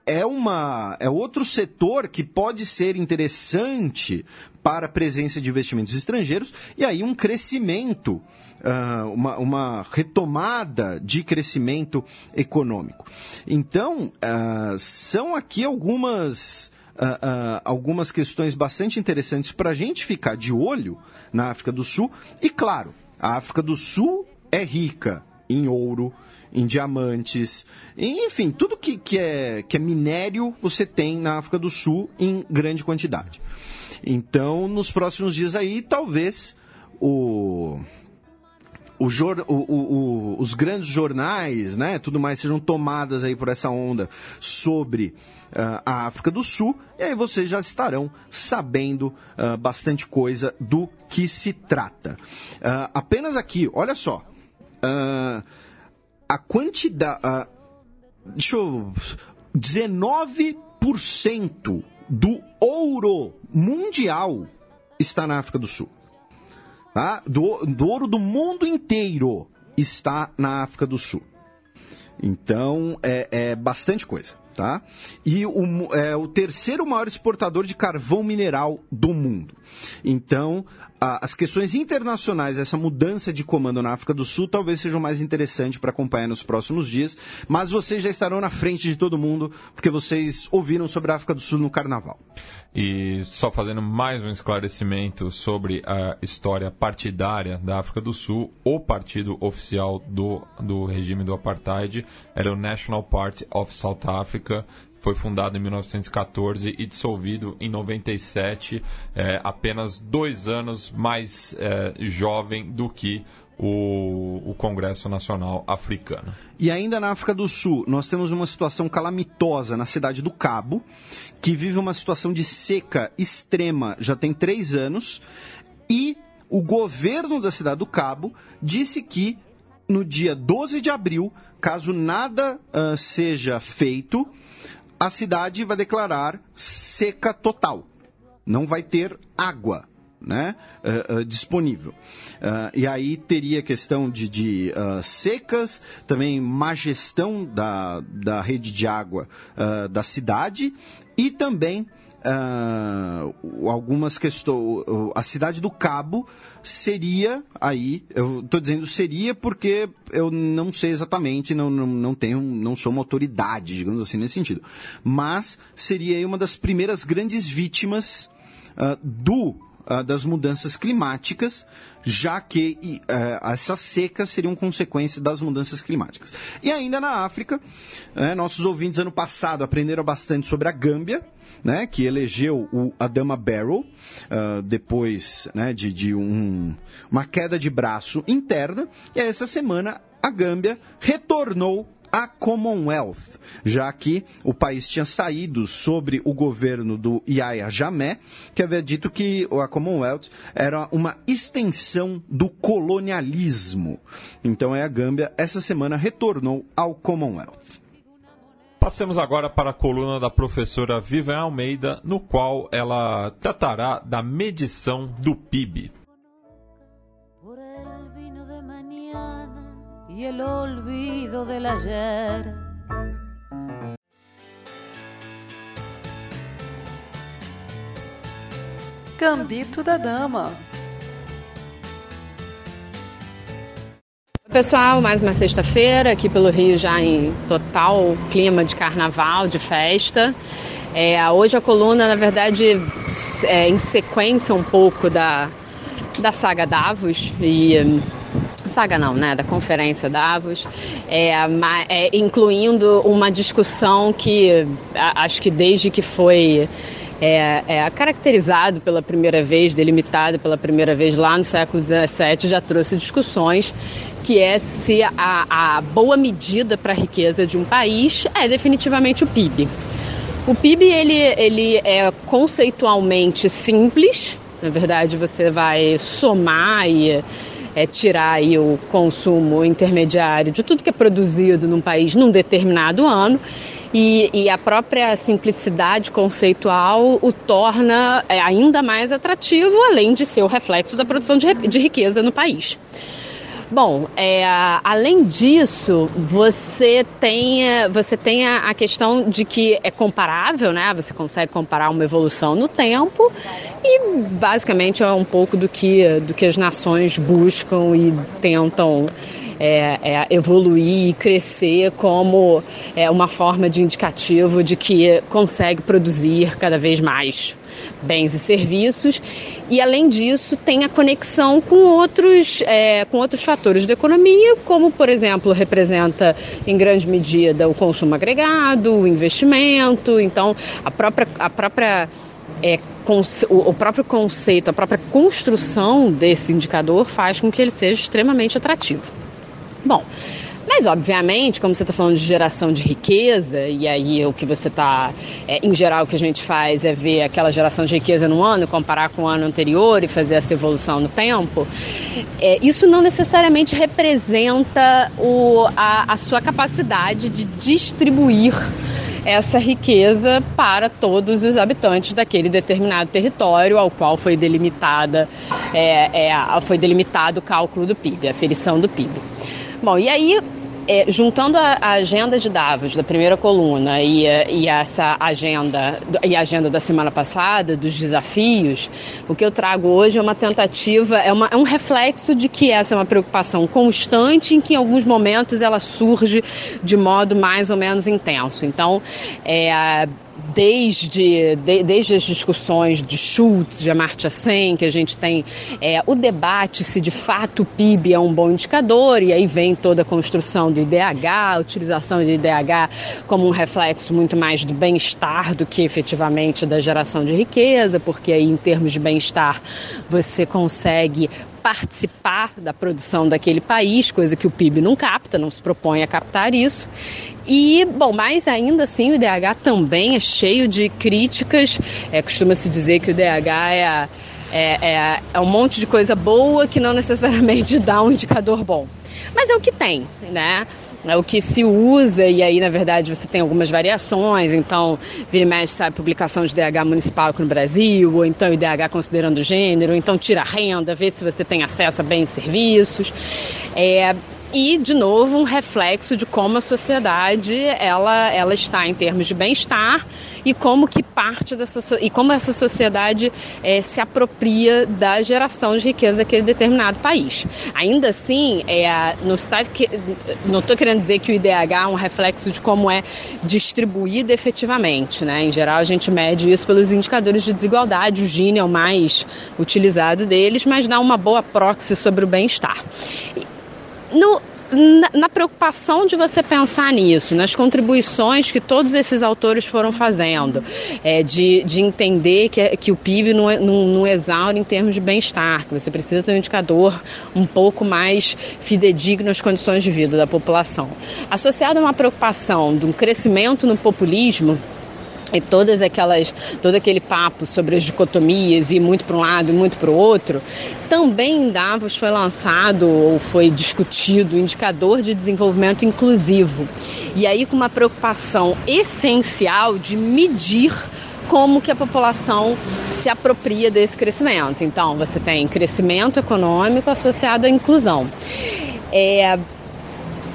é uma é outro setor que pode ser interessante para a presença de investimentos estrangeiros e aí um crescimento, uh, uma, uma, retomada de crescimento econômico. Então, uh, são aqui algumas. Uh, algumas questões bastante interessantes para a gente ficar de olho na África do Sul. E claro, a África do Sul é rica em ouro, em diamantes, enfim, tudo que, que, é, que é minério você tem na África do Sul em grande quantidade. Então, nos próximos dias aí, talvez o o, o, os grandes jornais, né, tudo mais, sejam tomadas aí por essa onda sobre uh, a África do Sul, e aí vocês já estarão sabendo uh, bastante coisa do que se trata. Uh, apenas aqui, olha só, a quantidade, deixa eu, 19% do ouro mundial está na África do Sul. Tá? Do, do ouro do mundo inteiro está na África do Sul. Então, é, é bastante coisa. Tá? E o, é o terceiro maior exportador de carvão mineral do mundo. Então, a, as questões internacionais, essa mudança de comando na África do Sul, talvez sejam mais interessantes para acompanhar nos próximos dias, mas vocês já estarão na frente de todo mundo, porque vocês ouviram sobre a África do Sul no Carnaval. E só fazendo mais um esclarecimento sobre a história partidária da África do Sul, o partido oficial do, do regime do apartheid era o National Party of South Africa, foi fundado em 1914 e dissolvido em 97, é, apenas dois anos mais é, jovem do que o, o, Congresso Nacional Africano. E ainda na África do Sul, nós temos uma situação calamitosa na cidade do Cabo, que vive uma situação de seca extrema já tem três anos, e o governo da cidade do Cabo disse que no dia 12 de abril, caso nada uh, seja feito, a cidade vai declarar seca total. Não vai ter água né, uh, uh, disponível. Uh, e aí teria questão de, de secas, também má gestão da, da rede de água da cidade e também uh, algumas questões. A cidade do Cabo seria aí, eu estou dizendo seria porque eu não sei exatamente, não, não, não tenho, não sou uma autoridade, digamos assim, nesse sentido. Mas seria aí uma das primeiras grandes vítimas uh, do uh, das mudanças climáticas, já que uh, essas secas seriam consequência das mudanças climáticas. E ainda na África, uh, nossos ouvintes ano passado aprenderam bastante sobre a Gâmbia, né, que elegeu o Adama Barrow uh, depois né, de, de um, uma queda de braço interna. E essa semana a Gâmbia retornou a Commonwealth, já que o país tinha saído sobre o governo do Yahya Jammeh, que havia dito que a Commonwealth era uma extensão do colonialismo. Então é a Gâmbia essa semana retornou ao Commonwealth. Passemos agora para a coluna da professora Vivian Almeida, no qual ela tratará da medição do PIB. Y el olvido del ayer. Gambito da Dama. Pessoal, mais uma sexta-feira aqui pelo Rio, já em total clima de carnaval, de festa. É, hoje a coluna, na verdade, é em sequência um pouco da, da saga Davos e saga não, né, da Conferência Davos, é, é, incluindo uma discussão que acho que desde que foi é, é, caracterizado pela primeira vez, delimitado pela primeira vez lá no século XVII, já trouxe discussões que é se a, a boa medida para a riqueza de um país é definitivamente o PIB. O PIB ele, ele é conceitualmente simples, na verdade você vai somar e é, tirar aí o consumo intermediário de tudo que é produzido num país num determinado ano. E, e a própria simplicidade conceitual o torna é, ainda mais atrativo, além de ser o reflexo da produção de, de riqueza no país. Bom, é, além disso, você tem, você tem a, a, questão de que é comparável, né? Você consegue comparar uma evolução no tempo e basicamente é um pouco do que, do que as nações buscam e tentam é, é, evoluir e crescer como é, uma forma de indicativo de que consegue produzir cada vez mais bens e serviços. E além disso, tem a conexão com outros, é, com outros fatores da economia, como, por exemplo, representa em grande medida o consumo agregado, o investimento. Então, a própria, a própria é, o próprio conceito, a própria construção desse indicador faz com que ele seja extremamente atrativo. Bom, mas, obviamente, como você está falando de geração de riqueza, e aí o que você está. É, em geral, o que a gente faz é ver aquela geração de riqueza no ano, comparar com o ano anterior e fazer essa evolução no tempo, é, isso não necessariamente representa o, a, a sua capacidade de distribuir essa riqueza para todos os habitantes daquele determinado território ao qual foi delimitada é, é, foi delimitado o cálculo do PIB, a aferição do PIB. Bom, e aí é, juntando a, a, agenda de Davos da primeira coluna e, e, essa agenda e a agenda da semana passada dos desafios, o que eu trago hoje é uma tentativa, é, uma, é um reflexo de que essa é uma preocupação constante em que em alguns momentos ela surge de modo mais ou menos intenso. Então, é, desde, de, desde as discussões de Schultz, de Amartya Sen, que a gente tem é, o debate se de fato o PIB é um bom indicador, e aí vem toda a construção do IDH, a utilização do IDH como um reflexo muito mais do bem-estar do que efetivamente da geração de riqueza, porque aí em termos de bem-estar você consegue participar da produção daquele país, coisa que o PIB não capta, não se propõe a captar isso. E, bom, mas ainda assim o IDH também é cheio de críticas. É, Costuma-se dizer que o IDH é, é, é, é um monte de coisa boa que não necessariamente dá um indicador bom. Mas é o que tem, né? é o que se usa, e aí, na verdade, você tem algumas variações. Então, vira e mexe, sabe, publicação de DH municipal aqui no Brasil, ou então IDH considerando gênero, ou então tira renda, vê se você tem acesso a bens e serviços. É, e de novo um reflexo de como a sociedade ela, ela está em termos de bem-estar e como que parte dessa e como essa sociedade é, se apropria da geração de riqueza daquele determinado país. Ainda assim, é, não está que, não estou querendo dizer que o IDH é um reflexo de como é distribuído efetivamente, né? Em geral, a gente mede isso pelos indicadores de desigualdade. O Gini é o mais utilizado deles, mas dá uma boa proxy sobre o bem-estar no, na, na, preocupação de você pensar nisso, nas contribuições que todos esses autores foram fazendo, é, de, de entender que, que o PIB não, é, não, não exaure em termos de bem-estar, que você precisa ter um indicador um pouco mais fidedigno às condições de vida da população. Associado a uma preocupação de um crescimento no populismo, e todas aquelas todo aquele papo sobre as dicotomias e muito para um lado e muito para o outro também em Davos foi lançado ou foi discutido o indicador de desenvolvimento inclusivo e aí com uma preocupação essencial de medir como que a população se apropria desse crescimento. Então, você tem crescimento econômico associado à inclusão. É,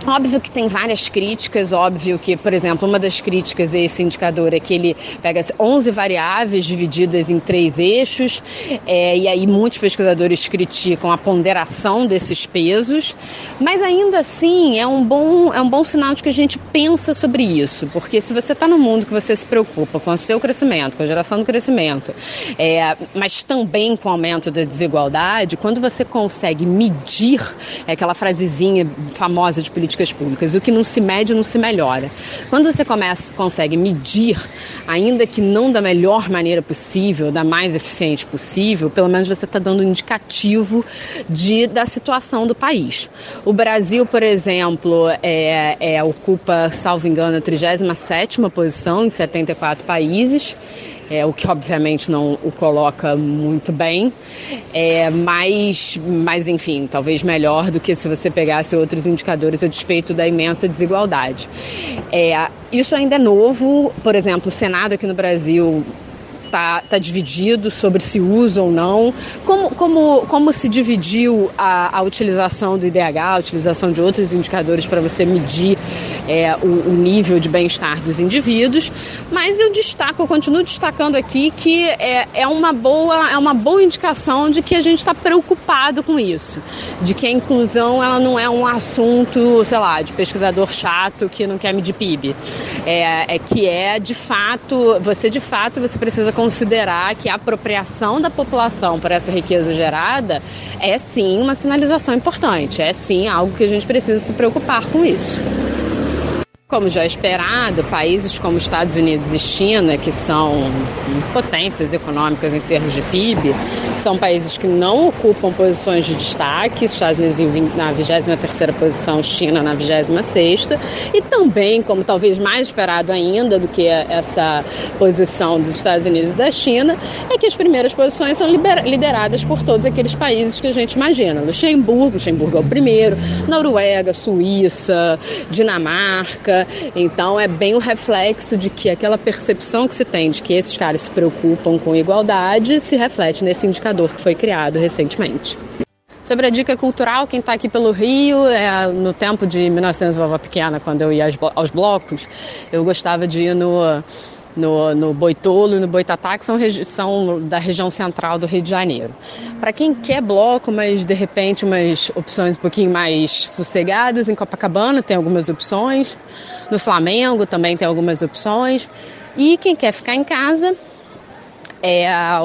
Óbvio que tem várias críticas, óbvio que, por exemplo, uma das críticas a esse indicador é que ele pega 11 variáveis divididas em três eixos, é, e aí muitos pesquisadores criticam a ponderação desses pesos, mas ainda assim é um bom, é um bom sinal de que a gente pensa sobre isso, porque se você está no mundo que você se preocupa com o seu crescimento, com a geração do crescimento, é, mas também com o aumento da desigualdade, quando você consegue medir, é aquela frasezinha famosa de política políticas públicas. O que não se mede não se melhora. Quando você começa, consegue medir, ainda que não da melhor maneira possível, da mais eficiente possível, pelo menos você está dando um indicativo de, da situação do país. O Brasil, por exemplo, é, é, ocupa, salvo engano, a 37 posição em 74 países é, o que obviamente não o coloca muito bem, é, mas, mas enfim, talvez melhor do que se você pegasse outros indicadores a despeito da imensa desigualdade. É, isso ainda é novo, por exemplo, o Senado aqui no Brasil está tá dividido sobre se usa ou não. Como, como, como se dividiu a, a utilização do IDH, a utilização de outros indicadores para você medir é, o, o, nível de bem-estar dos indivíduos. Mas eu destaco, eu continuo destacando aqui que é, é, uma, boa, é uma boa indicação de que a gente está preocupado com isso, de que a inclusão ela não é um assunto, sei lá, de pesquisador chato que não quer medir PIB. É, é que é de fato, você de fato você precisa considerar que a apropriação da população por essa riqueza gerada é sim uma sinalização importante, é sim algo que a gente precisa se preocupar com isso. Como já é esperado, países como Estados Unidos e China, que são potências econômicas em termos de PIB, são países que não ocupam posições de destaque, Estados Unidos na 23ª posição, China na 26ª, e também, como talvez mais esperado ainda do que essa posição dos Estados Unidos e da China, é que as primeiras posições são lideradas por todos aqueles países que a gente imagina. Luxemburgo, Luxemburgo é o primeiro, Noruega, Suíça, Dinamarca, então é bem o reflexo de que aquela percepção que se tem de que esses caras se preocupam com igualdade se reflete nesse indicador que foi criado recentemente. Sobre a dica cultural, quem está aqui pelo Rio, é, no tempo de 1900, vovó pequena, quando eu ia aos blocos, eu gostava de ir no no, no Boitolo e no Boitatá, que são, são da região central do Rio de Janeiro. Para quem quer bloco, mas de repente umas opções um pouquinho mais sossegadas, em Copacabana tem algumas opções, no Flamengo também tem algumas opções. E quem quer ficar em casa, é a,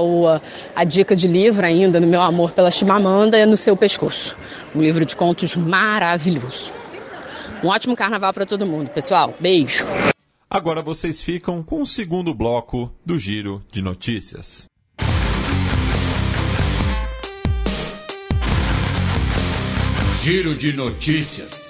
a, dica de livro ainda no meu amor pela Chimamanda é no seu pescoço. Um livro de contos maravilhoso. Um ótimo carnaval para todo mundo, pessoal. Beijo. Agora vocês ficam com o segundo bloco do Giro de Notícias. Giro de Notícias.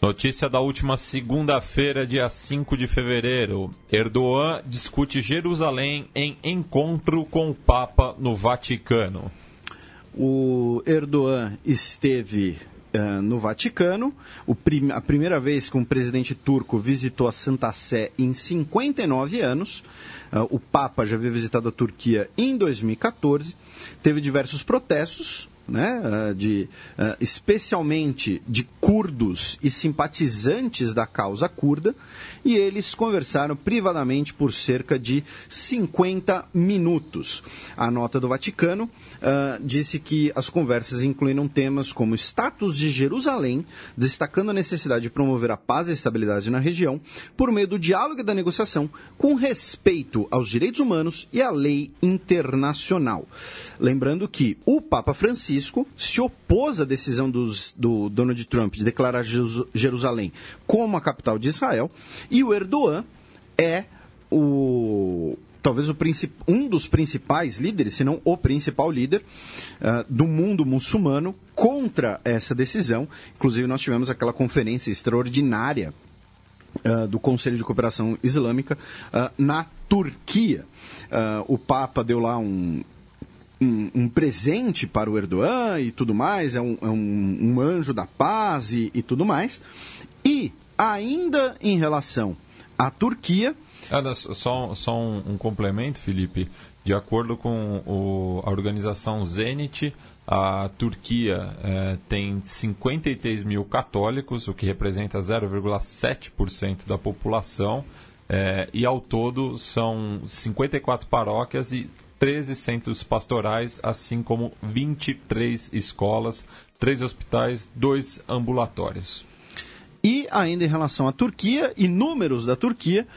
Notícia da última segunda-feira, dia 5 de fevereiro. Erdogan discute Jerusalém em encontro com o Papa no Vaticano. O Erdogan esteve Uh, no Vaticano. Prim a primeira vez que um presidente turco visitou a Santa Sé em 59 anos. Uh, o Papa já havia visitado a Turquia em 2014. Teve diversos protestos né, ah, de, uh, especialmente de curdos e simpatizantes da causa curda, e eles conversaram privadamente por cerca de 50 minutos. A nota do Vaticano uh, disse que as conversas incluíram temas como status de Jerusalém, destacando a necessidade de promover a paz e a estabilidade na região por meio do diálogo e da negociação, com respeito aos direitos humanos e à lei internacional. Lembrando que o Papa Francisco se opôs à decisão dos, do Donald Trump de declarar Jerusalém como a capital de Israel, e o Erdogan é o talvez o um dos principais líderes, se não o principal líder uh, do mundo muçulmano contra essa decisão. Inclusive, nós tivemos aquela conferência extraordinária uh, do Conselho de Cooperação Islâmica uh, na Turquia. o Papa deu lá um, um, um, presente para o Erdogan e tudo mais, é um, é um, um anjo da paz e, e, tudo mais. E, ainda em relação à Turquia, só, só um, complemento, Felipe. De acordo com o, a organização Zenit, a Turquia é, tem 53 mil católicos, o que representa 0,7% da população, é, e ao todo são 54 paróquias e 13 centros pastorais, assim como 23 escolas, 3 hospitais, 2 ambulatórios. E ainda em relação à Turquia e números da Turquia,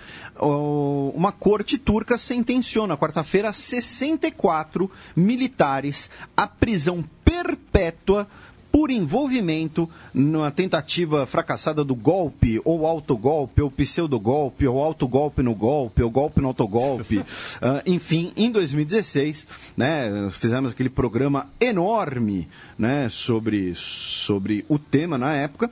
uma corte turca sentenciou na quarta-feira 64 militares à prisão perpétua por envolvimento na tentativa fracassada do golpe, ou autogolpe, ou pseudogolpe, ou autogolpe no golpe, ou golpe no autogolpe. uh, enfim, em 2016, né, fizemos aquele programa enorme né, sobre, sobre o tema na época.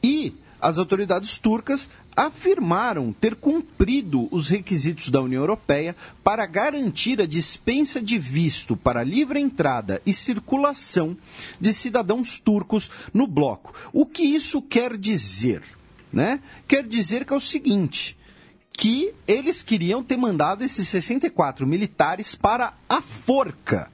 E as autoridades turcas afirmaram ter cumprido os requisitos da União Europeia para garantir a dispensa de visto para livre entrada e circulação de cidadãos turcos no bloco. O que isso quer dizer? Né? Quer dizer que é o seguinte: que eles queriam ter mandado esses 64 militares para a forca.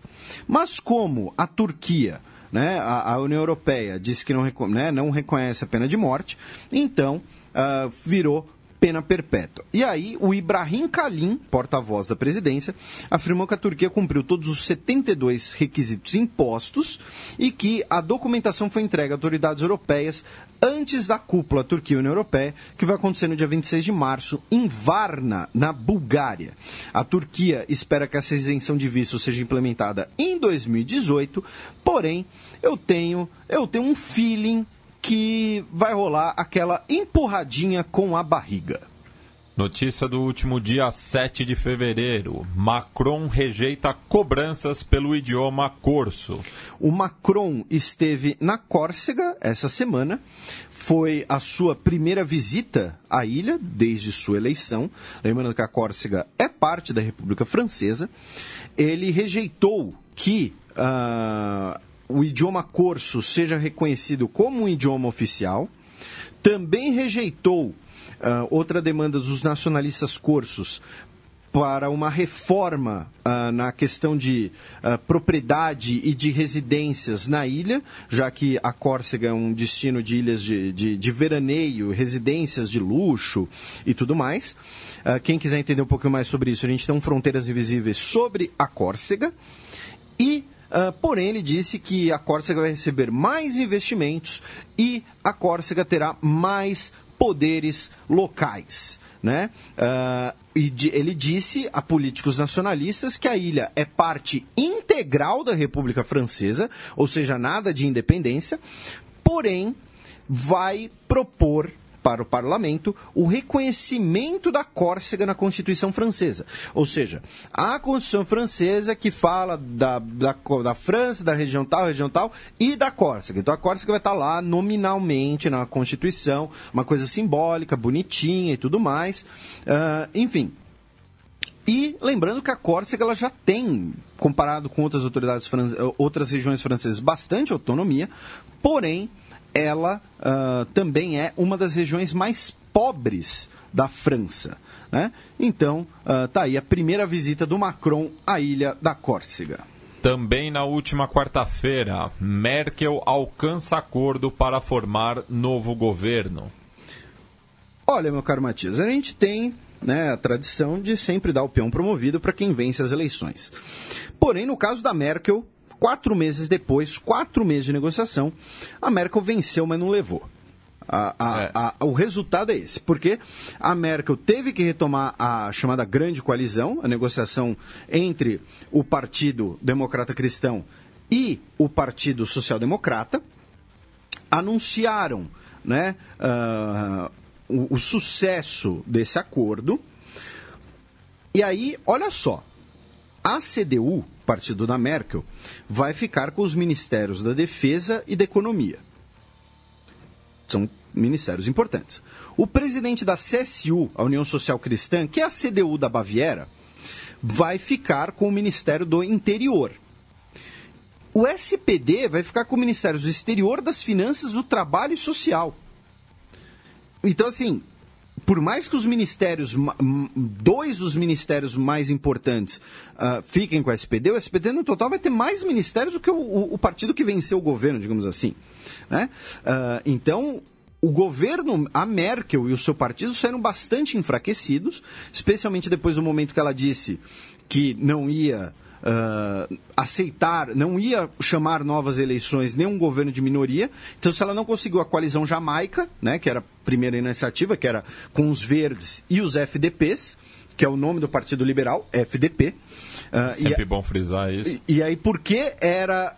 Mas como a Turquia, né, a, a União Europeia, disse que não, né, não reconhece a pena de morte, então uh, virou pena perpétua. E aí, o Ibrahim Kalin, porta-voz da presidência, afirmou que a Turquia cumpriu todos os 72 requisitos impostos e que a documentação foi entregue a autoridades europeias antes da cúpula Turquia-União Europeia, que vai acontecer no dia 26 de março em Varna, na Bulgária. A Turquia espera que essa isenção de visto seja implementada em 2018, porém, eu tenho, eu tenho um feeling que vai rolar aquela empurradinha com a barriga. Notícia do último dia 7 de fevereiro. Macron rejeita cobranças pelo idioma corso. O Macron esteve na Córcega essa semana. Foi a sua primeira visita à ilha desde sua eleição. Lembrando que a Córcega é parte da República Francesa. Ele rejeitou que. Uh, o idioma corso seja reconhecido como um idioma oficial. Também rejeitou uh, outra demanda dos nacionalistas corsos para uma reforma uh, na questão de uh, propriedade e de residências na ilha, já que a Córcega é um destino de ilhas de, de, de veraneio, residências de luxo e tudo mais. Uh, quem quiser entender um pouquinho mais sobre isso, a gente tem um Fronteiras Invisíveis sobre a Córcega. E Uh, porém, ele disse que a Córcega vai receber mais investimentos e a Córcega terá mais poderes locais. Né? Uh, e ele disse a políticos nacionalistas que a ilha é parte integral da República Francesa, ou seja, nada de independência, porém vai propor para o parlamento o reconhecimento da Córcega na Constituição Francesa. Ou seja, a Constituição Francesa que fala da, da, da França, da região tal, região tal e da Córcega. Então a Córcega vai estar lá nominalmente na Constituição, uma coisa simbólica, bonitinha e tudo mais. Uh, enfim, e lembrando que a Córcega ela já tem, comparado com outras autoridades outras regiões francesas, bastante autonomia, porém ela uh, também é uma das regiões mais pobres da França. Né? Então, uh, tá aí a primeira visita do Macron à ilha da Córcega. Também na última quarta-feira, Merkel alcança acordo para formar novo governo. Olha, meu caro Matias, a gente tem né, a tradição de sempre dar o peão promovido para quem vence as eleições. Porém, no caso da Merkel, Quatro meses depois, quatro meses de negociação, a Merkel venceu, mas não levou. A, a, é. a, o resultado é esse, porque a Merkel teve que retomar a chamada grande coalizão, a negociação entre o Partido Democrata Cristão e o Partido Social Democrata, anunciaram né, uh, o, o sucesso desse acordo. E aí, olha só, a CDU, partido da Merkel, vai ficar com os ministérios da Defesa e da Economia. São ministérios importantes. O presidente da CSU, a União Social Cristã, que é a CDU da Baviera, vai ficar com o Ministério do Interior. O SPD vai ficar com o Ministério do Exterior, das Finanças, do Trabalho e Social. Então, assim, por mais que os ministérios, dois dos ministérios mais importantes uh, fiquem com o SPD, o SPD no total vai ter mais ministérios do que o, o, o partido que venceu o governo, digamos assim. Né? Uh, então, o governo, a Merkel e o seu partido saíram bastante enfraquecidos, especialmente depois do momento que ela disse que não ia uh, aceitar, não ia chamar novas eleições nem um governo de minoria. Então, se ela não conseguiu a coalizão Jamaica, né, que era a primeira iniciativa, que era com os verdes e os FDPs, que é o nome do Partido Liberal, FDP. Uh, Sempre e, bom frisar isso. E, e aí, por que era.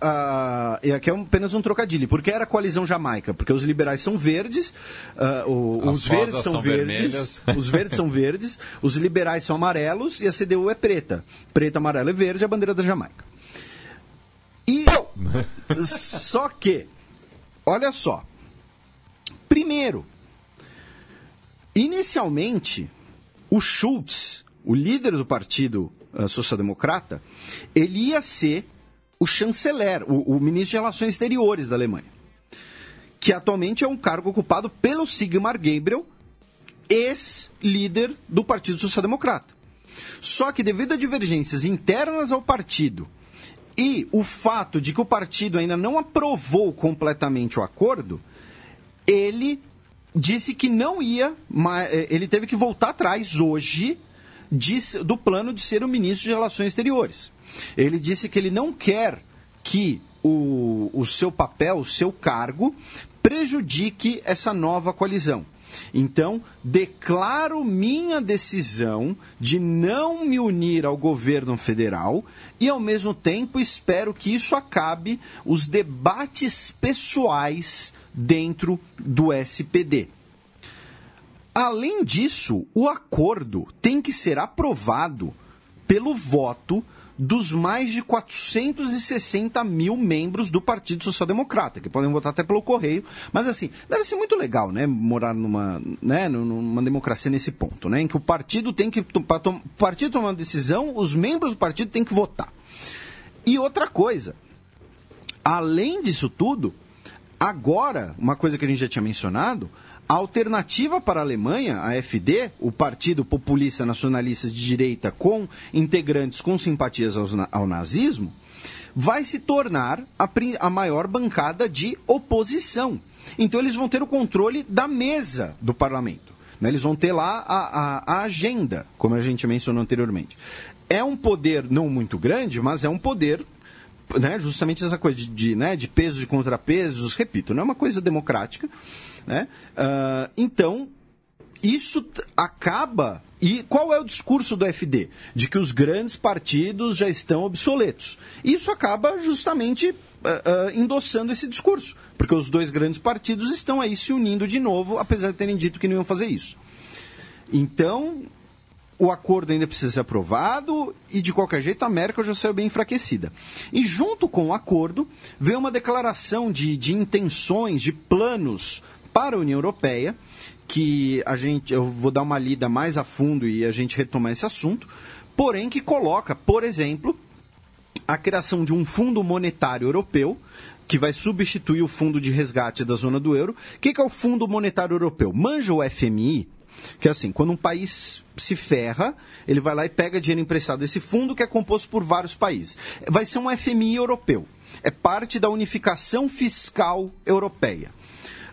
Uh, e aqui é apenas um trocadilho. Por que era a coalizão Jamaica? Porque os liberais são verdes, uh, o, os verdes são, são verdes, os verdes são verdes, os liberais são amarelos e a CDU é preta. Preta, amarela e verde, a bandeira da Jamaica. E. só que. Olha só. Primeiro, inicialmente, o Schultz, o líder do partido social-democrata, ele ia ser o chanceler, o, o ministro de Relações Exteriores da Alemanha, que atualmente é um cargo ocupado pelo Sigmar Gabriel, ex-líder do Partido Social Democrata. Só que devido a divergências internas ao partido e o fato de que o partido ainda não aprovou completamente o acordo, ele disse que não ia, eh, ele teve que voltar atrás hoje do plano de ser o ministro de Relações Exteriores. Ele disse que ele não quer que o, o seu papel, o seu cargo, prejudique essa nova coalizão. Então, declaro minha decisão de não me unir ao governo federal e, ao mesmo tempo, espero que isso acabe os debates pessoais dentro do SPD. Além disso, o acordo tem que ser aprovado pelo voto dos mais de 460 mil membros do Partido Social Democrata, que podem votar até pelo correio. Mas assim, deve ser muito legal, né? Morar numa, né, numa democracia nesse ponto, né? Em que o partido tem que. O partido tomar uma decisão, os membros do partido têm que votar. E outra coisa, além disso tudo, agora, uma coisa que a gente já tinha mencionado, a alternativa para a Alemanha, a AfD, o Partido Populista Nacionalista de Direita com integrantes com simpatias ao, ao nazismo, vai se tornar a, a maior bancada de oposição. Então eles vão ter o controle da mesa do parlamento. Né? Eles vão ter lá a, a, a agenda, como a gente mencionou anteriormente. É um poder não muito grande, mas é um poder né, justamente essa coisa de, de, né, de pesos e contrapesos, repito, não é uma coisa democrática, né? Uh, então, isso acaba. E qual é o discurso do FD? De que os grandes partidos já estão obsoletos. Isso acaba justamente uh, uh, endossando esse discurso, porque os dois grandes partidos estão aí se unindo de novo, apesar de terem dito que não iam fazer isso. Então, o acordo ainda precisa ser aprovado e, de qualquer jeito, a Merkel já saiu bem enfraquecida. E, junto com o acordo, veio uma declaração de, de intenções, de planos para a União Europeia, que a gente, eu vou dar uma lida mais a fundo e a gente retomar esse assunto, porém que coloca, por exemplo, a criação de um fundo monetário europeu que vai substituir o fundo de resgate da zona do euro. O que, que é o Fundo Monetário Europeu? Manja o FMI, que é assim, quando um país se ferra, ele vai lá e pega dinheiro emprestado desse fundo que é composto por vários países. Vai ser um FMI europeu. É parte da unificação fiscal europeia.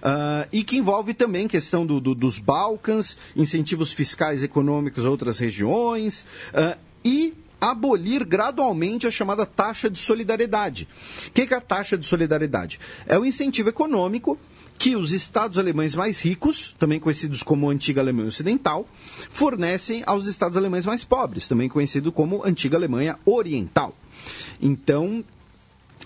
Uh, e que envolve também questão do, do, dos Balcãs, incentivos fiscais econômicos a outras regiões uh, e abolir gradualmente a chamada taxa de solidariedade. O que é a taxa de solidariedade? É o incentivo econômico que os estados alemães mais ricos, também conhecidos como Antiga Alemanha Ocidental, fornecem aos estados alemães mais pobres, também conhecido como Antiga Alemanha Oriental. Então,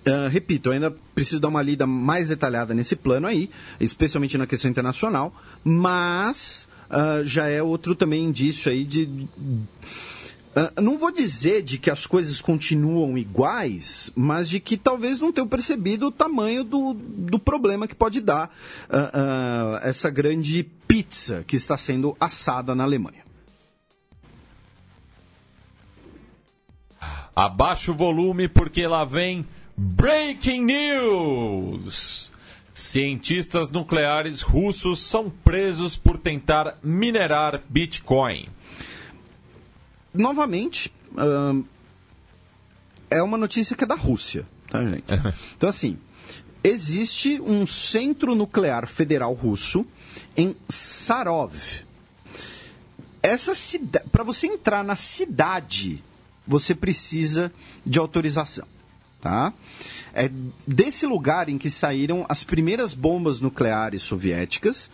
Uh, repito, ainda preciso dar uma lida mais detalhada nesse plano aí, especialmente na questão internacional, mas uh, já é outro também indício aí de. Uh, não vou dizer de que as coisas continuam iguais, mas de que talvez não tenham percebido o tamanho do, do problema que pode dar essa grande pizza que está sendo assada na Alemanha. Abaixa o volume porque lá vem Breaking News! Cientistas nucleares russos são presos por tentar minerar Bitcoin. Novamente, é uma notícia que é da Rússia, tá, gente? então, assim, existe um centro nuclear federal russo em Sarov. Essa cidade, para você entrar na cidade, você precisa de autorização. Tá? É desse lugar em que saíram as primeiras bombas nucleares soviéticas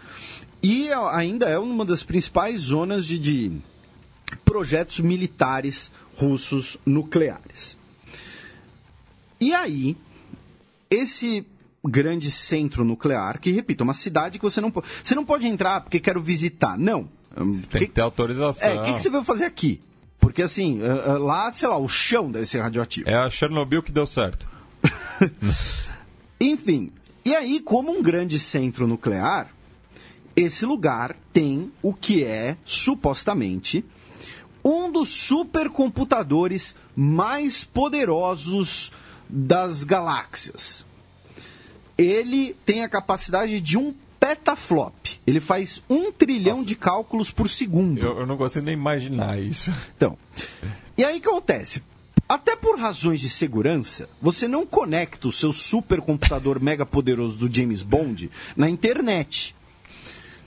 e ainda é uma das principais zonas de, de projetos militares russos nucleares. E aí, esse grande centro nuclear, que, repito, é uma cidade que você não pode. Você não pode entrar porque quero visitar. Não. Tem que ter autorização. É, o que, que você veio fazer aqui? Porque assim, eh, eh, lá, sei lá, o chão deve ser radioativo. É a Chernobyl que deu certo. Enfim, e aí, como um grande centro nuclear, esse lugar tem o que é, supostamente, um dos supercomputadores mais poderosos das galáxias. Ele tem a capacidade de um petaflop. Ele faz um trilhão de cálculos por segundo. Eu, eu não consigo nem imaginar isso. Então, e aí o que acontece? Até por razões de segurança, você não conecta o seu supercomputador mega poderoso do James Bond na internet.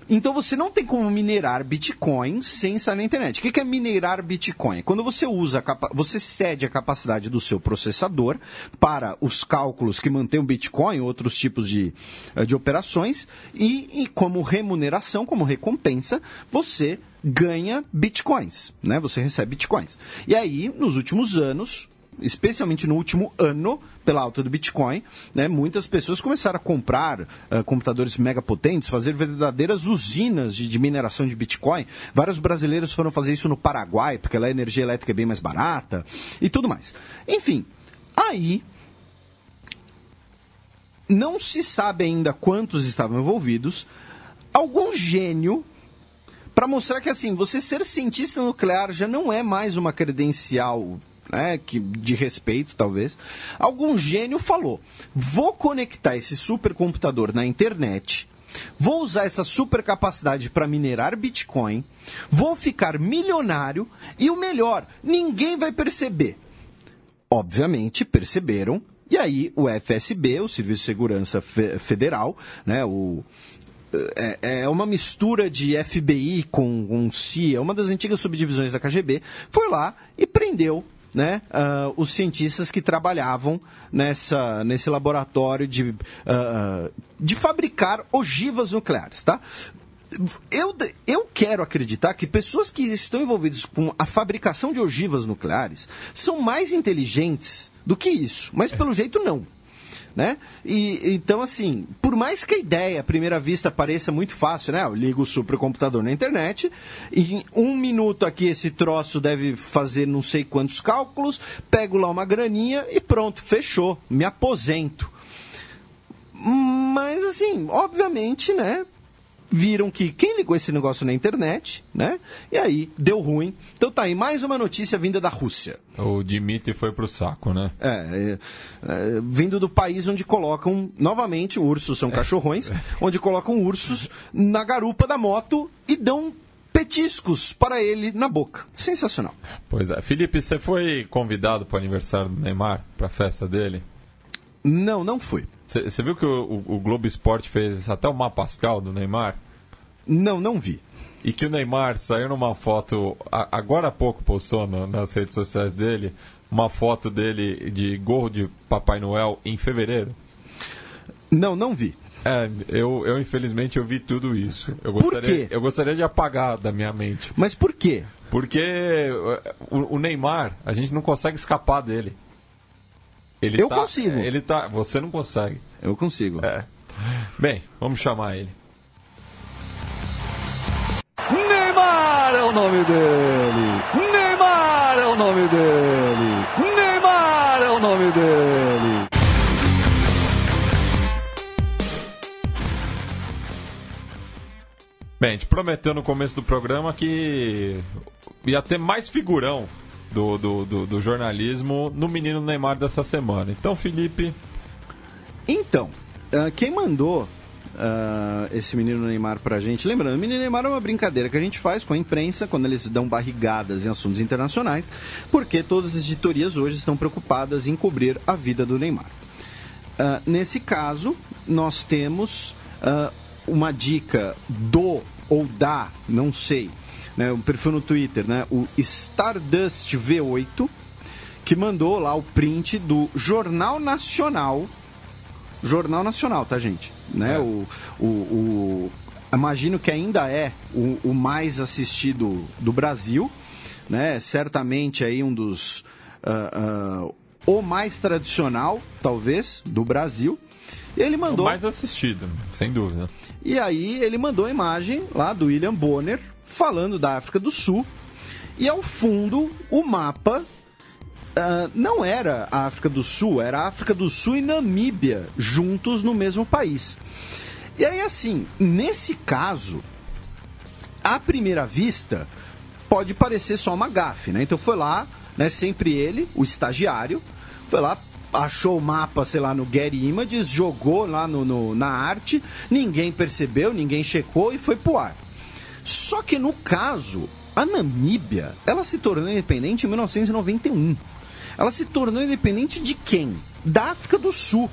Então você não tem como minerar Bitcoin sem estar na internet. O que é minerar Bitcoin? Quando você usa, você cede a capacidade do seu processador para os cálculos que mantêm o Bitcoin, outros tipos de, eh, de operações, e, e como remuneração, como recompensa, você ganha Bitcoins, né? Você recebe Bitcoins. E aí, nos últimos anos, especialmente no último ano, pela alta do Bitcoin, né, muitas pessoas começaram a comprar ah, computadores mega potentes, fazer verdadeiras usinas de, de mineração de Bitcoin. Vários brasileiros foram fazer isso no Paraguai, porque lá a energia elétrica é bem mais barata e tudo mais. Enfim, aí não se sabe ainda quantos estavam envolvidos. Algum gênio para mostrar que assim, você ser cientista nuclear já não é mais uma credencial né, que, de respeito, talvez. Algum gênio falou: vou conectar esse supercomputador na internet. Vou usar essa supercapacidade para minerar Bitcoin, vou ficar milionário e o melhor, ninguém vai perceber. Obviamente perceberam, e aí o FSB, o Serviço de Segurança Fe- Federal, né, o, é, é uma mistura de FBI com, com CIA, uma das antigas subdivisões da KGB, foi lá e prendeu né, ah, os cientistas que trabalhavam nessa, nesse laboratório de, ah, de fabricar ogivas nucleares. Tá? Eu, eu quero acreditar que pessoas que estão envolvidas com a fabricação de ogivas nucleares são mais inteligentes do que isso, mas pelo jeito não né? E então assim, por mais que a ideia à primeira vista pareça muito fácil, né? Eu ligo o supercomputador na internet, e em um minuto aqui esse troço deve fazer não sei quantos cálculos, pego lá uma graninha e pronto, fechou, me aposento. Mas assim, obviamente, né? Viram que quem ligou esse negócio na internet, né? E aí deu ruim. Então tá aí mais uma notícia vinda da Rússia. O Dimitri foi pro saco, né? É, é, é, vindo do país onde colocam, novamente, ursos são cachorrões, onde colocam ursos na garupa da moto e dão petiscos para ele na boca. Sensacional. Pois é. Felipe, você foi convidado para o aniversário do Neymar, para a festa dele? Não, não fui. Você você viu que o, o- o Globo Esporte fez até o mapa pascal do Neymar? Não, não vi. E que o Neymar saiu numa foto, agora há pouco postou nas redes sociais dele, uma foto dele de gorro de Papai Noel em fevereiro. Não, não vi. É, eu, eu infelizmente eu vi tudo isso. Eu Por gostaria, quê? eu gostaria de apagar da minha mente. Mas por quê? Porque eh, o, o Neymar, a gente não consegue escapar dele. Ele Eu tá- consigo. Ele tá, você não consegue. Eu consigo. É. Bem, vamos chamar ele. Neymar é o nome dele! Neymar é o nome dele! Neymar é o nome dele! Bem, a gente prometeu no começo do programa que ia ter mais figurão do, do, do, do jornalismo no menino Neymar dessa semana. Então, Felipe, Então, ah, quem mandou ah, esse menino Neymar pra gente? Lembrando, o menino Neymar é uma brincadeira que a gente faz com a imprensa quando eles dão barrigadas em assuntos internacionais, porque todas as editorias hoje estão preocupadas em cobrir a vida do Neymar. Ah, nesse caso, nós temos ah, uma dica do ou da, não sei, né, um perfil no Twitter, né, o Stardust V8, que mandou lá o print do Jornal Nacional. Jornal Nacional, tá, gente? Né? É. O, o, o- imagino que ainda é o, o mais assistido do Brasil, né? Certamente aí um dos ah, ah, o mais tradicional, talvez, do Brasil. E ele o mandou. mais assistido, sem dúvida. E aí ele mandou a imagem lá do William Bonner falando da África do Sul. E ao fundo, o mapa ah, não era a África do Sul, era a África do Sul e Namíbia juntos no mesmo país. E aí, assim, nesse caso, à primeira vista, pode parecer só uma gafe, né? Então foi lá, né, sempre ele, o estagiário, foi lá, achou o mapa, sei lá, no Getty Images, jogou lá no, no, na arte, ninguém percebeu, ninguém checou e foi pro ar. Só que no caso, a Namíbia, ela se tornou independente em 1991. Ela se tornou independente de quem? Da África do Sul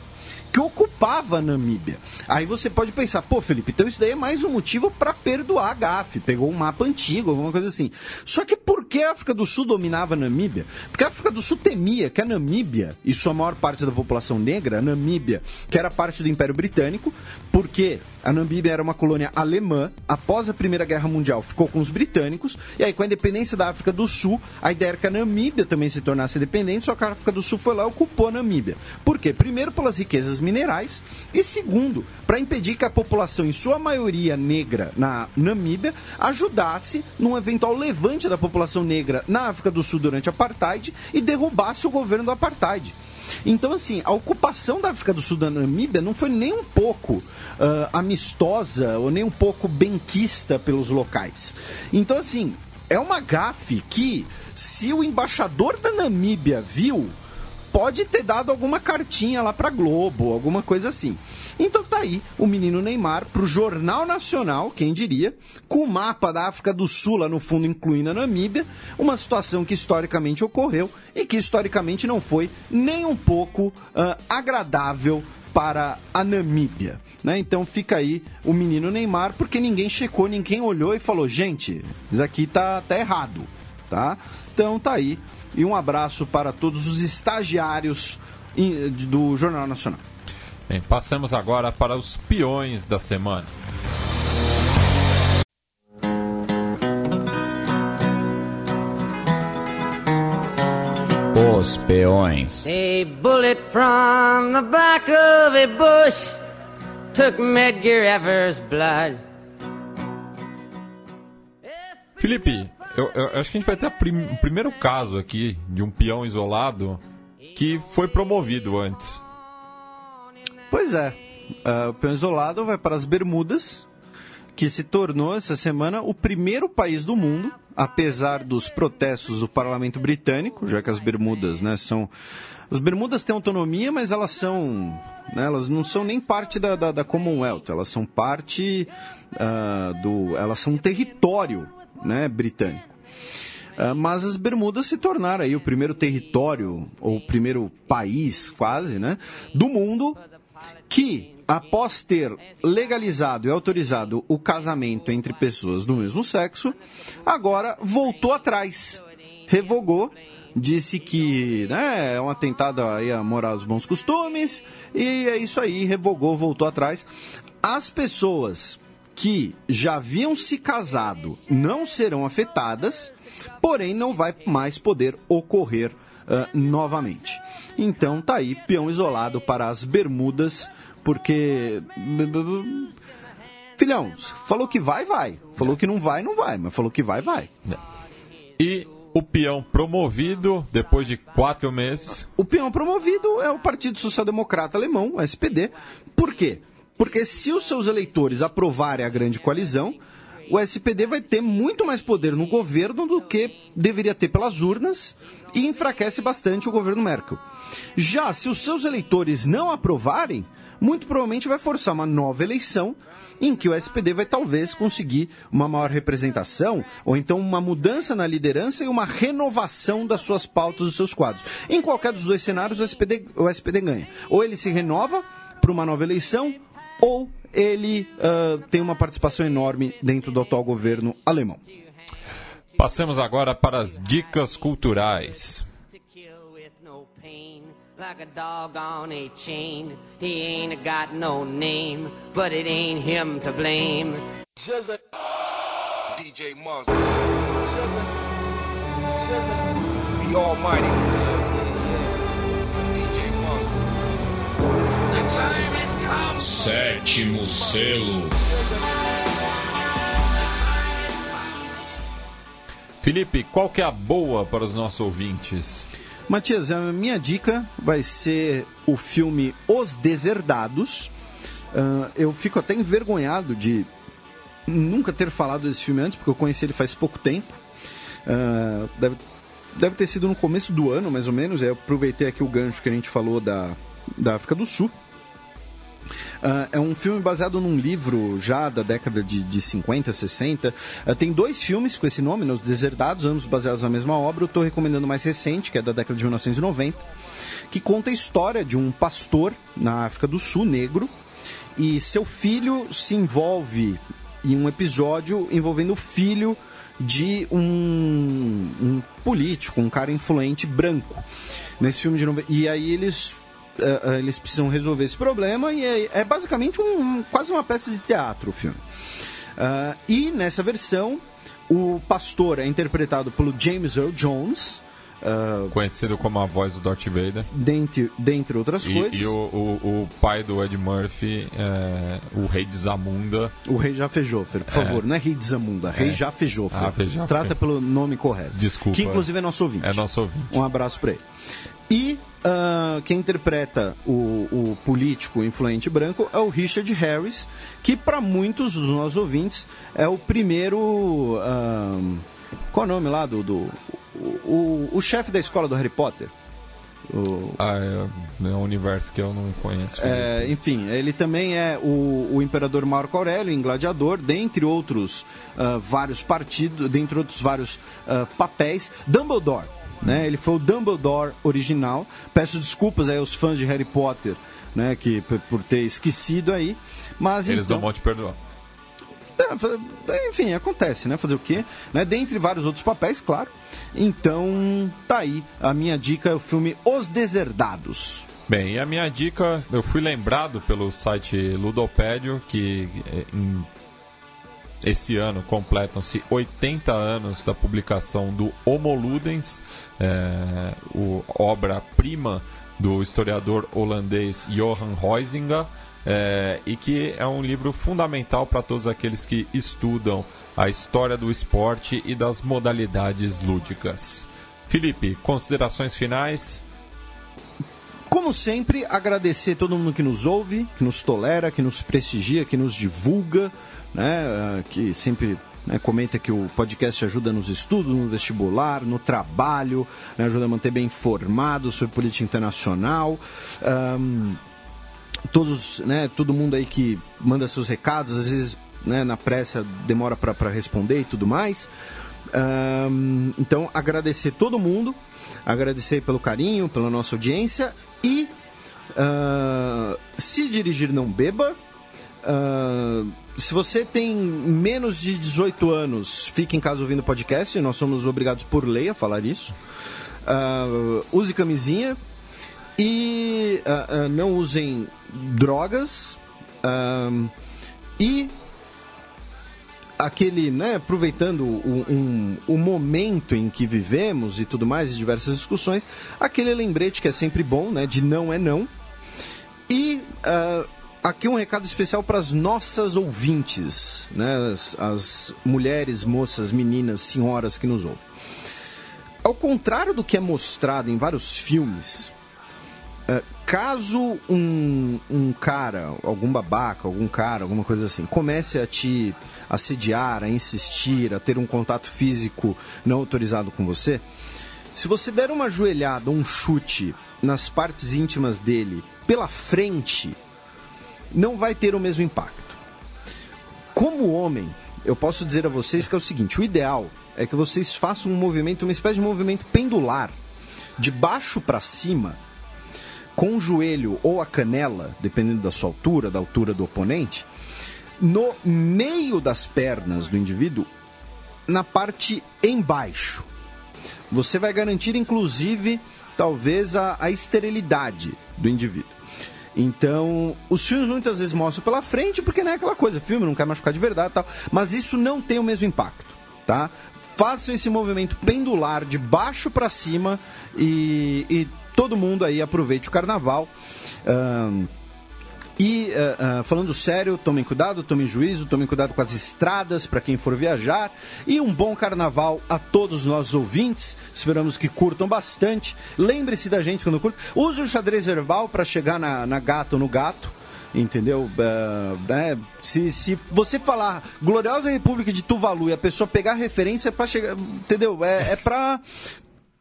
que ocupava a Namíbia. Aí você pode pensar, pô, Felipe, então isso daí é mais um motivo para perdoar a GAF. Pegou um mapa antigo, alguma coisa assim. Só que por que a África do Sul dominava a Namíbia? Porque a África do Sul temia que a Namíbia, e sua maior parte da população negra, a Namíbia, que era parte do Império Britânico, porque a Namíbia era uma colônia alemã, após a Primeira Guerra Mundial ficou com os britânicos, e aí com a independência da África do Sul, a ideia era que a Namíbia também se tornasse independente, só que a África do Sul foi lá e ocupou a Namíbia. Por quê? Primeiro pelas riquezas minerais e segundo, para impedir que a população, em sua maioria negra na Namíbia, ajudasse num eventual levante da população negra na África do Sul durante a apartheid e derrubasse o governo do apartheid. Então, assim, a ocupação da África do Sul da Namíbia não foi nem um pouco uh, amistosa ou nem um pouco benquista pelos locais. Então, assim, é uma gafe que, se o embaixador da Namíbia viu, pode ter dado alguma cartinha lá para Globo, alguma coisa assim. Então tá aí o menino Neymar pro Jornal Nacional, quem diria, com o mapa da África do Sul lá no fundo, incluindo a Namíbia, uma situação que historicamente ocorreu e que historicamente não foi nem um pouco uh, agradável para a Namíbia. Né? Então fica aí o menino Neymar, porque ninguém checou, ninguém olhou e falou: gente, isso aqui tá, tá errado. Tá? Então tá aí e um abraço para todos os estagiários do Jornal Nacional. Bem, passamos agora para os peões da semana. Os peões. A bullet from the back of a bush took Medgar Evers' blood. Felipe, eu, eu, acho que a gente vai ter prim, o primeiro caso aqui de um peão isolado que foi promovido antes. Pois é. Uh, o peão isolado vai para as Bermudas, que se tornou essa semana o primeiro país do mundo, apesar dos protestos do parlamento britânico, já que as Bermudas, né, são. As Bermudas têm autonomia, mas elas são. Né, elas não são nem parte da, da, da Commonwealth, elas são parte uh, do. Elas são um território né, britânico. Uh, mas as Bermudas se tornaram aí o primeiro território, ou o primeiro país, quase, né, do mundo que, após ter legalizado e autorizado o casamento entre pessoas do mesmo sexo, agora voltou atrás, revogou, disse que né, é um atentado aí a moral dos bons costumes, e é isso aí, revogou, voltou atrás. As pessoas que já haviam se casado não serão afetadas, porém não vai mais poder ocorrer uh, novamente. Então tá aí, peão isolado para as Bermudas, porque. Filhão, falou que vai, vai. Falou que não vai, não vai. Mas falou que vai, vai. E o peão promovido depois de quatro meses? O peão promovido é o Partido Social Democrata Alemão, o SPD. Por quê? Porque se os seus eleitores aprovarem a grande coalizão, o SPD vai ter muito mais poder no governo do que deveria ter pelas urnas e enfraquece bastante o governo Merkel. Já se os seus eleitores não aprovarem, muito provavelmente vai forçar uma nova eleição em que o SPD vai talvez conseguir uma maior representação, ou então uma mudança na liderança e uma renovação das suas pautas, dos seus quadros. Em qualquer dos dois cenários, o SPD, o SPD ganha. Ou ele se renova para uma nova eleição, ou ele uh, tem uma participação enorme dentro do atual governo alemão. Passemos agora para as dicas culturais. Like a dog on a chain, he ain't got no name, but it ain't him to blame. DJ Monster. The Almighty. Sétimo selo. Felipe, qual que é a boa para os nossos ouvintes? Matias, a minha dica vai ser o filme Os Deserdados. Uh, eu fico até envergonhado de nunca ter falado desse filme antes, porque eu conheci ele faz pouco tempo. Uh, deve deve ter sido no começo do ano, mais ou menos. Eu aproveitei aqui o gancho que a gente falou da, da África do Sul. Uh, é um filme baseado num livro já da década de, de 50, 60. Uh, tem dois filmes com esse nome, Os Deserdados, ambos baseados na mesma obra. Eu estou recomendando o mais recente, que é da década de 1990, que conta a história de um pastor na África do Sul, negro, e seu filho se envolve em um episódio envolvendo o filho de um, um político, um cara influente branco. Nesse filme de E aí eles uh, eles precisam resolver esse problema e é, é basicamente um, quase uma peça de teatro o filme. Uh, e nessa versão, o pastor é interpretado pelo James Earl Jones. Uh, Conhecido como a voz do Darth Vader. Dentre, dentre outras e, coisas. E o, o, o, pai do Ed Murphy, é, o rei de Zamunda. O rei Jafejofer, por é. favor. Não é rei de Zamunda, rei é. Jafejofer. Ah, Trata pelo nome correto. Desculpa. Que inclusive é nosso ouvinte. É nosso ouvinte. Um abraço para ele. E uh, quem interpreta o, o, político influente branco é o Richard Harris, que para muitos dos nossos ouvintes é o primeiro. Uh, qual é o nome lá do. do o, o, o chefe da escola do Harry Potter? O... Ah, é, é um universo que eu não conheço. É, enfim, ele também é o, o imperador Marco Aurélio em Gladiador, dentre outros uh, vários partidos, dentre outros vários uh, papéis. Dumbledore né? Ele foi o Dumbledore original. Peço desculpas aí aos fãs de Harry Potter, né? Que por ter esquecido aí. Mas eles então... não vão te perdoar. É, enfim, acontece, né? Fazer o quê? Né? Dentre vários outros papéis, claro. Então, tá aí. A minha dica é o filme Os Deserdados. Bem, e a minha dica, eu fui lembrado pelo site Ludopédio, que é, em esse ano completam-se 80 anos da publicação do Homo Ludens, é, obra-prima do historiador holandês Johan Huizinga, é, e que é um livro fundamental para todos aqueles que estudam a história do esporte e das modalidades lúdicas. Felipe, considerações finais? Como sempre, agradecer todo mundo que nos ouve, que nos tolera, que nos prestigia, que nos divulga né, ah, que sempre né, comenta que o podcast ajuda nos estudos, no vestibular, no trabalho, né, ajuda a manter bem informado sobre política internacional. Um, todos, né, todo mundo aí que manda seus recados, às vezes né, na pressa demora para responder e tudo mais. Um, então, agradecer todo mundo, agradecer pelo carinho, pela nossa audiência e uh, se dirigir não beba. Uh, se você tem menos de 18 anos, fique em casa ouvindo podcast. Nós somos obrigados por lei a falar isso. Uh, use camisinha e uh, não usem drogas. e aquele, né, aproveitando o, um, o momento em que vivemos e tudo mais, e diversas discussões, aquele lembrete que é sempre bom, né, de não é não. E uh, aqui um recado especial para as nossas ouvintes, né? As, as, mulheres, moças, meninas, senhoras que nos ouvem. Ao contrário do que é mostrado em vários filmes, é, caso um, um cara, algum babaca, algum cara, alguma coisa assim, comece a te assediar, a insistir, a ter um contato físico não autorizado com você, se você der uma joelhada, um chute nas partes íntimas dele pela frente, não vai ter o mesmo impacto. Como homem, eu posso dizer a vocês que é o seguinte: o ideal é que vocês façam um movimento, uma espécie de movimento pendular, de baixo para cima, com o joelho ou a canela, dependendo da sua altura, da altura do oponente, no meio das pernas do indivíduo, na parte embaixo. Você vai garantir, inclusive, talvez a, a esterilidade do indivíduo. Então, os filmes muitas vezes mostram pela frente, porque não é aquela coisa, filme não quer machucar de verdade tal. Mas isso não tem o mesmo impacto, tá? Façam esse movimento pendular de baixo para cima e, e, todo mundo aí aproveite o carnaval. Um, e uh, uh, falando sério, tomem cuidado, tomem juízo, tomem cuidado com as estradas para quem for viajar. E um bom carnaval a todos os nossos ouvintes. Esperamos que curtam bastante. Lembre-se da gente quando curta. Use o xadrez verbal para chegar na, na gata ou no gato entendeu? Uh, né? se, se você falar Gloriosa República de Tuvalu e a pessoa pegar referência para chegar, entendeu? É, é para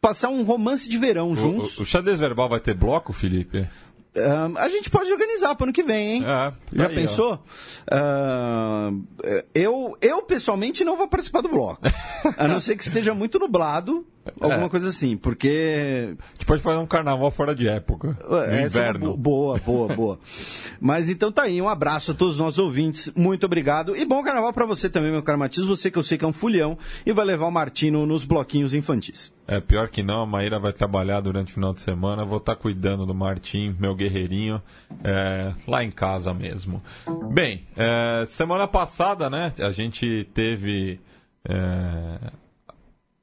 passar um romance de verão juntos. O, o, o xadrez verbal vai ter bloco, Felipe? Uh, a gente pode organizar para ano que vem, hein? É, tá Já aí, pensou? Uh, eu, eu, pessoalmente, não vou participar do bloco. a não ser que esteja muito nublado, alguma É. coisa assim, porque. A gente pode fazer um carnaval fora de época. No é uma inverno. bo- boa, boa, boa. Mas então tá aí, um abraço a todos os nossos ouvintes, muito obrigado. E bom carnaval para você também, meu caro Matias, você que eu sei que é um fulhão e vai levar o Martino nos bloquinhos infantis. É, pior que não, a Maíra vai trabalhar durante o final de semana. Vou estar cuidando do Martim, meu guerreirinho, é, lá em casa mesmo. Bem, é, semana passada, né, a gente teve é,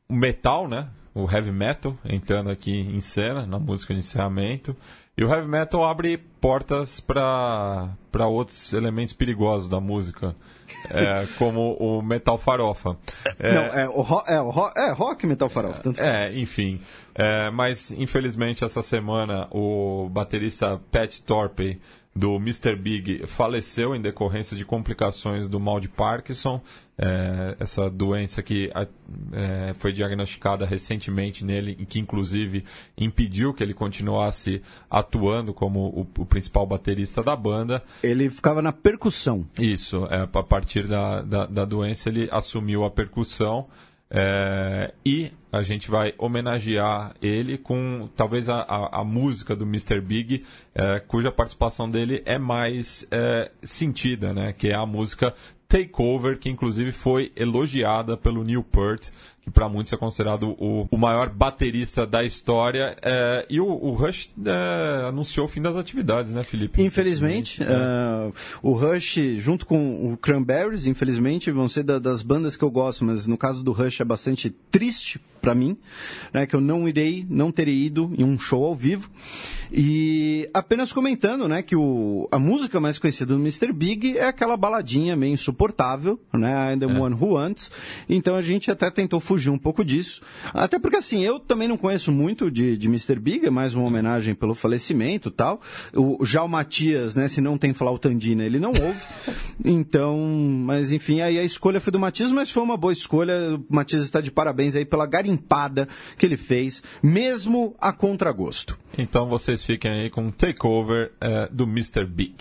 o metal, né, o heavy metal entrando aqui em cena, na música de encerramento. E o heavy metal abre portas para outros elementos perigosos da música, é, como o metal farofa. É, Não, é o, ro é, o ro é rock metal farofa. Tanto... é, enfim. É, mas, infelizmente, essa semana o baterista Pat Torpey do Mr. Big faleceu em decorrência de complicações do mal de Parkinson, é, essa doença que é, foi diagnosticada recentemente nele que, inclusive, impediu que ele continuasse atuando como o, o principal baterista da banda. Ele ficava na percussão. Isso, é, a partir da, da, da doença ele assumiu a percussão é, e a gente vai homenagear ele com talvez a, a, a música do Mr. Big, é, cuja participação dele é mais é, sentida, né? Que é a música Takeover, que inclusive foi elogiada pelo Neil Peart, que para muitos é considerado o, o maior baterista da história. é, e o, o Rush é, anunciou o fim das atividades, né, Felipe? Infelizmente, É. ah, o Rush, junto com o Cranberries, infelizmente, vão ser da- das bandas que eu gosto, mas no caso do Rush é bastante triste para mim, né, que eu não irei, não terei ido em um show ao vivo. E apenas comentando, né, que o, a música mais conhecida do Mr. Big é aquela baladinha meio insuportável, né, I'm the One Who Wants. Então a gente até tentou fugir um pouco disso. Até porque assim, eu também não conheço muito de, de Mr. Big, é mais uma homenagem pelo falecimento tal. O, já o Matias, né, se não tem flautandina, ele não ouve. Então, mas enfim, aí a escolha foi do Matias, mas foi uma boa escolha. O Matias está de parabéns aí pela garimpada que ele fez, mesmo a contragosto. Então vocês fiquem aí com Takeover é, do Mr. Big.